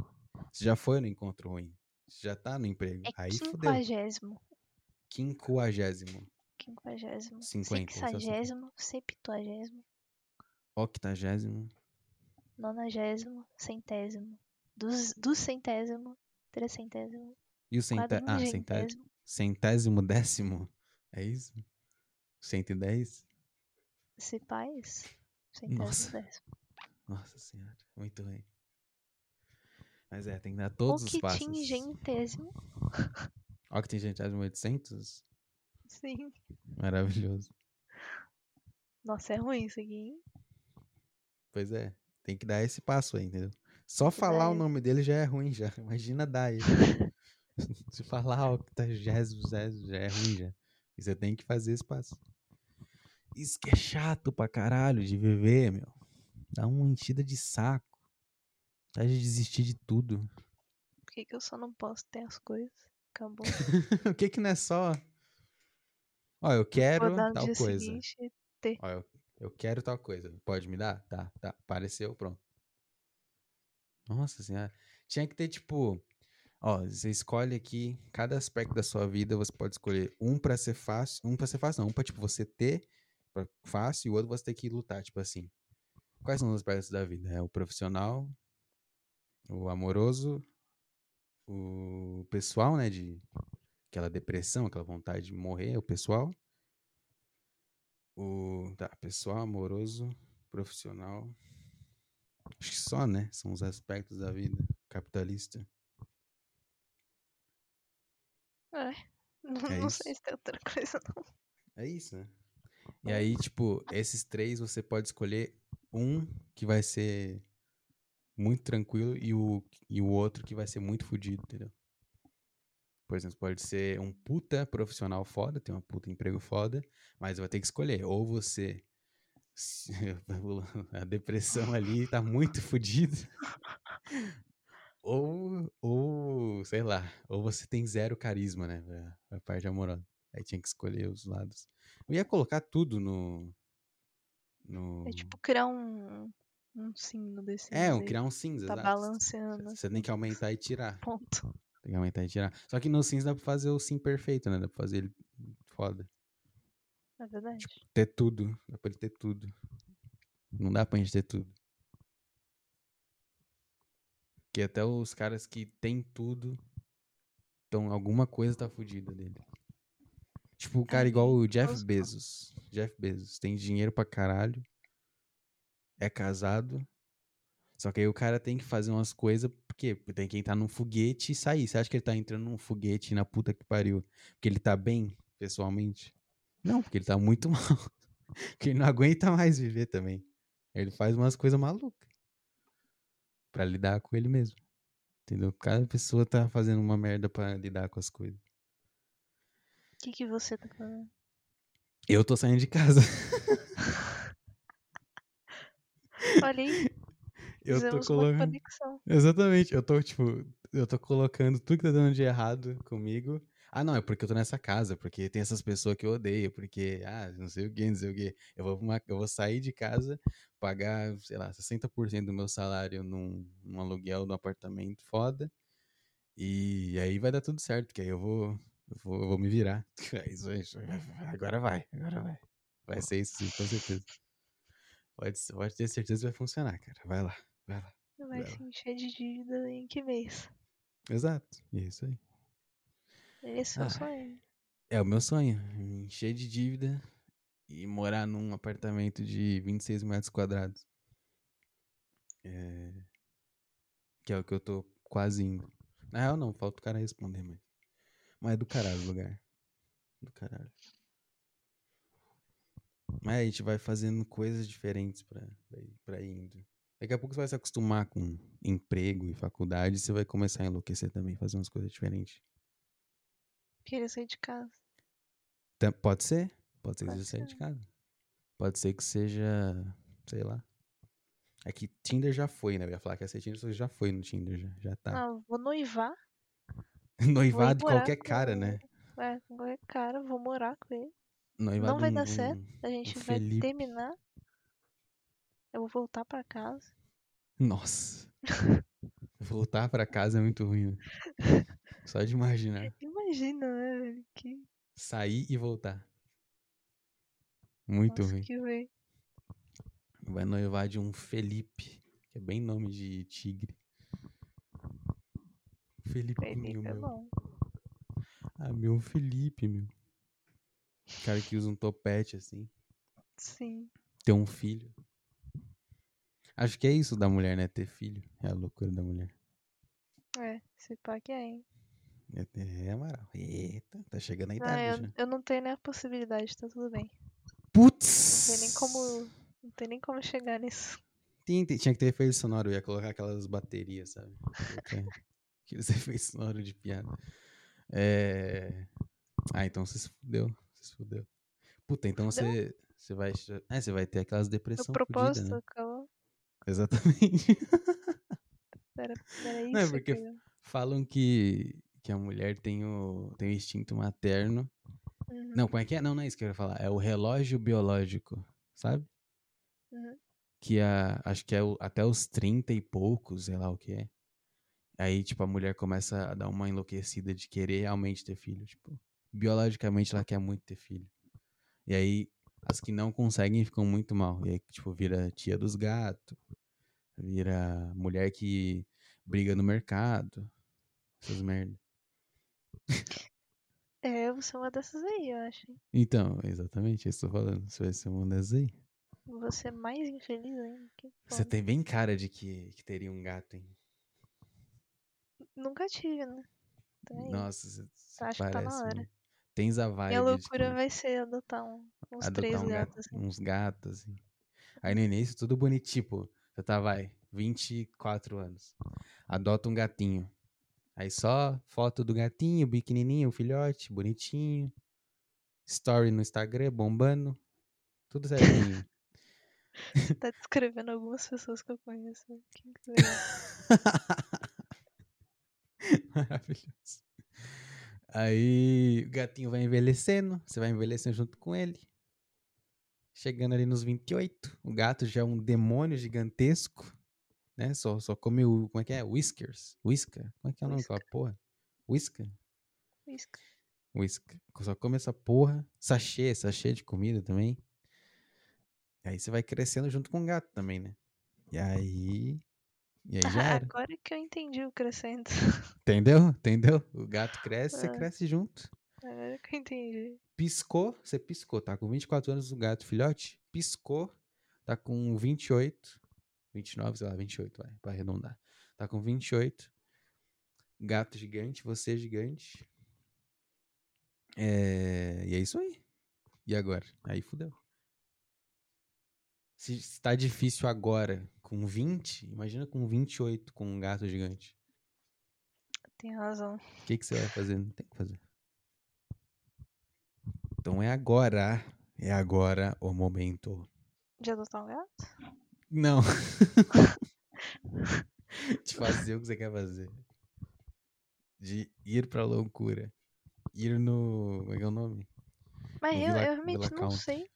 Você já foi no encontro ruim. Você já tá no emprego. É Aí fudeu. quinquagésimo. Quinquagésimo. Quinquagésimo. Sexagésimo. Septuagésimo. Octagésimo. Nonagésimo. Centésimo. Dos, do centésimo. Trecentésimo. E o centa... Ah, centésimo. Centésimo décimo? É isso? 110? Se paz. Nossa. Centésimo décimo. Nossa senhora, muito ruim. Mas é, tem que dar todos os passos. Octingentésimo. Octingentésimo 800? Sim. Maravilhoso. Nossa, é ruim isso aqui, hein? Pois é, tem que dar esse passo aí, entendeu? Só que falar dar o nome dele já é ruim, já. [LAUGHS] Imagina dar ele. [LAUGHS] Se falar octagésimo, zésimo, já é ruim, já. E você tem que fazer esse passo. Isso que é chato pra caralho de viver, meu. Dá uma enchida de saco. Dá de desistir de tudo. Por que, que eu só não posso ter as coisas? Acabou. [LAUGHS] o que que não é só? Ó, eu quero tal coisa. seguinte. Ó, eu, eu quero tal coisa. Pode me dar? Tá, tá. Apareceu, pronto. Nossa senhora. Tinha que ter, tipo. Ó, você escolhe aqui, cada aspecto da sua vida, você pode escolher um pra ser fácil. Um pra ser fácil, não. Um pra, tipo, você ter pra- fácil e o outro você ter que lutar, tipo assim. Quais são os aspectos da vida? É o profissional, o amoroso, o pessoal, né? De aquela depressão, aquela vontade de morrer, o pessoal. O tá, pessoal, amoroso, profissional. Acho que só, né? São os aspectos da vida capitalista. É. Não, É não isso. sei se tem outra coisa, não. É isso, né? E aí, tipo, esses três você pode escolher um que vai ser muito tranquilo e o, e o outro que vai ser muito fodido, entendeu? Por exemplo, pode ser um puta profissional foda, tem um puta emprego foda, mas vai ter que escolher. Ou você. [LAUGHS] A depressão ali tá muito fodida. Ou, ou, sei lá, ou você tem zero carisma, né? A parte amorosa. Aí tinha que escolher os lados. Eu ia colocar tudo no. no... É tipo criar um, um signo desse. É, um, criar um cinza. Tá exato. balanceando. Você tem que aumentar e tirar. [LAUGHS] Ponto. Tem que aumentar e tirar. Só que no cinza dá pra fazer o sim perfeito, né? Dá pra fazer ele foda. É verdade. Ter tudo. Dá pra ele ter tudo. Não dá pra gente ter tudo. Porque até os caras que têm tudo. Então, alguma coisa tá fodida dele. Tipo, o cara Ai, igual o Jeff os- Bezos. Jeff Bezos tem dinheiro pra caralho. É casado. Só que aí o cara tem que fazer umas coisas. Por quê? Porque tem que entrar num foguete e sair. Você acha que ele tá entrando num foguete na puta que pariu? Porque ele tá bem, pessoalmente? Não, porque ele tá muito [LAUGHS] mal. Porque ele não aguenta mais viver também. Ele faz umas coisas malucas. Pra lidar com ele mesmo. Entendeu? Cada pessoa tá fazendo uma merda pra lidar com as coisas. O que, que você tá falando? Eu tô saindo de casa. [LAUGHS] Olha aí, Eu tô colocando. Exatamente. Eu tô, tipo, eu tô colocando tudo que tá dando de errado comigo. Ah, não, é porque eu tô nessa casa, porque tem essas pessoas que eu odeio, porque, ah, não sei o que, não sei o que. Eu vou, uma- eu vou sair de casa, pagar, sei lá, 60% do meu salário num, num aluguel de um apartamento foda. E aí vai dar tudo certo, porque aí eu vou, eu vou, eu vou me virar. [LAUGHS] É isso aí, isso agora vai, agora vai. Vai ser isso sim, com certeza. Pode, pode ter certeza que vai funcionar, cara. Vai lá, vai lá. Vai se encher de dívida em que mês? Exato, é isso aí. Esse é Ah. o sonho. É o meu sonho, me encher de dívida e morar num apartamento de 26 metros quadrados. É... Que é o que eu tô quase indo. Na real não, falta o cara responder, mas... Mas é do caralho o lugar. Do caralho. Mas a gente vai fazendo coisas diferentes pra, pra, ir, pra ir indo. Daqui a pouco você vai se acostumar com emprego e faculdade e você vai começar a enlouquecer também, fazer umas coisas diferentes. Queria sair de casa. Tam- Pode ser. Pode ser que Pode você saia de casa. Pode ser que seja. Sei lá. É que Tinder já foi, né? Eu ia falar que ia ser Tinder, só que já foi no Tinder, já, já tá. Não, vou noivar. [LAUGHS] Noivado de morar qualquer cara, com- né? É, com qualquer cara, vou morar com ele. Noivado vai dar certo. A gente vai terminar. Eu vou voltar pra casa. Nossa. [LAUGHS] Voltar pra casa é muito ruim, né? Só de imaginar. Imagina, né, velho? Que Sair e voltar. Muito nossa, ruim. que ruim. Vai noivar de um Felipe, que é bem nome de tigre. Felipinho, Felipe é meu. bom. Ah, meu Felipe, meu. Cara que usa um topete assim. Sim. Ter um filho. Acho que é isso da mulher, né? Ter filho. É a loucura da mulher. É, se pá que é, hein? É, é Amaral. Eita, tá chegando a Ah, idade eu, já. eu não tenho nem a possibilidade, tá tudo bem. Putz! Não tem nem como. Não tem nem como chegar nisso. Tinha, tinha que ter efeito sonoro. Eu ia colocar aquelas baterias, sabe? Aqueles [LAUGHS] efeitos sonoros de piada. É... Ah, então você se fudeu. Você se fudeu. Puta, então Fudeu? você, você vai. É, você vai ter aquelas propósito, fudida, né? Exatamente. [LAUGHS] Era, era isso. Não, é porque- que Falam que, que a mulher tem o, tem o instinto materno. Uhum, Não, como é que é? Não, não é isso que eu ia falar. É o relógio biológico, sabe? uhum. Que a, acho que é o- até os 30 e poucos, sei lá o que é. Aí, tipo, a mulher começa a dar uma enlouquecida de querer realmente ter filho. Tipo, biologicamente ela quer muito ter filho. E aí, as que não conseguem ficam muito mal. E aí, tipo, vira tia dos gatos. Vira mulher que briga no mercado. Essas merda. É, eu sou uma dessas aí, eu acho. Então, exatamente, é isso que eu tô falando. Você vai ser uma dessas aí. Vou ser mais infeliz ainda. Que Você tem bem cara de que, que teria um gato, hein? Nunca tive, né? É. Nossa, você, você Acho que tá na parece. hora. né? Tens a vibe Minha de loucura que vai ser adotar um, uns três adotar um gatos, gato, assim. uns gatos, assim. Aí no início, tudo bonito, tipo, você tá, vai, 24 anos. Adota um gatinho. Aí só foto do gatinho, pequenininho, filhote, bonitinho. Story no Instagram, bombando. Tudo certinho. [LAUGHS] Tá descrevendo algumas pessoas que eu conheço. Que. [LAUGHS] Maravilhoso. Aí o gatinho vai envelhecendo, você vai envelhecendo junto com ele. Chegando ali nos 28, o gato já é um demônio gigantesco, né? Só, só come o. Como é que é? Whiskers? Whisca? Como é que é o nome daquela porra? Whisca? Whisca. Só come essa porra. Sachê, sachê de comida também. Aí você vai crescendo junto com o gato também, né? E aí. E aí já Ah, era. agora que eu entendi o crescendo. Entendeu? [LAUGHS] Entendeu? O gato cresce, você É. cresce junto. Agora que eu entendi. Piscou, você piscou, tá com 24 anos o gato filhote, piscou, tá com 28, 29, sei lá, 28, vai, pra arredondar. Tá com 28, gato gigante, você gigante. É, e é isso aí. E agora? Aí fudeu. Se se tá difícil agora com 20, imagina com 28 com um gato gigante. Tem razão. O que, que você vai fazer? Não tem o que fazer. Então é agora. É agora o momento. De adotar um gato? Não. [LAUGHS] De fazer o que você quer fazer. De ir pra loucura. Ir no. Como é que é o nome? Mas No eu, Villa- eu realmente Villa não Country. sei.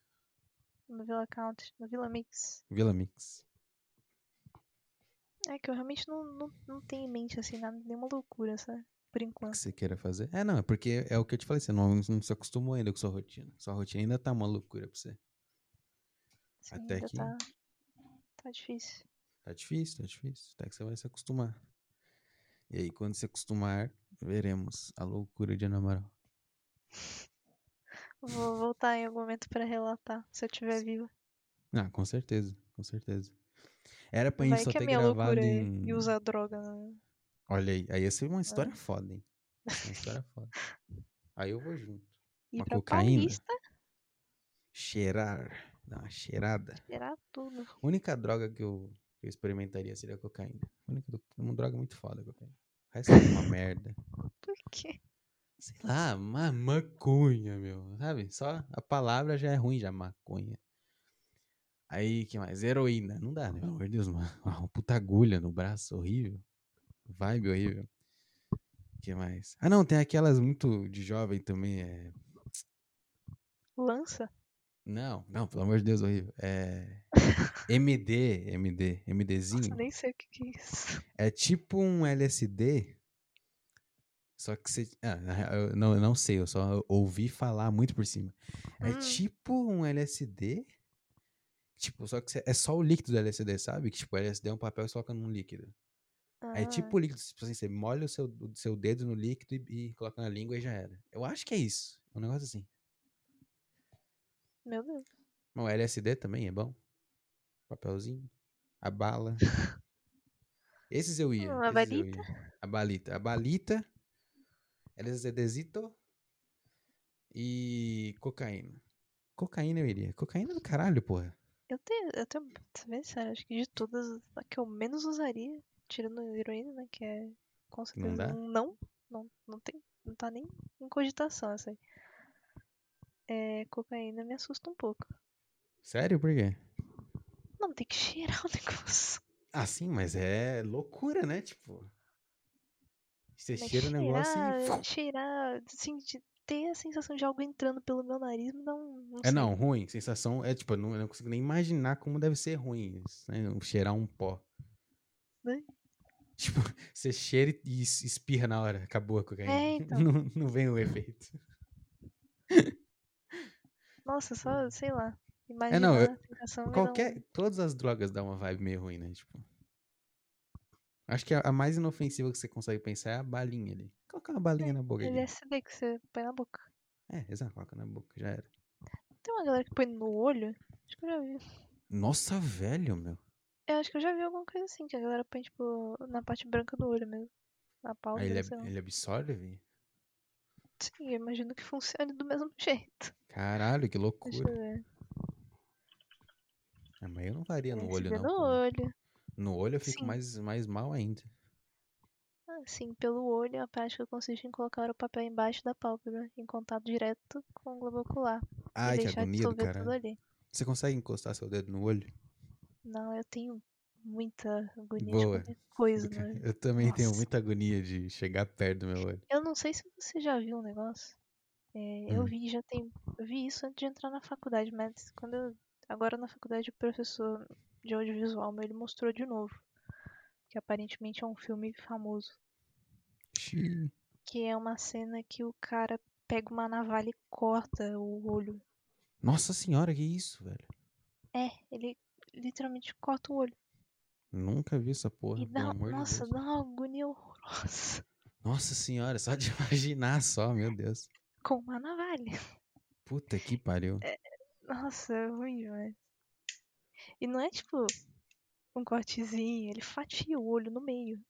No Villa Country, no Villa Mix. Vila Mix. É que eu realmente não, não, não tenho em mente assim, nada, nenhuma loucura, sabe? Por O que enquanto. você queira fazer. É, não, é porque é o que eu te falei. Você não, não se acostumou ainda com sua rotina. Sua rotina ainda tá uma loucura pra você. Sim, Até ainda que- tá, tá difícil. Tá difícil, tá difícil. Até que você vai se acostumar. E aí, quando se acostumar, veremos a loucura de Ana Amaral. [LAUGHS] Vou voltar em algum momento pra relatar, se eu estiver viva. Ah, com certeza, com certeza. Era pra Vai gente só a ter gravado é em. e usar droga. Né? Olha aí, aí ia ser uma história foda, hein? Uma história foda. Aí eu vou junto. Ir Uma pra cocaína? Paulista, Cheirar, dar uma cheirada. tirar tudo. A única droga que eu, que eu experimentaria seria a cocaína. A única, é uma droga muito foda a cocaína. O resto é uma merda. [LAUGHS] Por quê? Sei lá, ma maconha, meu. Sabe? Só a palavra já é ruim, já, maconha. Aí, que mais? Heroína. Não dá, né? Pelo amor de Deus, uma, [LAUGHS] uma puta agulha no braço, horrível. Vibe horrível. que mais? Ah, não, tem aquelas muito de jovem também. É... Lança? Não, não, pelo amor de Deus, horrível. É. [LAUGHS] MD, MD, MDzinho. Nossa, nem sei o que, que é isso. É tipo um LSD. Só que você. Ah, eu não, eu não sei, eu só ouvi falar muito por cima. É Hum. tipo um LSD. Tipo, só que é só o líquido do LSD, sabe? Que tipo, o LSD é um papel e você coloca num líquido. Aí Ah, tipo o líquido, tipo assim, você molha o seu, o seu dedo no líquido e, e coloca na língua e já era. Eu acho que é isso. Um negócio assim. Meu Deus. Bom, LSD também é bom. Papelzinho. A bala. [LAUGHS] Esses eu ia. Hum, a esses eu balita? ia. A balita. A balita. LSDzito. E cocaína. Cocaína eu iria. Cocaína é do caralho, porra. Eu tenho, eu tenho, pra ser acho que de todas, a que eu menos usaria, tirando heroína, né, que é com certeza dá? um não, não, não tem, não tá nem em cogitação essa aí. É, cocaína me assusta um pouco. Sério? Por quê? Não, tem que cheirar o [LAUGHS] negócio. Ah, sim, mas é loucura, né? Tipo. Você Mas cheira o negócio e. cheirar, assim, de ter a sensação de algo entrando pelo meu nariz me dá um, não É sei. não, ruim. Sensação. É tipo, eu não, eu não consigo nem imaginar como deve ser ruim né? Cheirar um pó. Né? [LAUGHS] Tipo, você cheira e es- espirra na hora. Acabou a cocaína. É, [LAUGHS] então. Não, não vem o efeito. Nossa, só, sei lá, É, imaginar não, eu- Qualquer. um... Todas as drogas dão uma vibe meio ruim, né? Tipo. Acho que a, a mais inofensiva que você consegue pensar é a balinha ali. Colocar uma balinha na boca ali. LSD que você põe na boca. É, exato, coloca na boca, já era. Tem uma galera que põe no olho? Acho que eu já vi. Nossa, velho, meu. Eu acho que eu já vi alguma coisa assim, que a galera põe, tipo, na parte branca do olho mesmo. Na pálpebra, ele, ab- ele absorve? Sim, eu imagino que funcione do mesmo [LAUGHS] jeito. Caralho, que Deixa loucura. eu ver. Ah, mas eu não faria no olho, não. no pô. olho. No olho eu fico Sim. mais, mais mal ainda. Ah, sim, pelo olho, a prática consiste em colocar o papel embaixo da pálpebra, em contato direto com o globo ocular. Ai, e que deixar agonia do caralho. Você consegue encostar seu dedo no olho? Não, eu tenho muita agonia Boa. de qualquer coisa, [LAUGHS] né? Eu também tenho Nossa. muita agonia de chegar perto do meu olho. Eu não sei se você já viu um negócio. É, Eu Hum. vi já tem. Eu vi isso antes de entrar na faculdade, mas quando eu. Agora na faculdade o professor de audiovisual meu, ele mostrou de novo. Que aparentemente é um filme famoso. Xiii. Que é uma cena que o cara pega uma navalha e corta o olho. Nossa senhora, que isso, velho? É, ele literalmente corta o olho. Nunca vi essa porra, e pelo dá, amor nossa, de Deus. dá uma agonia horrorosa. Nossa senhora, só de [LAUGHS] imaginar só, meu Deus. Com uma navalha. Puta que pariu. Nossa, é ruim demais. E não é tipo um cortezinho, ele fatia o olho no meio.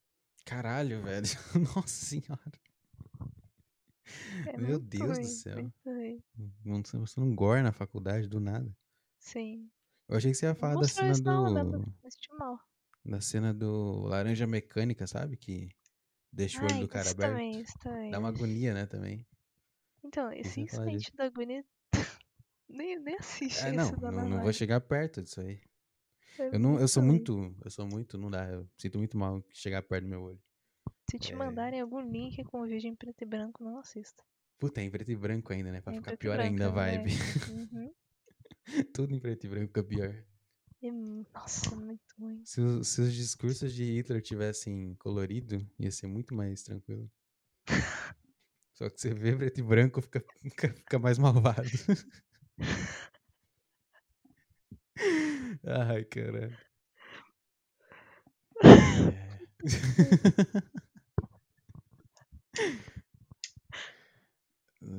Caralho, velho. [LAUGHS] Nossa senhora. É Meu Deus do ruim, céu. muito. Não, você não gore na faculdade do nada. Sim. Eu achei que você ia falar da cena aula, do. assisti mal. Da cena do Laranja Mecânica, sabe? Que deixa o olho Ai, do cara isso aberto. também. Dá uma agonia, né, também. Então, esse incidente da agonia. Nem, nem assiste É, não, não, não vou chegar perto disso aí. É Eu, não, eu sou muito. Eu sou muito. Não dá. Eu sinto muito mal chegar perto do meu olho. Se te é. mandarem algum link com vídeo em preto e branco, não assista. Puta, é em preto e branco ainda, né? Pra É ficar pior branco, ainda a é. vibe. Uhum. [LAUGHS] Tudo em preto e branco fica pior. É nossa, muito ruim. Se, os- se os discursos de Hitler tivessem colorido, ia ser muito mais tranquilo. [LAUGHS] Só que você vê preto e branco, fica, fica, fica mais malvado. [LAUGHS] [LAUGHS] Ai, caralho. É. [LAUGHS]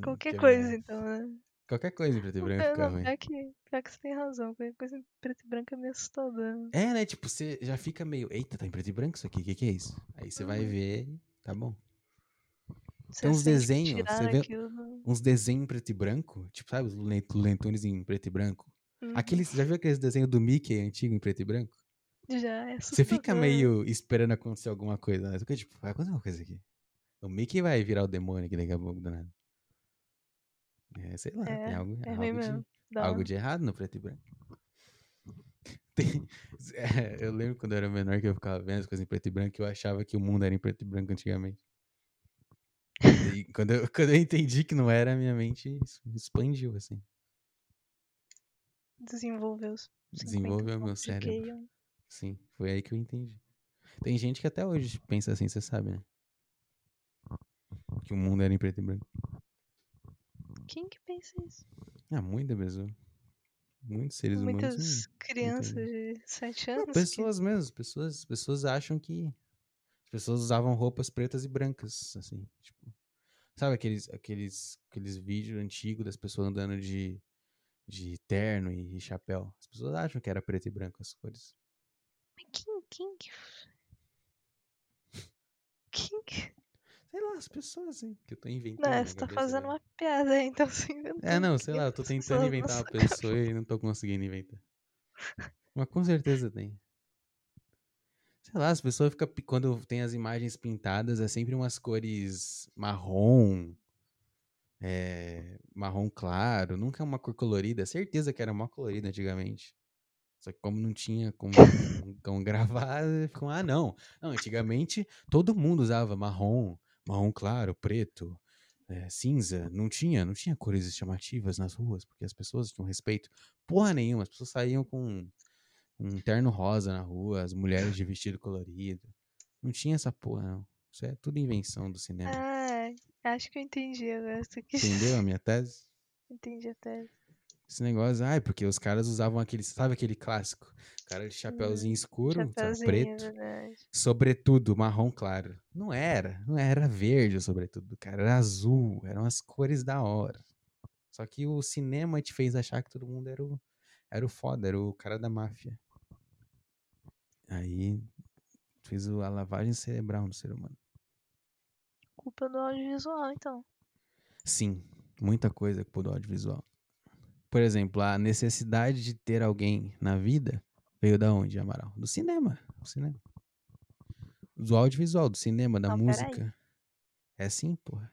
Qualquer Que coisa, então, né? Qualquer coisa em preto e branco fica não, ruim. pior que, pior que você tem razão. Qualquer coisa em preto e branco é meio assustador. né? É, né? Tipo, você já fica meio. Eita, tá em preto e branco isso aqui? O que, que é isso? Aí você vai Uhum. ver e tá bom. Você Tem uns desenhos, você vê- aquilo Uns desenhos em preto e branco. Tipo, sabe? Os Looney Looney Tunes em preto e branco. Uhum. Aqueles, já viu aqueles desenhos do Mickey antigo em preto e branco? Já é Você fica meio esperando acontecer alguma coisa, né? Fica tipo, vai acontecer uma coisa aqui. O Mickey vai virar o demônio aqui daqui a pouco do nada. É, sei lá, tem É, algo, é algo, de. Dá algo de errado no preto e branco. [LAUGHS] Tem- [LAUGHS] é, eu lembro quando eu era menor que eu ficava vendo as coisas em preto e branco e eu achava que o mundo era em preto e branco antigamente. E quando eu, [LAUGHS] quando eu entendi que não era, minha mente expandiu, assim. Desenvolveu os 50 Desenvolveu meu cérebro. Sim, foi aí que eu entendi. Tem gente que até hoje pensa assim, você sabe, né? Que o mundo era em preto e branco. Quem que pensa isso? Ah, muita pessoa. Muitos seres Muitas humanos. crianças de 7 Não, anos. que- pessoas mesmo. Pessoas, pessoas acham que. As pessoas usavam roupas pretas e brancas, assim. Tipo, sabe aqueles, aqueles, aqueles vídeos antigos das pessoas andando de, de terno e, chapéu? As pessoas acham que era preto e branco as cores. Mas Quem, quem que. Quem que. Sei lá, as pessoas, assim, que eu tô inventando. Não, você tá fazendo uma piada aí, então você inventou. É, não, sei lá, eu tô tentando inventar uma pessoa e não tô conseguindo inventar. Mas com certeza tem. Sei lá, as pessoas ficam. Quando tem as imagens pintadas, é sempre umas cores marrom. é, marrom claro. Nunca é uma cor colorida. Certeza que era mó colorida antigamente. Só que como não tinha como, [LAUGHS] como gravar, ficam, ah, não. Não, antigamente todo mundo usava marrom, marrom claro, preto, é, cinza. Não tinha, não tinha cores chamativas nas ruas, porque as pessoas tinham respeito. Porra nenhuma, as pessoas saíam com um terno rosa na rua, as mulheres de vestido colorido. Não tinha essa porra, não. Isso é tudo invenção do cinema. Ah, acho que eu entendi agora. Entendeu a minha tese? [LAUGHS] Entendi até. Esse negócio, ai, porque os caras usavam aquele, sabe aquele clássico? O cara de chapéuzinho escuro, sabe, Chapeuzinho, preto, é verdade. sobretudo marrom claro. Não era, não era verde sobretudo, cara, era azul, eram as cores da hora. Só que o cinema te fez achar que todo mundo era o, era o foda, era o cara da máfia. Aí fez o- a lavagem cerebral no ser humano. Culpa do audiovisual, então. Sim, muita coisa com o audiovisual. Por exemplo, a necessidade de ter alguém na vida veio da onde, Amaral? Do cinema. Do cinema. Do audiovisual, do cinema, da Não, música. É assim, porra.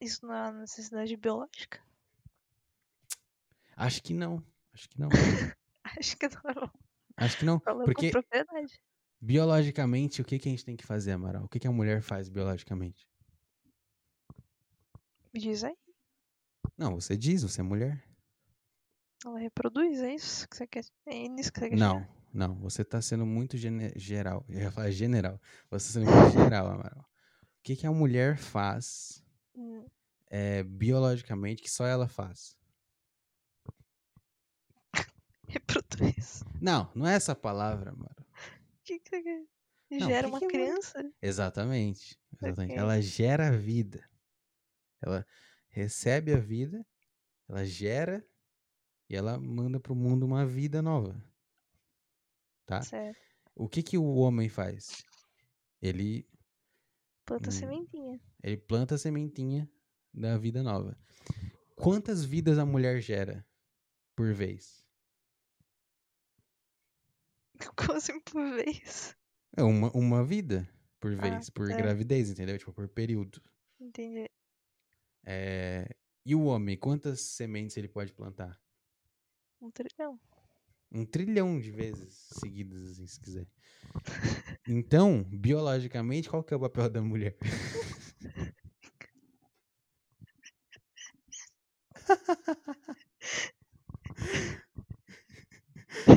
Isso não é uma necessidade biológica? Acho que não. Acho que não. [LAUGHS] Acho que não. Acho que não. Porque com propriedade. biologicamente, o que, que a gente tem que fazer, Amaral? O que, que a mulher faz biologicamente? Me diz aí. Não, você diz, você é mulher. Ela reproduz, é isso que você quer? É nisso que você quer Não, chegar? não. Você tá sendo muito gene- geral. Eu ia falar general. Você tá sendo muito [LAUGHS] geral, Amaral. O que, que a mulher faz Hum, é, biologicamente que só ela faz? [LAUGHS] Reproduz. Não, não é essa palavra, mano. O que que você quer? Não, Gera que uma que é uma- criança? Exatamente. exatamente. Ela gera a vida. Ela recebe a vida, ela gera e ela manda pro mundo uma vida nova. Tá? Certo. O que que o homem faz? Ele, Planta Hum. sementinha. ele planta a sementinha da vida nova. Quantas vidas a mulher gera por vez? [LAUGHS] Assim por vez? É uma, uma vida por Ah, vez, por tá. gravidez, entendeu? Tipo, por período. Entendi. É, E o homem, quantas sementes ele pode plantar? Um trilhão. Um trilhão de vezes seguidas, assim, se quiser. Então, biologicamente, qual que é o papel da mulher? [LAUGHS] [LAUGHS]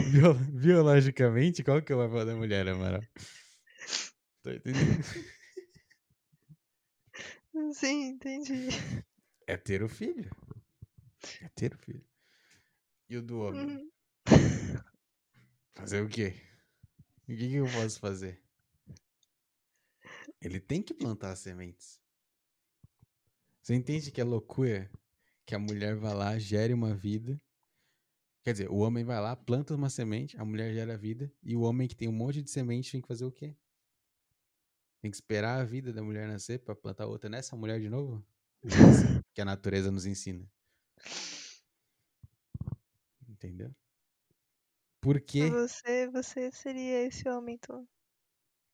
[LAUGHS] Bio- biologicamente, qual que é o papel da mulher, Amaral? Tô entendendo. [LAUGHS] Sim, entendi. É ter o filho. É ter o filho. E o do homem? Uhum. Fazer o quê? O que, que eu posso fazer? Ele tem que plantar as sementes. Você entende que é loucura que a mulher vai lá, gere uma vida. Quer dizer, o homem vai lá, planta uma semente, a mulher gera a vida, e o homem que tem um monte de semente tem que fazer o quê? Tem que esperar a vida da mulher nascer pra plantar outra nessa mulher de novo? [LAUGHS] Que a natureza nos ensina. Entendeu? Por quê? Você, você seria esse homem, então.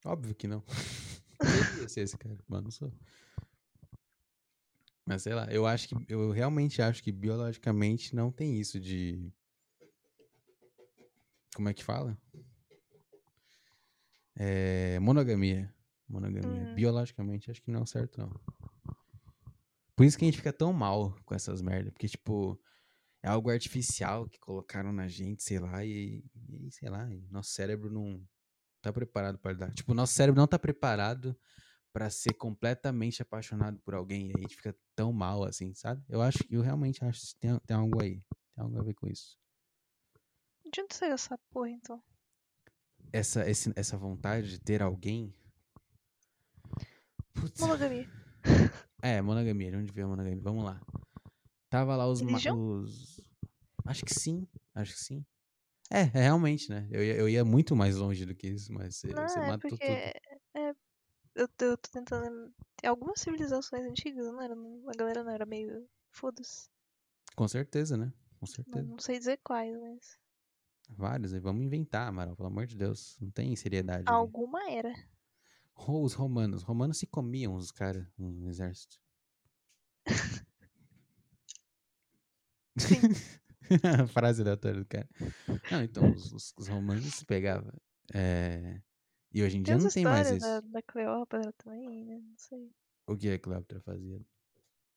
Óbvio que não. [LAUGHS] Eu queria ser esse cara, mas não sou. Mas sei lá, eu acho que. Eu realmente acho que biologicamente não tem isso de. Como é que fala? É, monogamia. Monogamia. Uhum. Biologicamente acho que não é certo, não. Por isso que a gente fica tão mal com essas merdas. Porque, tipo, é algo artificial que colocaram na gente, sei lá, e, e sei lá, e nosso cérebro não tá preparado para lidar. Tipo, nosso cérebro não tá preparado pra ser completamente apaixonado por alguém e a gente fica tão mal assim, sabe? Eu acho, eu realmente acho que tem, tem algo aí, tem algo a ver com isso. De onde saiu essa porra, então? Essa, esse- essa vontade de ter alguém. Putz, Monogamia. [LAUGHS] É, monogamia, de onde veio a monogamia? Vamos lá. Tava lá os, os- Acho que sim, acho que sim. É, é realmente, né? Eu ia, eu ia muito mais longe do que isso, mas você, Não, você é matou porque. tudo. É, eu, tô- eu tô tentando. algumas civilizações antigas, não era? Não- A galera não era meio. Foda-se. Com certeza, né? Com Não, certeza. não sei dizer quais, mas. Vários, aí vamos inventar, Amaral, pelo amor de Deus. Não tem seriedade. ali. Alguma era. Ro- Os romanos. Os romanos se comiam os caras no exército. A [LAUGHS] frase aleatória do cara. Não, então, os, os- os romanos se pegavam. É, E hoje em dia Tem não tem mais isso. da, da Cleópatra também, né? Não sei. O que a Cleópatra fazia?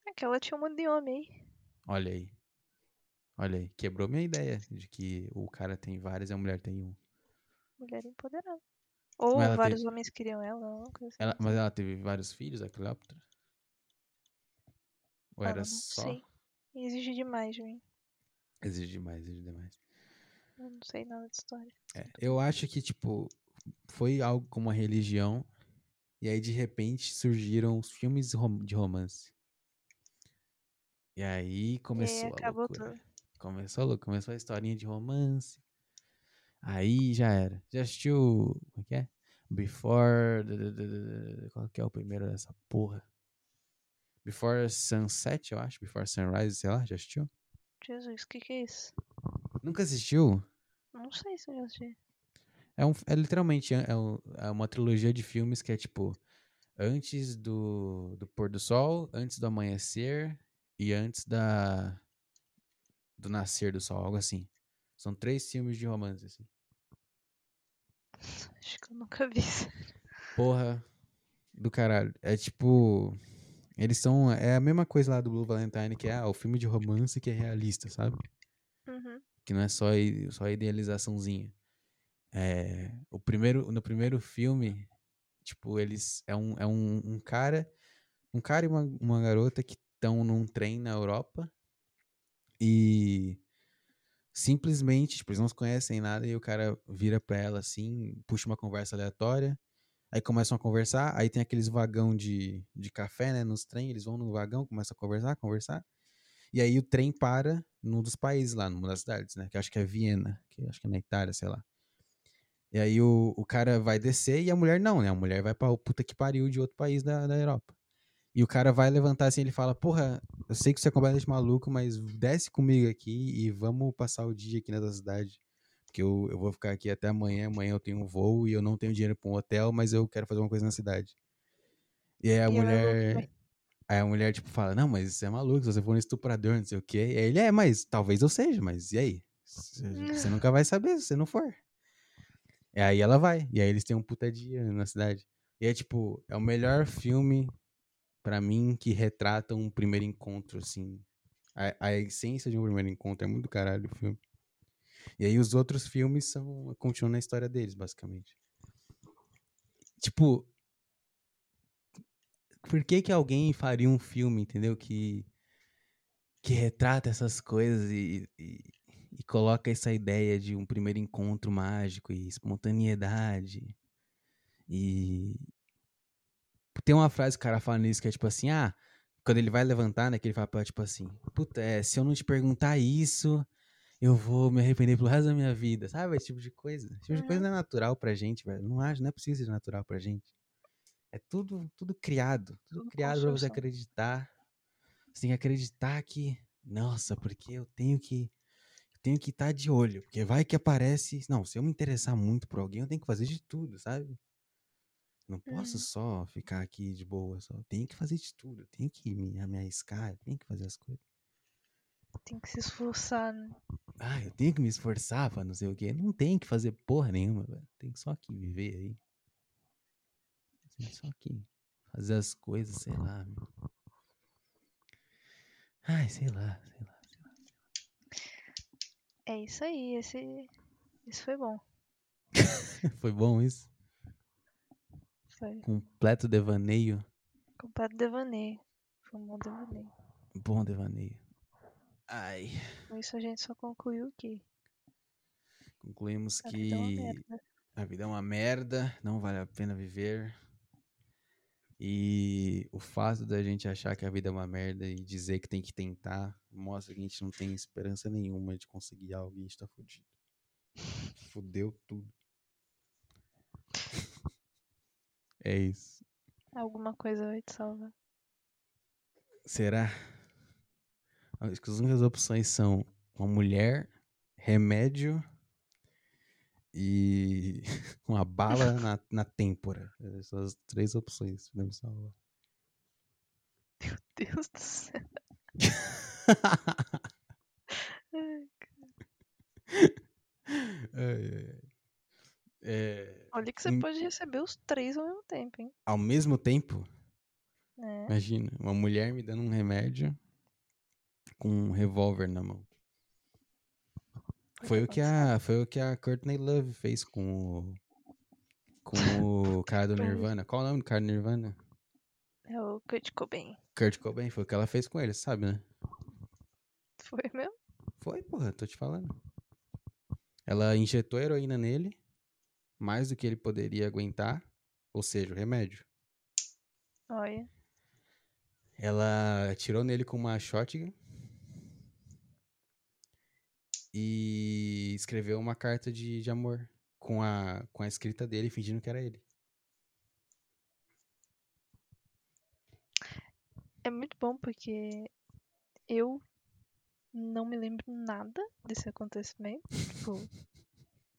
É que ela tinha um monte de homem aí. Olha aí. Olha aí. Quebrou minha ideia de que o cara tem vários e a mulher tem um. Mulher empoderada. Ou Mas vários homens queriam ela, coisa assim. Ela- mas ela teve vários filhos, a Cleópatra? Ou Ah, era não só? sei. Exige demais de mim. Exige demais, exige demais. Eu não sei nada de história. É, eu acho que, tipo, foi algo como uma religião, e aí de repente surgiram os filmes de romance. E aí começou e aí a acabou loucura. tudo. Começou a loucura, começou a historinha de romance. Aí já era. Já assistiu, como é que é? Before... Qual que é o primeiro dessa porra? Before Sunset, eu acho. Before Sunrise, sei lá, já assistiu? Jesus, o que, que é isso? Nunca assistiu? Não sei se eu já assisti. É, um, é literalmente é, um- é uma trilogia de filmes que é tipo antes do, do pôr do sol, antes do amanhecer e antes da do nascer do sol, algo assim. São três filmes de romance, assim. Acho que eu nunca vi isso. Porra do caralho. É tipo. Eles são. É a mesma coisa lá do Blue Valentine, que é ah, o filme de romance que é realista, sabe? Uhum. que não é só, só idealizaçãozinha. É, o primeiro, no primeiro filme, tipo, eles é um, é um, um cara, um cara e uma, uma garota que estão num trem na Europa e simplesmente, tipo, eles não se conhecem nada e o cara vira pra ela assim, puxa uma conversa aleatória, aí começam a conversar, aí tem aqueles vagão de, de café, né, nos trem, eles vão no vagão, começam a conversar, conversar, e aí o trem para num dos países lá, numa das cidades, né, que acho que é Viena, que acho que é na Itália, sei lá. E aí o, o cara vai descer e a mulher não, né, a mulher vai pra puta que pariu de outro país da, da Europa. E o cara vai levantar assim, ele fala, porra, eu sei que você é completamente maluco, mas desce comigo aqui e vamos passar o dia aqui nessa cidade. Porque eu, eu vou ficar aqui até amanhã, amanhã eu tenho um voo e eu não tenho dinheiro para um hotel, mas eu quero fazer uma coisa na cidade. E aí a E ela mulher. Aí a mulher, tipo, fala, não, mas você é maluco, se você for um estuprador, não sei o quê. E aí ele é, mas talvez eu seja, mas e aí? Você você [LAUGHS] nunca vai saber se você não for. E aí ela vai. E aí eles têm um puta dia na cidade. E é tipo, é o melhor filme pra mim que retrata um primeiro encontro, assim. A, a essência de um primeiro encontro é muito caralho o filme. E aí os outros filmes são. continuam a história deles, basicamente. Tipo. Por que que alguém faria um filme, entendeu? Que. que retrata essas coisas e, e, e coloca essa ideia de um primeiro encontro mágico e espontaneidade. E. Tem uma frase que o cara fala nisso que é tipo assim, ah, quando ele vai levantar, né, que ele fala tipo assim, puta, é, se eu não te perguntar isso, eu vou me arrepender pelo resto da minha vida, sabe? Esse tipo de coisa. Esse tipo de coisa Uhum. não é natural pra gente, velho. Não acho, não é possível ser natural pra gente. É tudo, tudo criado, tudo, Tudo criado pra você acreditar. Você tem que acreditar que, nossa, porque eu tenho que tenho que estar de olho, porque vai que aparece, não, se eu me interessar muito por alguém, eu tenho que fazer de tudo, sabe? Não posso Uhum. só ficar aqui de boa, só tenho que fazer de tudo, tenho que me, me arriscar, tenho que fazer as coisas. Tem que se esforçar, né? Ah, eu tenho que me esforçar pra não sei o quê. Não tem que fazer porra nenhuma, velho. Tem que só que viver aí. Tem só que fazer as coisas, sei lá, meu. Ai, sei lá, sei lá. É isso aí, esse. Isso foi bom. [LAUGHS] Foi bom isso? Foi. Completo devaneio. Completo devaneio. Foi um bom devaneio. Bom devaneio. Ai. Com isso a gente só concluiu que Concluímos a vida é que a vida é uma merda, não vale a pena viver. E o fato da gente achar que a vida é uma merda e dizer que tem que tentar mostra que a gente não tem esperança nenhuma de conseguir algo e a gente tá fudido. [LAUGHS] Fudeu tudo. É isso. Alguma coisa vai te salvar. Será? Acho que as únicas opções são uma mulher, remédio e [LAUGHS] uma bala na, na têmpora. Essas são as três opções pra me salvar. Deus do céu. [LAUGHS] Ai, ai, ai. É, Olha que você pode receber os três ao mesmo tempo, hein? ao mesmo tempo, É. imagina, uma mulher me dando um remédio com um revólver na mão. Foi o que a, foi o que a Courtney Love fez com o com o [LAUGHS] cara do. Nirvana. Qual o nome do cara do Nirvana? É o Kurt Cobain. Kurt Cobain, foi o que ela fez com ele, sabe, né? Foi mesmo? Foi, porra, tô te falando. Ela injetou heroína nele, mais do que ele poderia aguentar, ou seja, o remédio. Olha. Ela atirou nele com uma shotgun e escreveu uma carta de, de amor com a, com a escrita dele, fingindo que era ele. É muito bom porque eu não me lembro nada desse acontecimento. Tipo,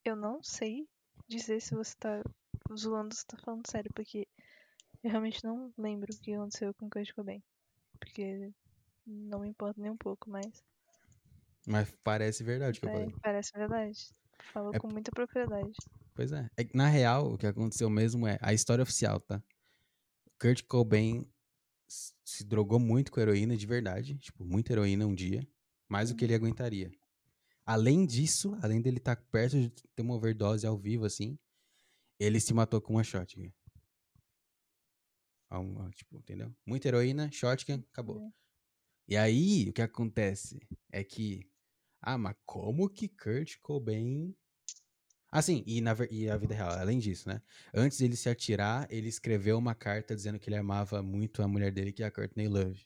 eu não sei dizer se você tá zoando ou se tá falando sério, porque eu realmente não lembro o que aconteceu com o Kurt Cobain. Porque não me importa nem um pouco, mas Mas parece verdade o que eu é, falei. parece verdade. Falou É com muita propriedade. Pois é. é. Na real, o que aconteceu mesmo é a história oficial, tá? Kurt Cobain se drogou muito com heroína de verdade, tipo, muita heroína um dia, mais do que ele aguentaria. Além disso, além dele estar perto de ter uma overdose ao vivo, assim, ele se matou com uma shotgun. Uma- Tipo, entendeu? Muita heroína, shotgun, acabou. Uhum. E aí, o que acontece é que. Ah, mas como que Kurt Cobain. Assim, e, na, e a vida real, além disso, né? Antes de ele se atirar, ele escreveu uma carta dizendo que ele amava muito a mulher dele, que é a Courtney Love.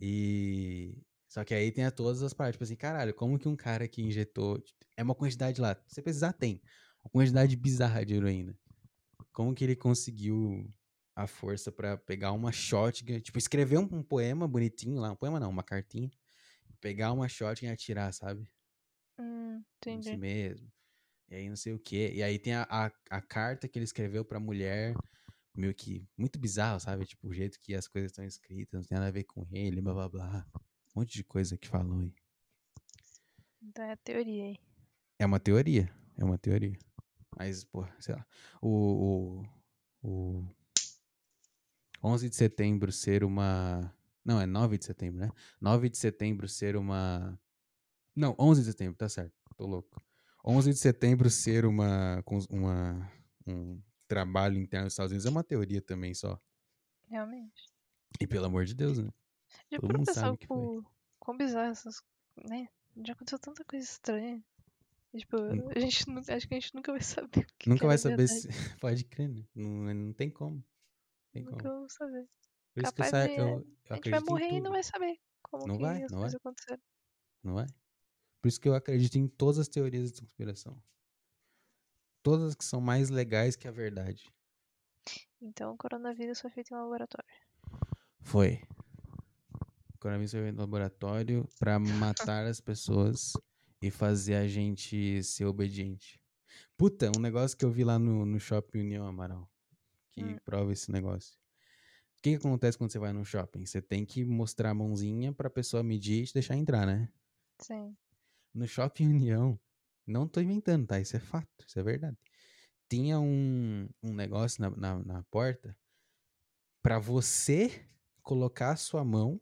E. Só que aí tem a todas as partes. Tipo assim, caralho, como que um cara que injetou. É uma quantidade lá. Você precisar, tem. Uma quantidade bizarra de heroína. Como que ele conseguiu a força para pegar uma shotgun, tipo, escrever um, um, poema bonitinho lá, um poema não, uma cartinha, pegar uma shotgun e atirar, sabe? Hum, entendi. Si mesmo. E aí não sei o que. E aí tem a, a, a, carta que ele escreveu pra mulher, meio que muito bizarro, sabe? Tipo, o jeito que as coisas estão escritas, não tem nada a ver com ele, blá blá blá. Um monte de coisa que falou aí. Então é a teoria aí. É uma teoria, é uma teoria. Mas, pô, sei lá. O, o, o 11 de setembro ser uma. Não, é 9 de setembro, né? 9 de setembro ser uma. Não, 11 de setembro, tá certo. Tô louco. 11 de setembro ser uma, uma um trabalho interno dos Estados Unidos é uma teoria também só. Realmente. E pelo amor de Deus, né? Já Todo mundo sabe que foi. Quão bizarro essas. Né? Já aconteceu tanta coisa estranha. Tipo, a gente, acho que a gente nunca vai saber. nunca vai saber se. [LAUGHS] Pode crer, né? Não, não tem como. Tem Nunca como. vamos saber. Por isso Capaz que eu, sa... de... eu, eu a gente vai morrer e não vai saber como não que vai, as não coisas vai. aconteceram. Não vai? Por isso que eu acredito em todas as teorias de conspiração. Todas que são mais legais que a verdade. Então o coronavírus foi feito em laboratório. Foi. Coronavírus foi feito em laboratório para matar as pessoas e fazer a gente ser obediente. Puta, um negócio que eu vi lá no, no Shopping União Amaral que hum. prova esse negócio. O que, que acontece quando você vai num shopping? Você tem que mostrar a mãozinha pra pessoa medir e te deixar entrar, né? Sim. No Shopping União, não tô inventando, tá? Isso é fato, isso é verdade. Tinha um, um negócio na, na, na porta para você colocar a sua mão.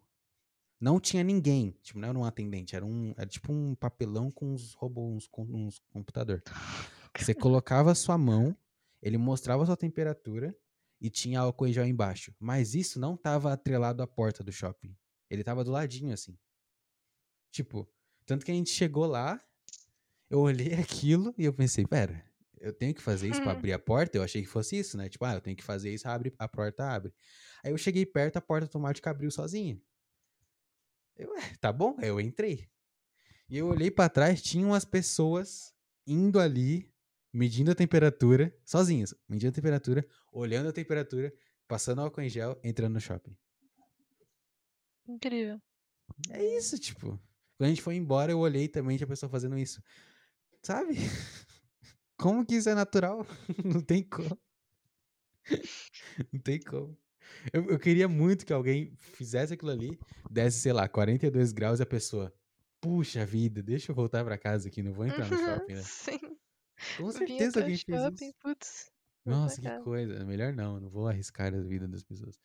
Não tinha ninguém, tipo, não era um atendente, era, um, era tipo um papelão com uns robôs, com uns computador. [LAUGHS] Você colocava a sua mão, ele mostrava a sua temperatura e tinha álcool em gel embaixo. Mas isso não tava atrelado à porta do shopping. Ele tava do ladinho, assim. Tipo, tanto que a gente chegou lá, eu olhei [LAUGHS] aquilo e eu pensei, pera, eu tenho que fazer isso para hum. abrir a porta? Eu achei que fosse isso, né? Tipo, ah, eu tenho que fazer isso, abre, a porta abre. Aí eu cheguei perto, a porta automática abriu sozinha. Eu, tá bom, eu entrei. E eu olhei para trás, tinham as pessoas indo ali medindo a temperatura, sozinhas, medindo a temperatura, olhando a temperatura, passando álcool em gel, entrando no shopping. Incrível. É isso, tipo. Quando a gente foi embora, eu olhei também a pessoa fazendo isso. Sabe? [LAUGHS] Como que isso é natural? [LAUGHS] Não tem como. [LAUGHS] Não tem como. Eu, eu queria muito que alguém fizesse aquilo ali, desse, sei lá, 42 graus e a pessoa. Puxa vida, deixa eu voltar para casa aqui, não vou entrar no shopping, né? Sim. Com certeza alguém fez shopping, isso. Putz, Nossa, que coisa. Melhor não, não vou arriscar a vida das pessoas.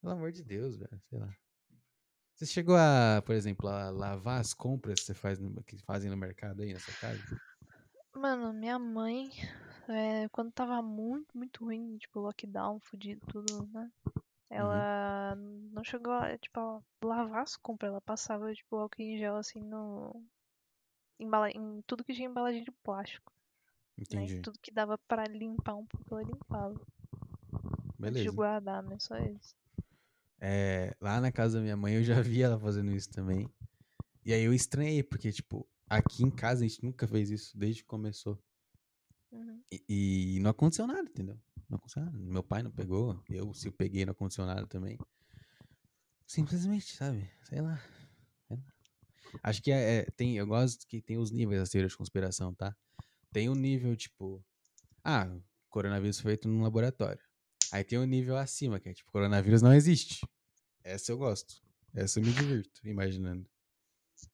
Pelo amor de Deus, velho, sei lá. Você chegou a, por exemplo, a lavar as compras que você faz no, que fazem no mercado aí na sua casa? Mano, minha mãe, é, quando tava muito, muito ruim, tipo, lockdown, fudido, tudo, né? Ela uhum. não chegou a, tipo, a lavar as compras, ela passava, tipo, álcool em gel, assim, no... Embala... em tudo que tinha embalagem de plástico. Né, Entendi. Né? Tudo que dava para limpar um pouco, ela limpava. Beleza. De guardar, mas só isso. É, lá na casa da minha mãe eu já vi ela fazendo isso também. E aí eu estranhei, porque, tipo, aqui em casa a gente nunca fez isso desde que começou. Uhum. E, e, não aconteceu nada, entendeu? Não aconteceu nada. Meu pai não pegou, eu, se eu peguei, não aconteceu nada também. Simplesmente, sabe? Sei lá. Sei lá. Acho que é, é, tem, eu gosto que tem os níveis da teoria de conspiração, tá? Tem um nível, tipo, ah, coronavírus feito num laboratório. Aí tem um nível acima, que é tipo, coronavírus não existe. Essa eu gosto. Essa eu me divirto, imaginando.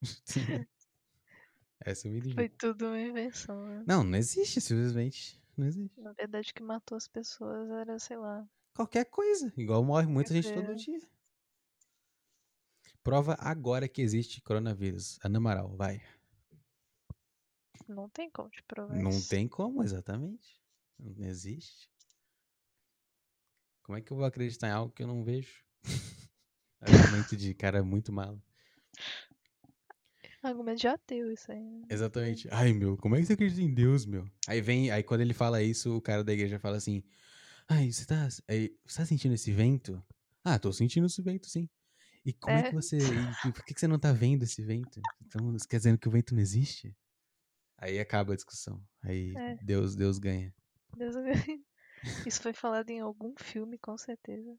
[LAUGHS] Essa eu me divirto. Foi tudo uma invenção, né? Não, não existe, simplesmente. Não existe. Na verdade, o que matou as pessoas era, sei lá. Qualquer coisa. Igual morre muita gente todo dia. Prova agora que existe coronavírus. Ana Amaral, vai. Não tem como te provar Não isso. tem como, exatamente. Não existe. Como é que eu vou acreditar em algo que eu não vejo? [LAUGHS] argumento de cara muito malo. Argumento de ateu, isso aí. né? Exatamente. Ai, meu, como é que você acredita em Deus, meu? Aí vem, aí quando ele fala isso, o cara da igreja fala assim: Ai, você tá, aí, você tá sentindo esse vento? Ah, tô sentindo esse vento, sim. E como é, É. que você. E, por que, que você não tá vendo esse vento? Então, você quer dizendo que o vento não existe? Aí acaba a discussão. Aí É. Deus, Deus ganha. Deus... [LAUGHS] Isso foi falado em algum filme, com certeza.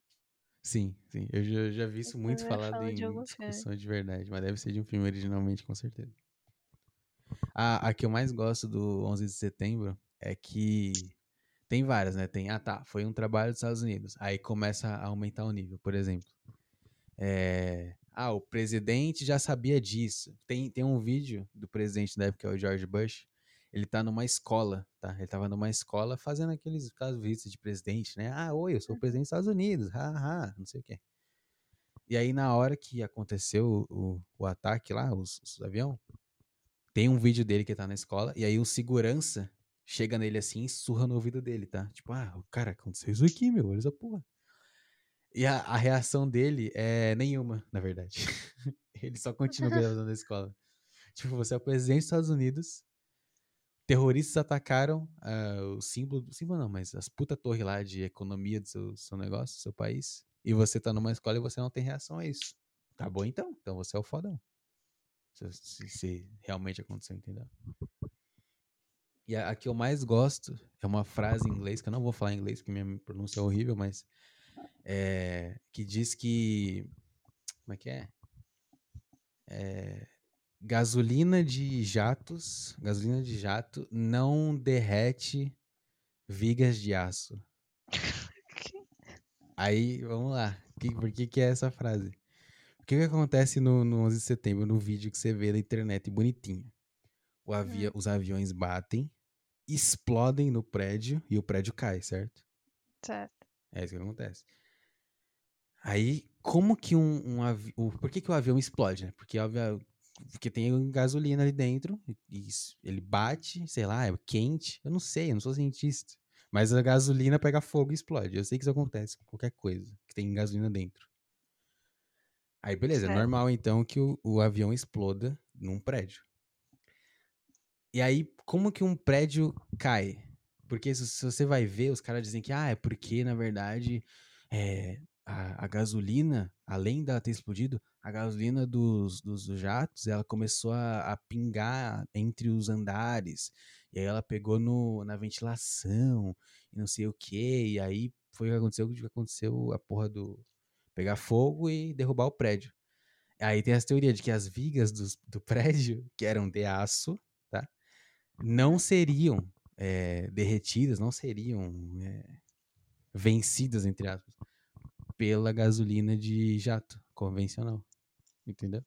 Sim, sim. Eu já, já vi isso muito falado fala de em filme. discussão de verdade, mas deve ser de um filme originalmente, com certeza. A, a que eu mais gosto do 11 de setembro é que tem várias, né? Tem, ah tá, foi um trabalho dos Estados Unidos. Aí começa a aumentar o nível, por exemplo. É, ah, o presidente já sabia disso. Tem, tem um vídeo do presidente da época, que é o George Bush. Ele tá numa escola, tá? Ele tava numa escola fazendo aqueles casos vistos de presidente, né? Ah, oi, eu sou o presidente dos Estados Unidos, haha, não sei o quê. E aí, na hora que aconteceu o, o ataque lá, os, os avião, tem um vídeo dele que tá na escola, e aí o segurança chega nele assim e surra no ouvido dele, tá? Tipo, ah, cara, aconteceu isso aqui, meu, olha essa porra. E a, a reação dele é nenhuma, na verdade. [LAUGHS] ele só continua [LAUGHS] gravando na escola. Tipo, você é o presidente dos Estados Unidos, terroristas atacaram ah, o símbolo, símbolo não, mas as puta torre lá de economia do seu, seu negócio, do seu país, e você tá numa escola e você não tem reação a isso. Tá bom então, então você é o fodão. Se, se- se realmente aconteceu, entendeu? E a, a que eu mais gosto é uma frase em inglês, que eu não vou falar em inglês porque minha pronúncia é horrível, mas é, que diz que. Como é que é? É, gasolina de jatos, gasolina de jato não derrete vigas de aço. Aí, vamos lá. Que- por que, que é essa frase? O que, que acontece no, no 11 de setembro, no vídeo que você vê na internet bonitinho? O avia, Os aviões batem, explodem no prédio e o prédio cai, certo? Certo. É isso que acontece. Aí, como que um, um avião. Por que, que o avião explode, né? Porque, óbvio, porque tem gasolina ali dentro, e ele bate, sei lá, é quente. Eu não sei, eu não sou cientista. Mas a gasolina pega fogo e explode. Eu sei que isso acontece com qualquer coisa que tem gasolina dentro. Aí, beleza, é Certo. normal então que o, o avião exploda num prédio. E aí, como que um prédio cai? Porque se, se você vai ver, os caras dizem que ah, é porque, na verdade, é, a, a gasolina, além dela ter explodido, a gasolina dos, dos jatos, ela começou a, a pingar entre os andares. E aí ela pegou no, na ventilação e não sei o que. E aí foi o que aconteceu, que aconteceu a porra do pegar fogo e derrubar o prédio. Aí tem essa teoria de que as vigas dos- do prédio, que eram de aço, tá? Não seriam é, derretidas, não seriam é, vencidas, entre aspas, pela gasolina de jato convencional. Entendeu?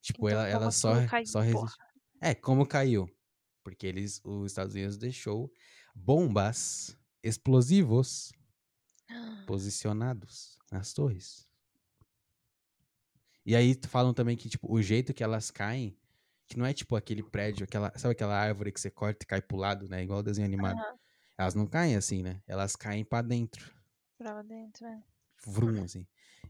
Tipo, Então, ela, ela só, aquilo caiu, só porra? resiste. É, como caiu? Porque eles, os Estados Unidos deixou bombas explosivos posicionados nas torres. E aí falam também que, tipo, o jeito que elas caem, que não é tipo aquele prédio, aquela, sabe aquela árvore que você corta e cai pro lado, né? Igual desenho animado. Aham. Elas não caem assim, né? Elas caem pra dentro. Pra dentro, né? Vrum, assim.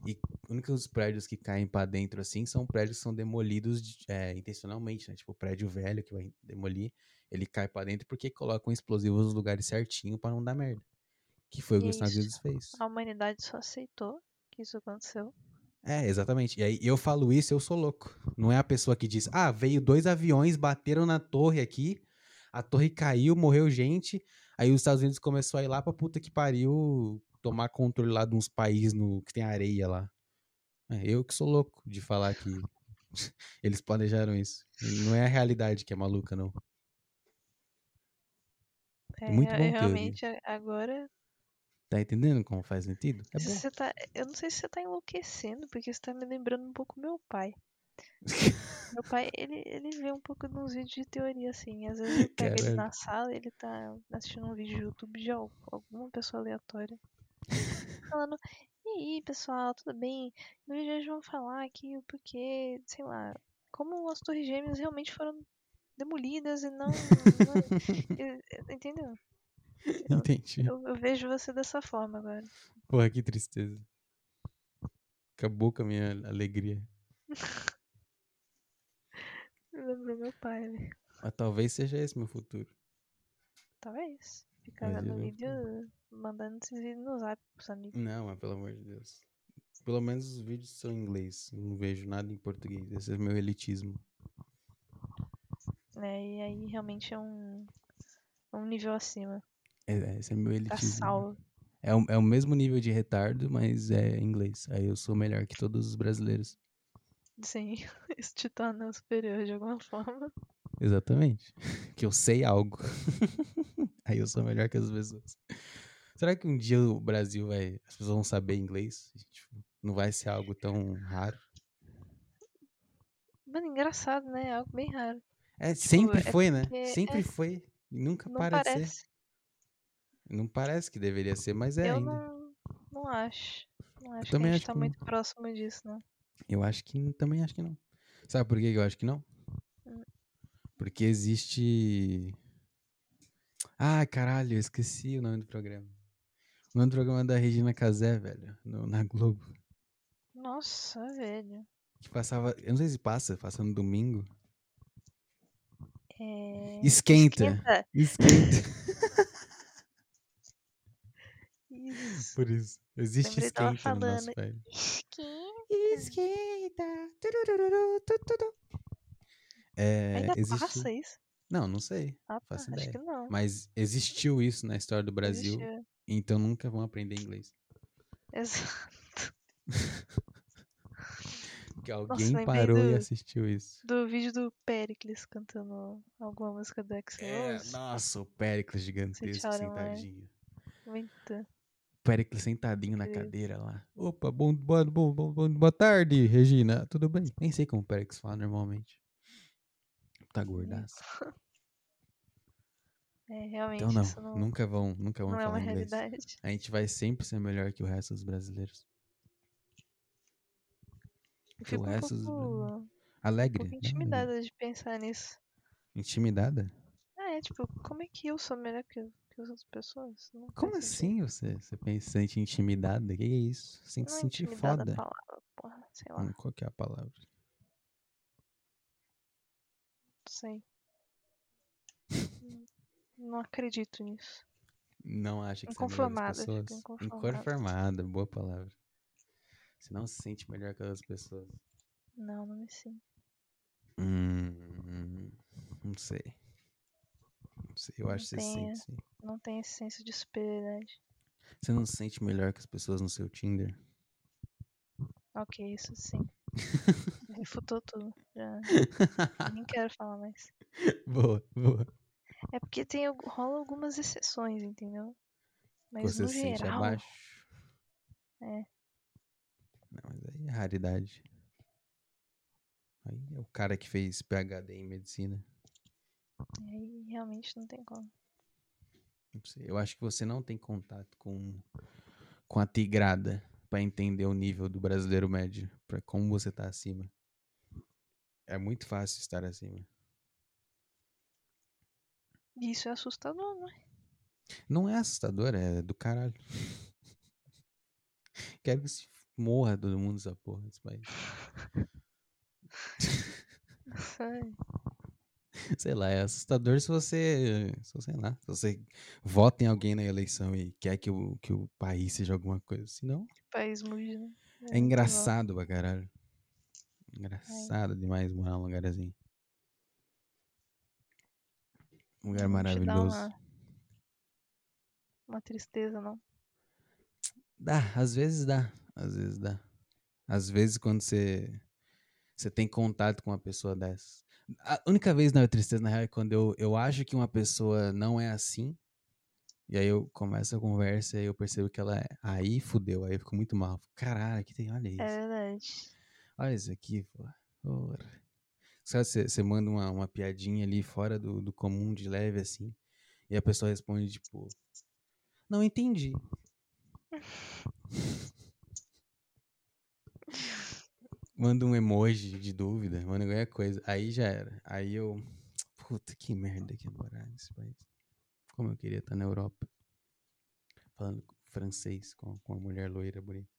E os únicos prédios que caem pra dentro, assim, são prédios que são demolidos de- é, intencionalmente, né? Tipo, o prédio velho que vai demolir, ele cai pra dentro porque colocam explosivos nos lugares certinho pra não dar merda. Que foi o que os Estados. Unidos fez. A humanidade só aceitou que isso aconteceu. É, exatamente. E aí eu falo isso, eu sou louco. Não é a pessoa que diz, ah, veio dois aviões, bateram na torre aqui, a torre caiu, morreu gente, aí os Estados Unidos começou a ir lá pra puta que pariu, tomar controle lá de uns países no, que tem areia lá. É, eu que sou louco de falar que [LAUGHS] eles planejaram isso. Não é a realidade que é maluca, não. É, Muito é, bom teoria. realmente, a- agora. Tá entendendo como faz sentido? É. Você tá, eu não sei se você tá enlouquecendo, porque você tá me lembrando um pouco meu pai. Meu pai, [LAUGHS] ele, ele vê um pouco nos vídeos de teoria, assim. Às vezes eu pego ele na sala ele tá assistindo um vídeo de YouTube de al- alguma pessoa aleatória. Falando, e aí, pessoal, tudo bem? No vídeo de hoje vamos falar aqui o porquê, sei lá, como as torres gêmeas realmente foram demolidas e não. não- entendeu? Entendi. Eu, eu vejo você dessa forma agora. Porra, que tristeza. Acabou com a minha alegria. [LAUGHS] Me lembrou meu pai, velho. Mas talvez seja esse meu futuro. Talvez. Ficar eu- vídeo, mandando esses vídeos no zap pros amigos. Não, mas pelo amor de Deus. Pelo menos os vídeos são em inglês. Não vejo nada em português. Esse é meu elitismo. né? E aí realmente é um, é um nível acima. É, esse é meu Tá elitismo. salvo. É o, é o mesmo nível de retardo, mas é inglês. Aí eu sou melhor que todos os brasileiros. Sim, isso te torna superior de alguma forma. Exatamente. [LAUGHS] Que eu sei algo. [LAUGHS] Aí eu sou melhor que as pessoas. Será que um dia o Brasil vai. As pessoas vão saber inglês? Tipo, não vai ser algo tão raro? Mano, engraçado, né? É algo bem raro. É, sempre é foi, né? porque- Sempre é. foi. E nunca Não parece. Não parece que deveria ser, mas é Eu ainda. não, não acho. Não acho que também a gente acho tá que não. muito próximo disso, não. Eu acho que também acho que não. Sabe por que que eu acho que não? Hum. Porque existe. Ah, caralho, eu esqueci o nome do programa. O nome do programa é da Regina Casé, velho, no- na Globo. Nossa, velho. Que passava. Eu não sei se passa, passa no domingo. É... Esquenta. Esquenta. Esquenta. Isso. Por isso. Existe Lembrei esquenta no nosso falando. país. Esquenta. Esquenta. turururu, tutudu. É, Ainda existe... passa isso? Não, não sei. Ah, pá, Faço acho ideia. que não. Mas existiu isso na história do Brasil, Existiu. Então nunca vão aprender inglês. Exato. [LAUGHS] Porque alguém lembrei parou e do- assistiu isso. Do vídeo do Pericles cantando alguma música do Axl É, nossa, o Péricles gigantesco Sentiram, é? sentadinho. Muito. Péricles sentadinho na cadeira lá. Opa, bom, boa, bom, bom, bom- boa tarde, Regina. Tudo bem? Nem sei como o Péricles fala normalmente. Tá gordaço. [LAUGHS] É, realmente Então não, não, nunca vão, nunca vão não é falar uma inglês. realidade. A gente vai sempre ser melhor que o resto dos brasileiros. Eu o um resto dos pouco, um Alegre. pouco né? intimidada de pensar nisso. Intimidada? É, tipo, como é que eu sou melhor que, que as outras pessoas? Não Como assim você, você pensa, se sente intimidada? Que que é isso? Você tem que Não se é sentir foda. a palavra, porra. Sei lá, Hum, Qual que é a palavra? não sei. Não- acredito nisso. Não acha que você é melhor que as pessoas? inconformada. Inconformada, boa palavra. Você não se sente melhor que as pessoas. Não, não me sinto. Hum, não sei. Não sei, eu Não acho que você sente sim. Não tenho esse senso de superioridade. Você não se sente melhor que as pessoas no seu Tinder? Ok, isso sim. [LAUGHS] Refutou tudo. Já [LAUGHS] nem quero falar mais. boa, boa. É porque tem, rola algumas exceções, entendeu? Mas você no se sente geral, abaixo. É. Não, mas aí é raridade. Aí é o cara que fez PhD em medicina. aí realmente não tem como. Não sei, Eu acho que você não tem contato com, com a tigrada pra entender o nível do brasileiro médio, pra como você tá acima. É muito fácil estar acima. Isso é assustador, não é? Não é assustador, é do caralho. [LAUGHS] Quero que se morra todo mundo essa porra desse país. Ai, [LAUGHS] Sei lá, é assustador se você, se você, sei lá, se você vota em alguém na eleição e quer que o, que o país seja alguma coisa. Senão, que país mude, né? é muito engraçado pra caralho. Engraçado demais morar num lugar assim. Um lugar maravilhoso. uma, uma tristeza, não. Dá, às vezes dá, às vezes dá. Às vezes quando você você tem contato com uma pessoa dessas. A única vez na tristeza na real é quando eu, eu acho que uma pessoa não é assim. E aí eu começo a conversa e eu percebo que ela é. Aí fudeu, aí eu fico muito mal. Caralho, que tem, olha isso. É verdade. Olha isso aqui, pô. Porra. Sabe, você, manda uma, uma piadinha ali fora do, do comum, de leve, assim. E a pessoa responde, tipo... Não entendi. manda um emoji de dúvida, manda qualquer coisa. Aí já era. Aí eu... Puta, que merda que é morar nesse país. Como eu queria estar na Europa. Falando francês com, com uma mulher loira bonita.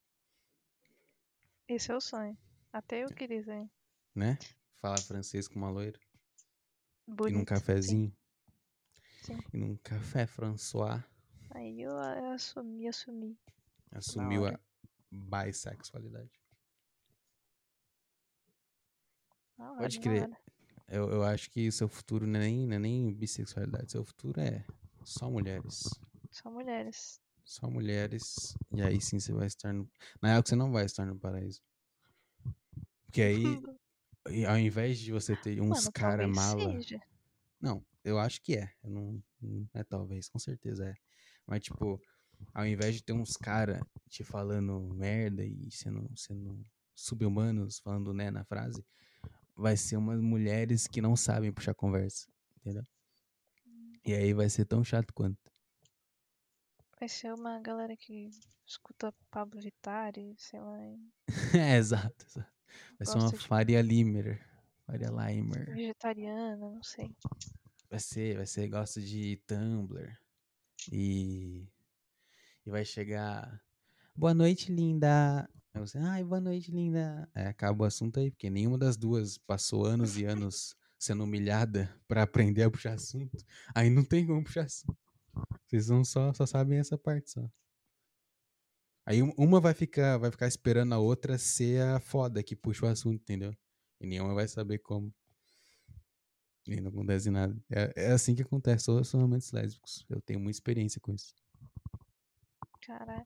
Esse é o sonho. Até eu queria ser né? Falar francês com uma loira. E num bonito. cafezinho. Sim. E num café François. Aí eu, eu assumi, assumi. Assumiu a bissexualidade. Hora, Pode crer. Eu, eu acho que seu futuro não é, nem, não é nem bissexualidade. Seu futuro é só mulheres. Só mulheres. Só mulheres. E aí sim você vai estar no. Na real que você não vai estar no paraíso. Porque aí, [LAUGHS] ao invés de você ter uns Mano, cara mala. seja. Não, eu acho que é. Eu não, não é talvez, com certeza é. Mas, tipo, ao invés de ter uns cara te falando merda e sendo, sendo sub-humanos, falando né na frase, vai ser umas mulheres que não sabem puxar conversa, entendeu? E aí vai ser tão chato quanto. Vai ser uma galera que escuta Pablo Vittar e sei lá. [LAUGHS] é, exato, exato. Vai ser uma de- Faria Limer. Faria Limer. Vegetariana, não sei. Vai ser, vai ser, gosta de Tumblr. E. E vai chegar. Boa noite, linda. Aí você, ai, boa noite, linda. Aí acaba o assunto aí, porque nenhuma das duas passou anos e anos [LAUGHS] sendo humilhada pra aprender a puxar assunto. Aí não tem como puxar assunto. Vocês não só, só sabem essa parte só. Aí um- uma vai ficar, vai ficar esperando a outra ser a foda que puxa o assunto, entendeu? E nenhuma vai saber como. E não acontece nada. É, é assim que acontece todos os relacionamentos lésbicos. Eu tenho muita experiência com isso. Caraca.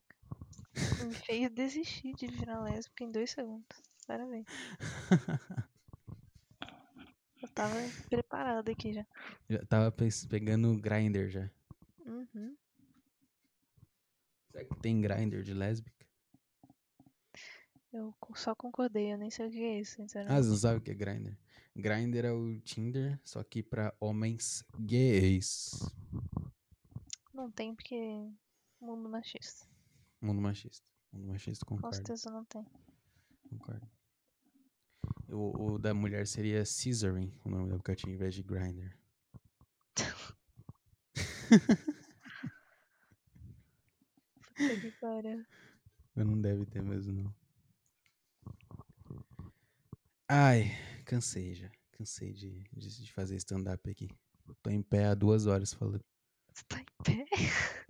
Me fez desistir de virar lésbica em dois segundos. Parabéns. Eu tava preparada aqui já. Já tava pegando grinder já. Uhum. Será que tem grinder de lésbica? Eu só concordei, eu nem sei o que é isso, Ah, sinceramente. você não sabe o que é grinder? Grinder é o Tinder, só que pra homens gays. Não tem porque mundo machista. Mundo machista. Mundo machista Com concorda. certeza não tem. concordo. O, o da mulher seria Scissoring, o nome do aplicativo, em vez de Grinder. [LAUGHS] [LAUGHS] Puta que pariu. Mas não deve ter mesmo, não. Ai, cansei já. Cansei de, de, de fazer stand-up aqui. Tô em pé há duas horas falando. Você tá em pé?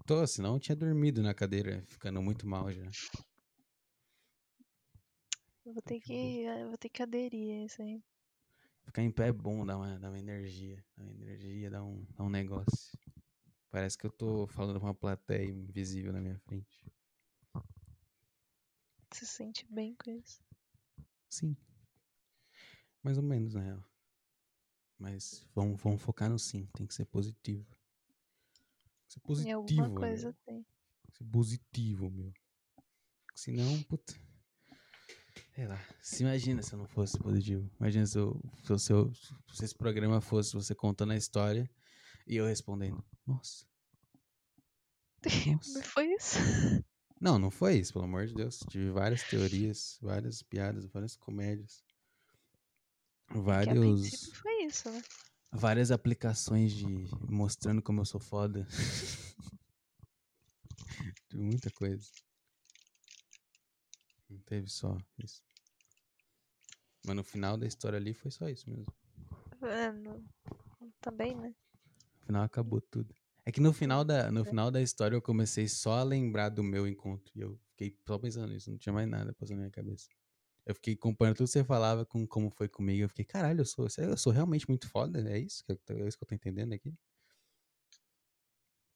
Tô, senão eu tinha dormido na cadeira, ficando muito mal já. Eu vou ter que que. Vou ter que aderir a isso aí. Ficar em pé é bom, dá uma, dá uma energia. Dá uma energia, dá um, dá um negócio. Parece que eu tô falando com uma plateia invisível na minha frente. Se sente bem com isso. Sim. Mais ou menos, na real. Mas vamos, vamos focar no sim. Tem que ser positivo. Tem que ser Em positivo, alguma meu. coisa tem. Tem que ser positivo, meu. Senão, puta. Sei lá. Se imagina se eu não fosse positivo. Imagina se, eu, se, eu- se, eu- se esse programa fosse você contando a história e eu respondendo. Nossa. [LAUGHS] Nossa. Não foi isso? Não, não foi isso, pelo amor de Deus. Tive várias teorias, várias piadas, várias comédias. A Vários. foi isso, né? várias aplicações de mostrando como eu sou foda. [LAUGHS] Tive muita coisa. Não teve só isso. Mas no final da história ali foi só isso mesmo. É, no- Também, né? Final acabou tudo. É que no final da, no final da história eu comecei só a lembrar do meu encontro. E eu fiquei só pensando nisso, não tinha mais nada passando na minha cabeça. Eu fiquei comparando tudo que você falava com como foi comigo. Eu fiquei, caralho, eu sou, eu sou realmente muito foda? É isso que eu, é isso que eu tô entendendo aqui?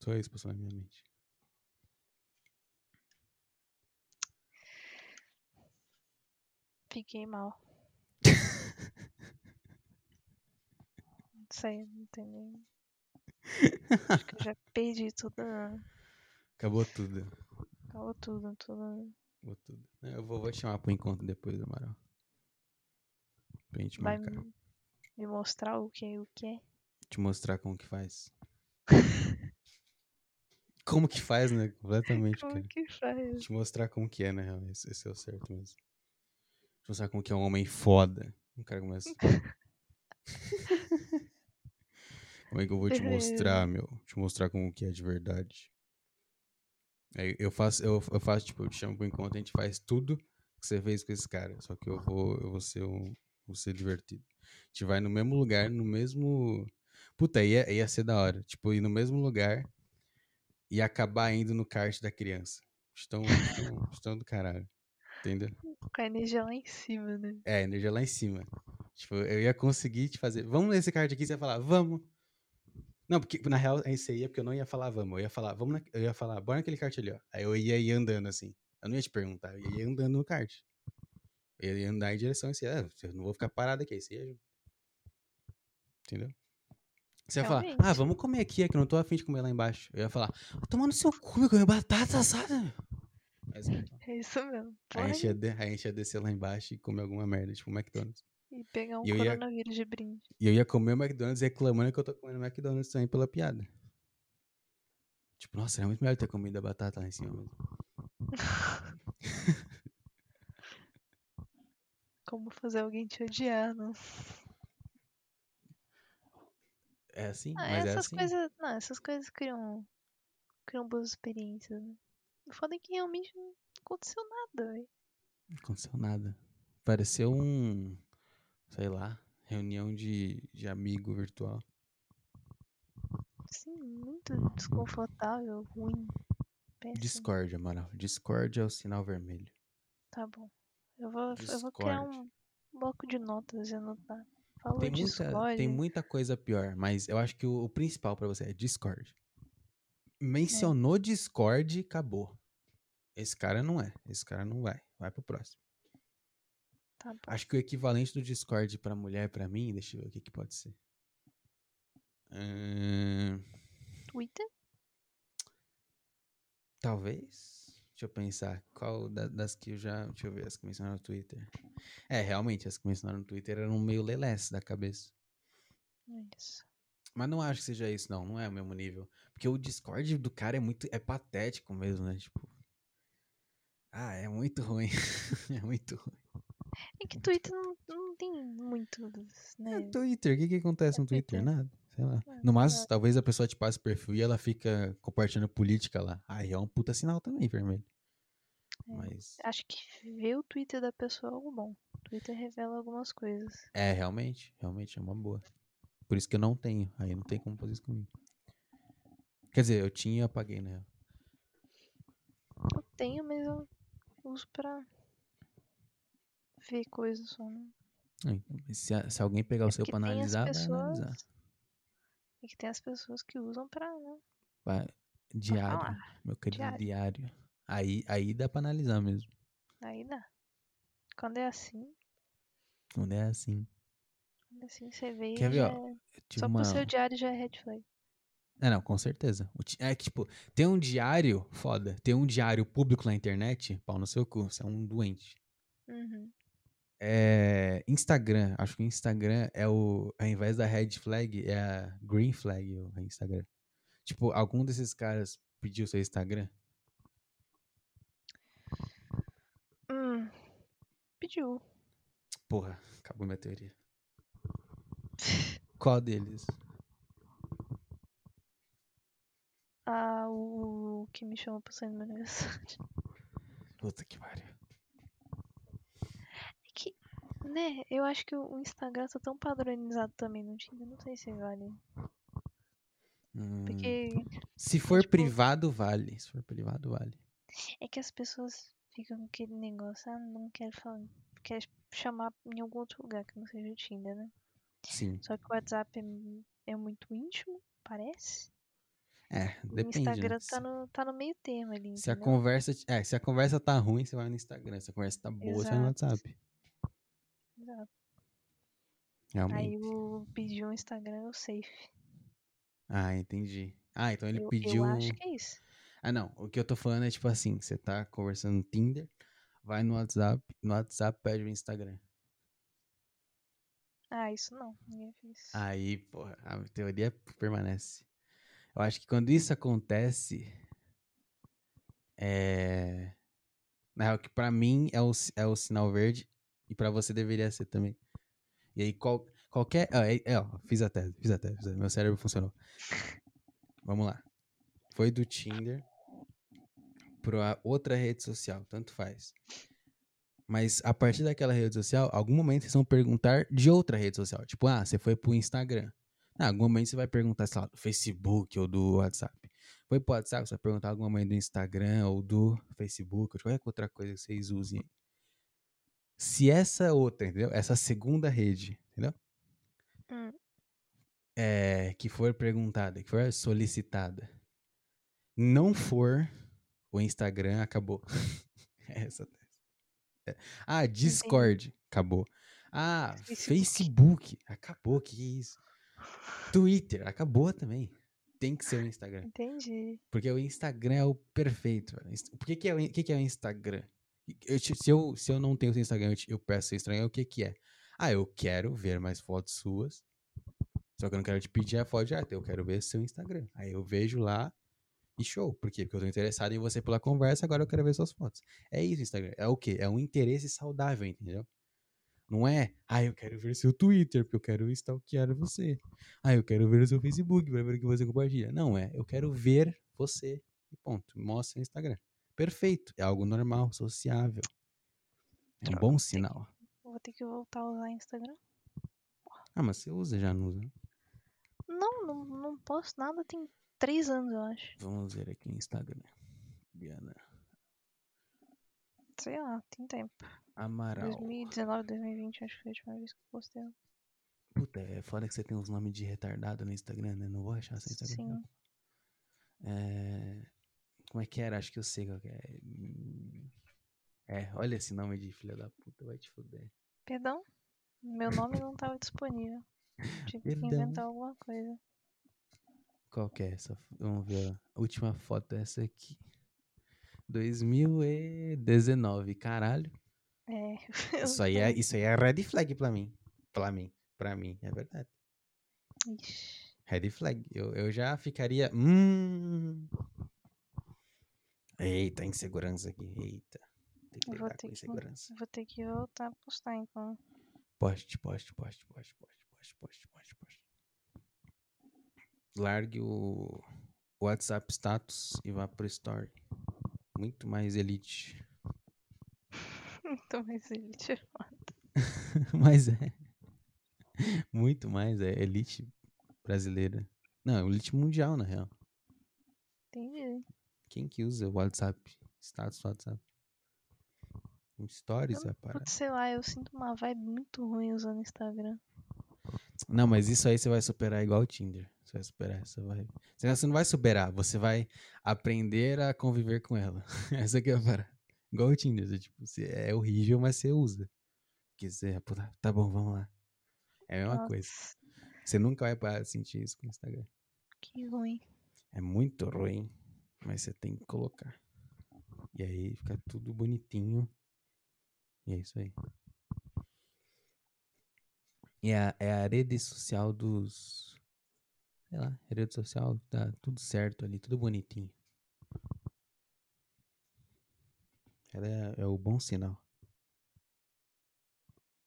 Só isso passou na minha mente. Fiquei mal. [LAUGHS] Não sei, não tem nem. Acho que eu já perdi toda. Acabou tudo. Acabou tudo, tudo. Acabou tudo. Eu vou, vou te chamar pro encontro depois, Amaral. Pra gente Vai marcar. me, mostrar o que, o que é. Te mostrar como que faz. [LAUGHS] como que faz, né? Completamente, Como cara. que faz? Te mostrar como que é, real. Esse, esse é o certo mesmo. Te mostrar como que é um homem foda. O cara começa. [LAUGHS] como é que eu vou te mostrar, meu? Te mostrar como que é de verdade. Aí eu faço, eu, eu faço, tipo, eu te chamo pro encontro, a gente faz tudo que você fez com esse cara, só que eu vou, eu vou ser um, vou ser divertido. A gente vai no mesmo lugar, no mesmo. Puta, ia, ia ser da hora. Tipo, ir no mesmo lugar e acabar indo no kart da criança. Estão, estão, estão do caralho. Entendeu? Com a energia lá em cima, né? É, energia lá em cima. Tipo, eu ia conseguir te fazer. Vamos nesse card aqui, você ia falar, vamos. Não, porque na real esse aí é porque eu não ia falar vamos. Eu ia falar, vamos na... Eu ia falar, bora naquele kart ali, ó. Aí eu ia ir andando assim. Eu não ia te perguntar, eu ia ir andando no kart. Eu ia andar em direção a esse. Ah, eu não vou ficar parado aqui, aí você ia. Entendeu? Você ia falar, ah, vamos comer aqui, é que eu não tô afim de comer lá embaixo. Eu ia falar, tomando seu cu, meu, comer batata assada. Mas, não. É isso mesmo. Aí a, gente ia de- aí a gente ia descer lá embaixo e comer alguma merda, tipo McDonald's. E pegar um E eu ia- coronavírus de brinde. E eu ia comer o McDonald's reclamando que eu tô comendo McDonald's também pela piada. Tipo, nossa, era muito melhor ter comido a batata lá em cima mesmo. [LAUGHS] Como fazer alguém te odiar, não? É assim? Ah, mas é essas assim. coisas. Não, essas coisas criam. criam boas experiências, né? O foda é que realmente não aconteceu nada, velho. Não aconteceu nada. Pareceu um, sei lá, reunião de, de amigo virtual. Sim, muito desconfortável, ruim. Péssimo. Discord, Amaral. Discord é o sinal vermelho. Tá bom. Eu vou, eu vou criar um bloco de notas e anotar. Falou Tem muita, Discord. tem muita coisa pior, mas eu acho que o, o principal pra você é Discord. Mencionou Discord, acabou. Esse cara não é. Esse cara não vai. Vai pro próximo. Tá. Acho que o equivalente do Discord pra mulher, pra mim, deixa eu ver o que, que pode ser. Twitter? talvez. Deixa eu pensar. Qual da- das que eu já. Deixa eu ver, as que mencionaram no Twitter. É, realmente, as que mencionaram no Twitter eram meio lelés da cabeça. É Isso. Mas não acho que seja isso, não. Não é o mesmo nível. Porque o Discord do cara é muito. É patético mesmo, né? Tipo. Ah, é muito ruim. [LAUGHS] é muito ruim. É que Twitter não, não tem muito, É né? Twitter, o que, que acontece É no Twitter? Twitter. Nada. Sei lá. É, No máximo, nada. talvez a pessoa te passe o perfil e ela fica compartilhando política lá. Aí é um puta sinal também, vermelho. É. Mas. Acho que ver o Twitter da pessoa é algo bom. O Twitter revela algumas coisas. É, realmente. Realmente é uma boa. Por isso que eu não tenho. Aí não tem como fazer isso comigo. Quer dizer, eu tinha e apaguei, né? Eu tenho, mas eu uso pra ver coisas só. Né? Ah, então, mas Se, se alguém pegar o seu pra analisar, vai pessoas. analisar. É que tem as pessoas que usam pra, né? Vai- Diário. falar. Meu querido Diário. diário. Aí, aí dá pra analisar mesmo. Aí dá. Quando é assim, Quando é assim. quando é assim você vê Quer ver, já ó? é- tive Só uma... pro seu diário já é red flag. É, não, com certeza. É que, tipo, tem um diário, foda, tem um diário público na internet, pau no seu cu, você é um doente. Uhum. É. Instagram, acho que o Instagram é o. Ao invés da red flag, é a green flag o Instagram. Tipo, algum desses caras pediu seu Instagram? Hum. Pediu. Porra, acabou minha teoria. Qual deles? Ah, o que me chamou pra sair no meu aniversário. Puta que pariu. Né, eu acho que o Instagram tá tão padronizado também no Tinder, não sei se vale. Hum, Porque se for tipo- privado, vale. Se for privado, vale. é que as pessoas ficam com aquele negócio, ah, não quero falar, quer chamar em algum outro lugar que não seja o Tinder, né? Sim. Só que o WhatsApp é, é muito íntimo, parece. É, E o depende. Instagram né? tá no, tá no meio termo ali, Se a conversa. É, se a conversa tá ruim, você vai no Instagram. Se a conversa tá boa, você vai no Exato. WhatsApp. Exato. Realmente. Aí o pediu um Instagram o safe. Ah, entendi. Ah, então ele eu, pediu. eu acho que é isso. Ah, não. O que eu tô falando é tipo assim: você tá conversando no Tinder, vai no WhatsApp, no WhatsApp pede o Instagram. Ah, isso não. Ninguém fez. Aí, porra, a teoria permanece. Eu acho que quando isso acontece, é. Na real, que pra mim é o, é o sinal verde e pra você deveria ser também. E aí, qual, qualquer. ó, é, é, ó, fiz a tese, fiz a tese, meu cérebro funcionou. Vamos lá. Foi do Tinder pra outra rede social, tanto faz. Mas a partir daquela rede social, algum momento vocês vão perguntar de outra rede social. Tipo, ah, você foi pro Instagram. Ah, algum momento você vai perguntar, sei lá, do Facebook ou do WhatsApp. Foi pro WhatsApp, você vai perguntar algum momento do Instagram ou do Facebook ou qualquer outra coisa que vocês usem. Se essa outra, entendeu? Essa segunda rede, entendeu? Hum. É, que for perguntada, que for solicitada, não for o Instagram, acabou. [LAUGHS] Essa. é. Ah, Discord, acabou. Ah, Facebook. Acabou, que isso. Twitter, acabou também. Tem que ser o Instagram. Entendi. Porque o Instagram é o perfeito. velho. Por que, que, é, o, que, que é o Instagram? Se, eu, se eu não tenho o seu Instagram, eu, peço seu Instagram, o que, que é? Ah, eu quero ver mais fotos suas. Só que eu não quero te pedir a foto de arte, eu quero ver seu Instagram. Aí eu vejo lá e show. Por quê? Porque eu tô interessado em você pela conversa, agora eu quero ver suas fotos. É isso, Instagram. É o quê? É um interesse saudável, entendeu? Não é, ah, eu quero ver seu Twitter, porque eu quero stalkear você. Ah, eu quero ver o seu Facebook pra ver o que você compartilha. Não é, eu quero ver você. E ponto. Mostra no Instagram. Perfeito. É algo normal, sociável. É um Droga, bom tem que- sinal. Vou ter que voltar a usar Instagram. Ah, mas você usa, já não usa? Não, não, não posto nada tem três anos, eu acho. Vamos ver aqui no Instagram. Diana Sei lá, tem tempo. Amaral. 2019, 2020, acho que foi a última vez que eu postei. Puta, é foda que você tem uns nomes de retardado no Instagram, né? Não vou achar seu Instagram. Sim. não. É... Como é que era? Acho que eu sei qual que é. É, olha esse nome de filha da puta, vai te fuder. Perdão? Meu nome não estava disponível. Tive que Perdão. inventar alguma coisa. Qual que é essa? Vamos ver a última foto é essa aqui. 2019, caralho. É. [LAUGHS] Isso aí é, isso aí é red flag pra mim. Pra mim, pra mim, é verdade. Ixi. Red flag. Eu, eu já ficaria. Hum. Eita, insegurança aqui. Eita. Tem que lidar com que- insegurança. Vou ter que voltar a postar então. Poste, poste, poste, poste, poste, poste, poste, poste, poste. Largue o WhatsApp status e vá pro story. Muito mais elite. Então, mas ele tirou. Mas é. Muito mais, é elite brasileira. Não, elite mundial, na real. Entendi. Quem que usa o WhatsApp? Status do WhatsApp? Stories é a parada. Sei lá, eu sinto uma vibe muito ruim usando Instagram. Não, mas isso aí você vai superar igual o Tinder. Você vai superar essa vibe. Você você não vai superar, você vai aprender a conviver com ela. [LAUGHS] Essa aqui é a parada. Igual o Tinder. você, tipo, você é horrível, mas você usa. Porque você, puta, tá bom, vamos lá. É a mesma coisa. Nossa, Você nunca vai parar de sentir isso com o Instagram. que ruim. É muito ruim, mas você tem que colocar. E aí fica tudo bonitinho. E é isso aí. E é a, é a rede social dos. Sei lá, a rede social tá tudo certo ali, tudo bonitinho. Ela é, é o bom sinal.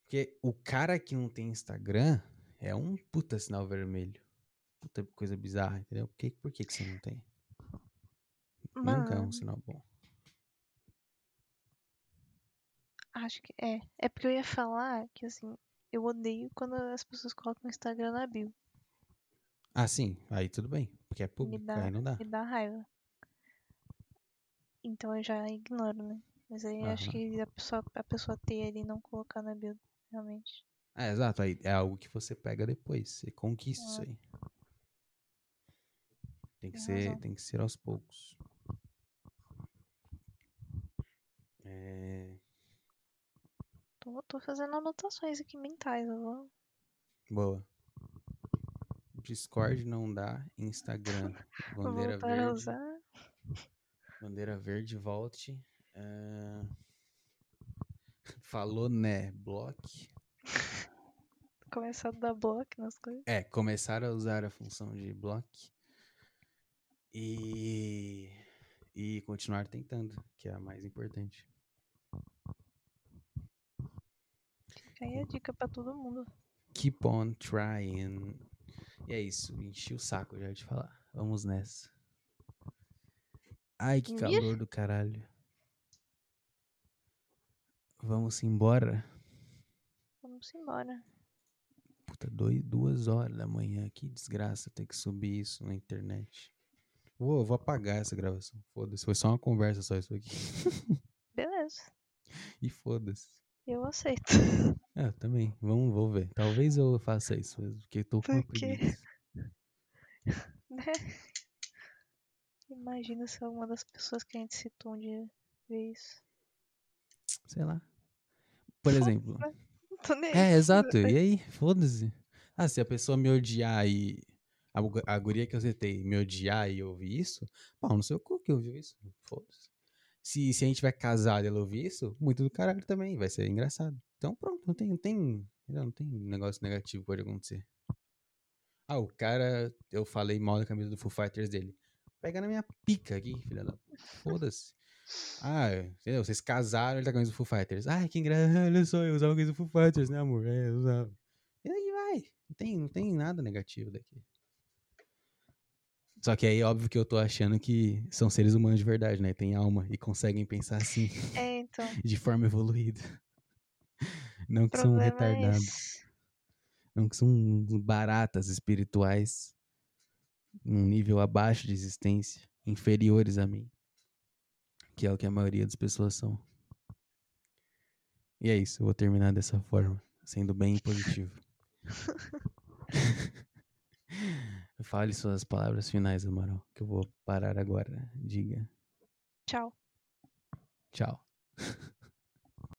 Porque o cara que não tem Instagram é um puta sinal vermelho. Puta coisa bizarra, entendeu? Por que, por que, que você não tem? Nunca é um Mano, sinal bom. acho que é. É porque eu ia falar que assim, eu odeio quando as pessoas colocam o Instagram na bio. Ah, sim, aí tudo bem. Porque é público, dá, aí não dá. me dá raiva. Então eu já ignoro, né? Mas aí acho Aham. que a pessoa, a pessoa ter ali e não colocar na bio, realmente. É, exato, aí é algo que você pega depois. Você conquista isso É. aí. Tem que Tem ser, razão. tem que ser aos poucos. É, Tô, tô fazendo anotações aqui mentais, eu vou. boa. Discord não dá, Instagram, [LAUGHS] bandeira voltar a verde, usar. bandeira verde, volte. é, Falou né, block. [LAUGHS] Começar a dar bloco nas coisas. É, começar a usar a função de block e, e continuar tentando, que é a mais importante. Fica aí a dica pra todo mundo. Keep on trying. E é isso, enchi o saco já de falar. Vamos nessa. Ai, que calor do caralho. Vamos embora. Vamos embora. Puta, dois, duas horas da manhã. Que desgraça ter que subir isso na internet. Vou, vou apagar essa gravação. Foda-se. Foi só uma conversa só isso aqui. [LAUGHS] Beleza. E foda-se. Eu aceito. É, também. Vamos, vou ver. Talvez eu faça isso mesmo, porque tô com uma Por quê? preguiça. [LAUGHS] Né? Imagina se alguma das pessoas que a gente citou um dia vê isso. Sei lá. Por exemplo. Não tô nem É, exato. [LAUGHS] E aí? Foda-se. Ah, se a pessoa me odiar e. A, gu- a guria que eu citei me odiar e ouvir isso, pau no seu cu que ouviu isso. Foda-se. Se, se a gente vai casado e ela ouvir isso, muito do caralho também. Vai ser engraçado. Então pronto, não tem, não tem, não tem negócio negativo que pode acontecer. Ah, o cara, eu falei mal da camisa do Foo Fighters dele. Pega na minha pica aqui, filha da. [LAUGHS] Foda-se. Ah, entendeu? Vocês casaram, ele tá com a camisa do Foo Fighters. Ai, que engraçado, [LAUGHS] olha só, eu usava a camisa do Foo Fighters, né, amor? É, eu usava. E aí vai. Não tem, não tem nada negativo daqui. Só que aí, óbvio que eu tô achando que são seres humanos de verdade, né? Tem alma e conseguem pensar assim, É, então. [LAUGHS] de forma evoluída. Não que são retardados. Não que são baratas espirituais. Num nível abaixo de existência. Inferiores a mim. Que é o que a maioria das pessoas são. E é isso, eu vou terminar dessa forma. Sendo bem positivo. [LAUGHS] Fale suas palavras finais, Amaral. Que eu vou parar agora. Diga Tchau. tchau. [LAUGHS]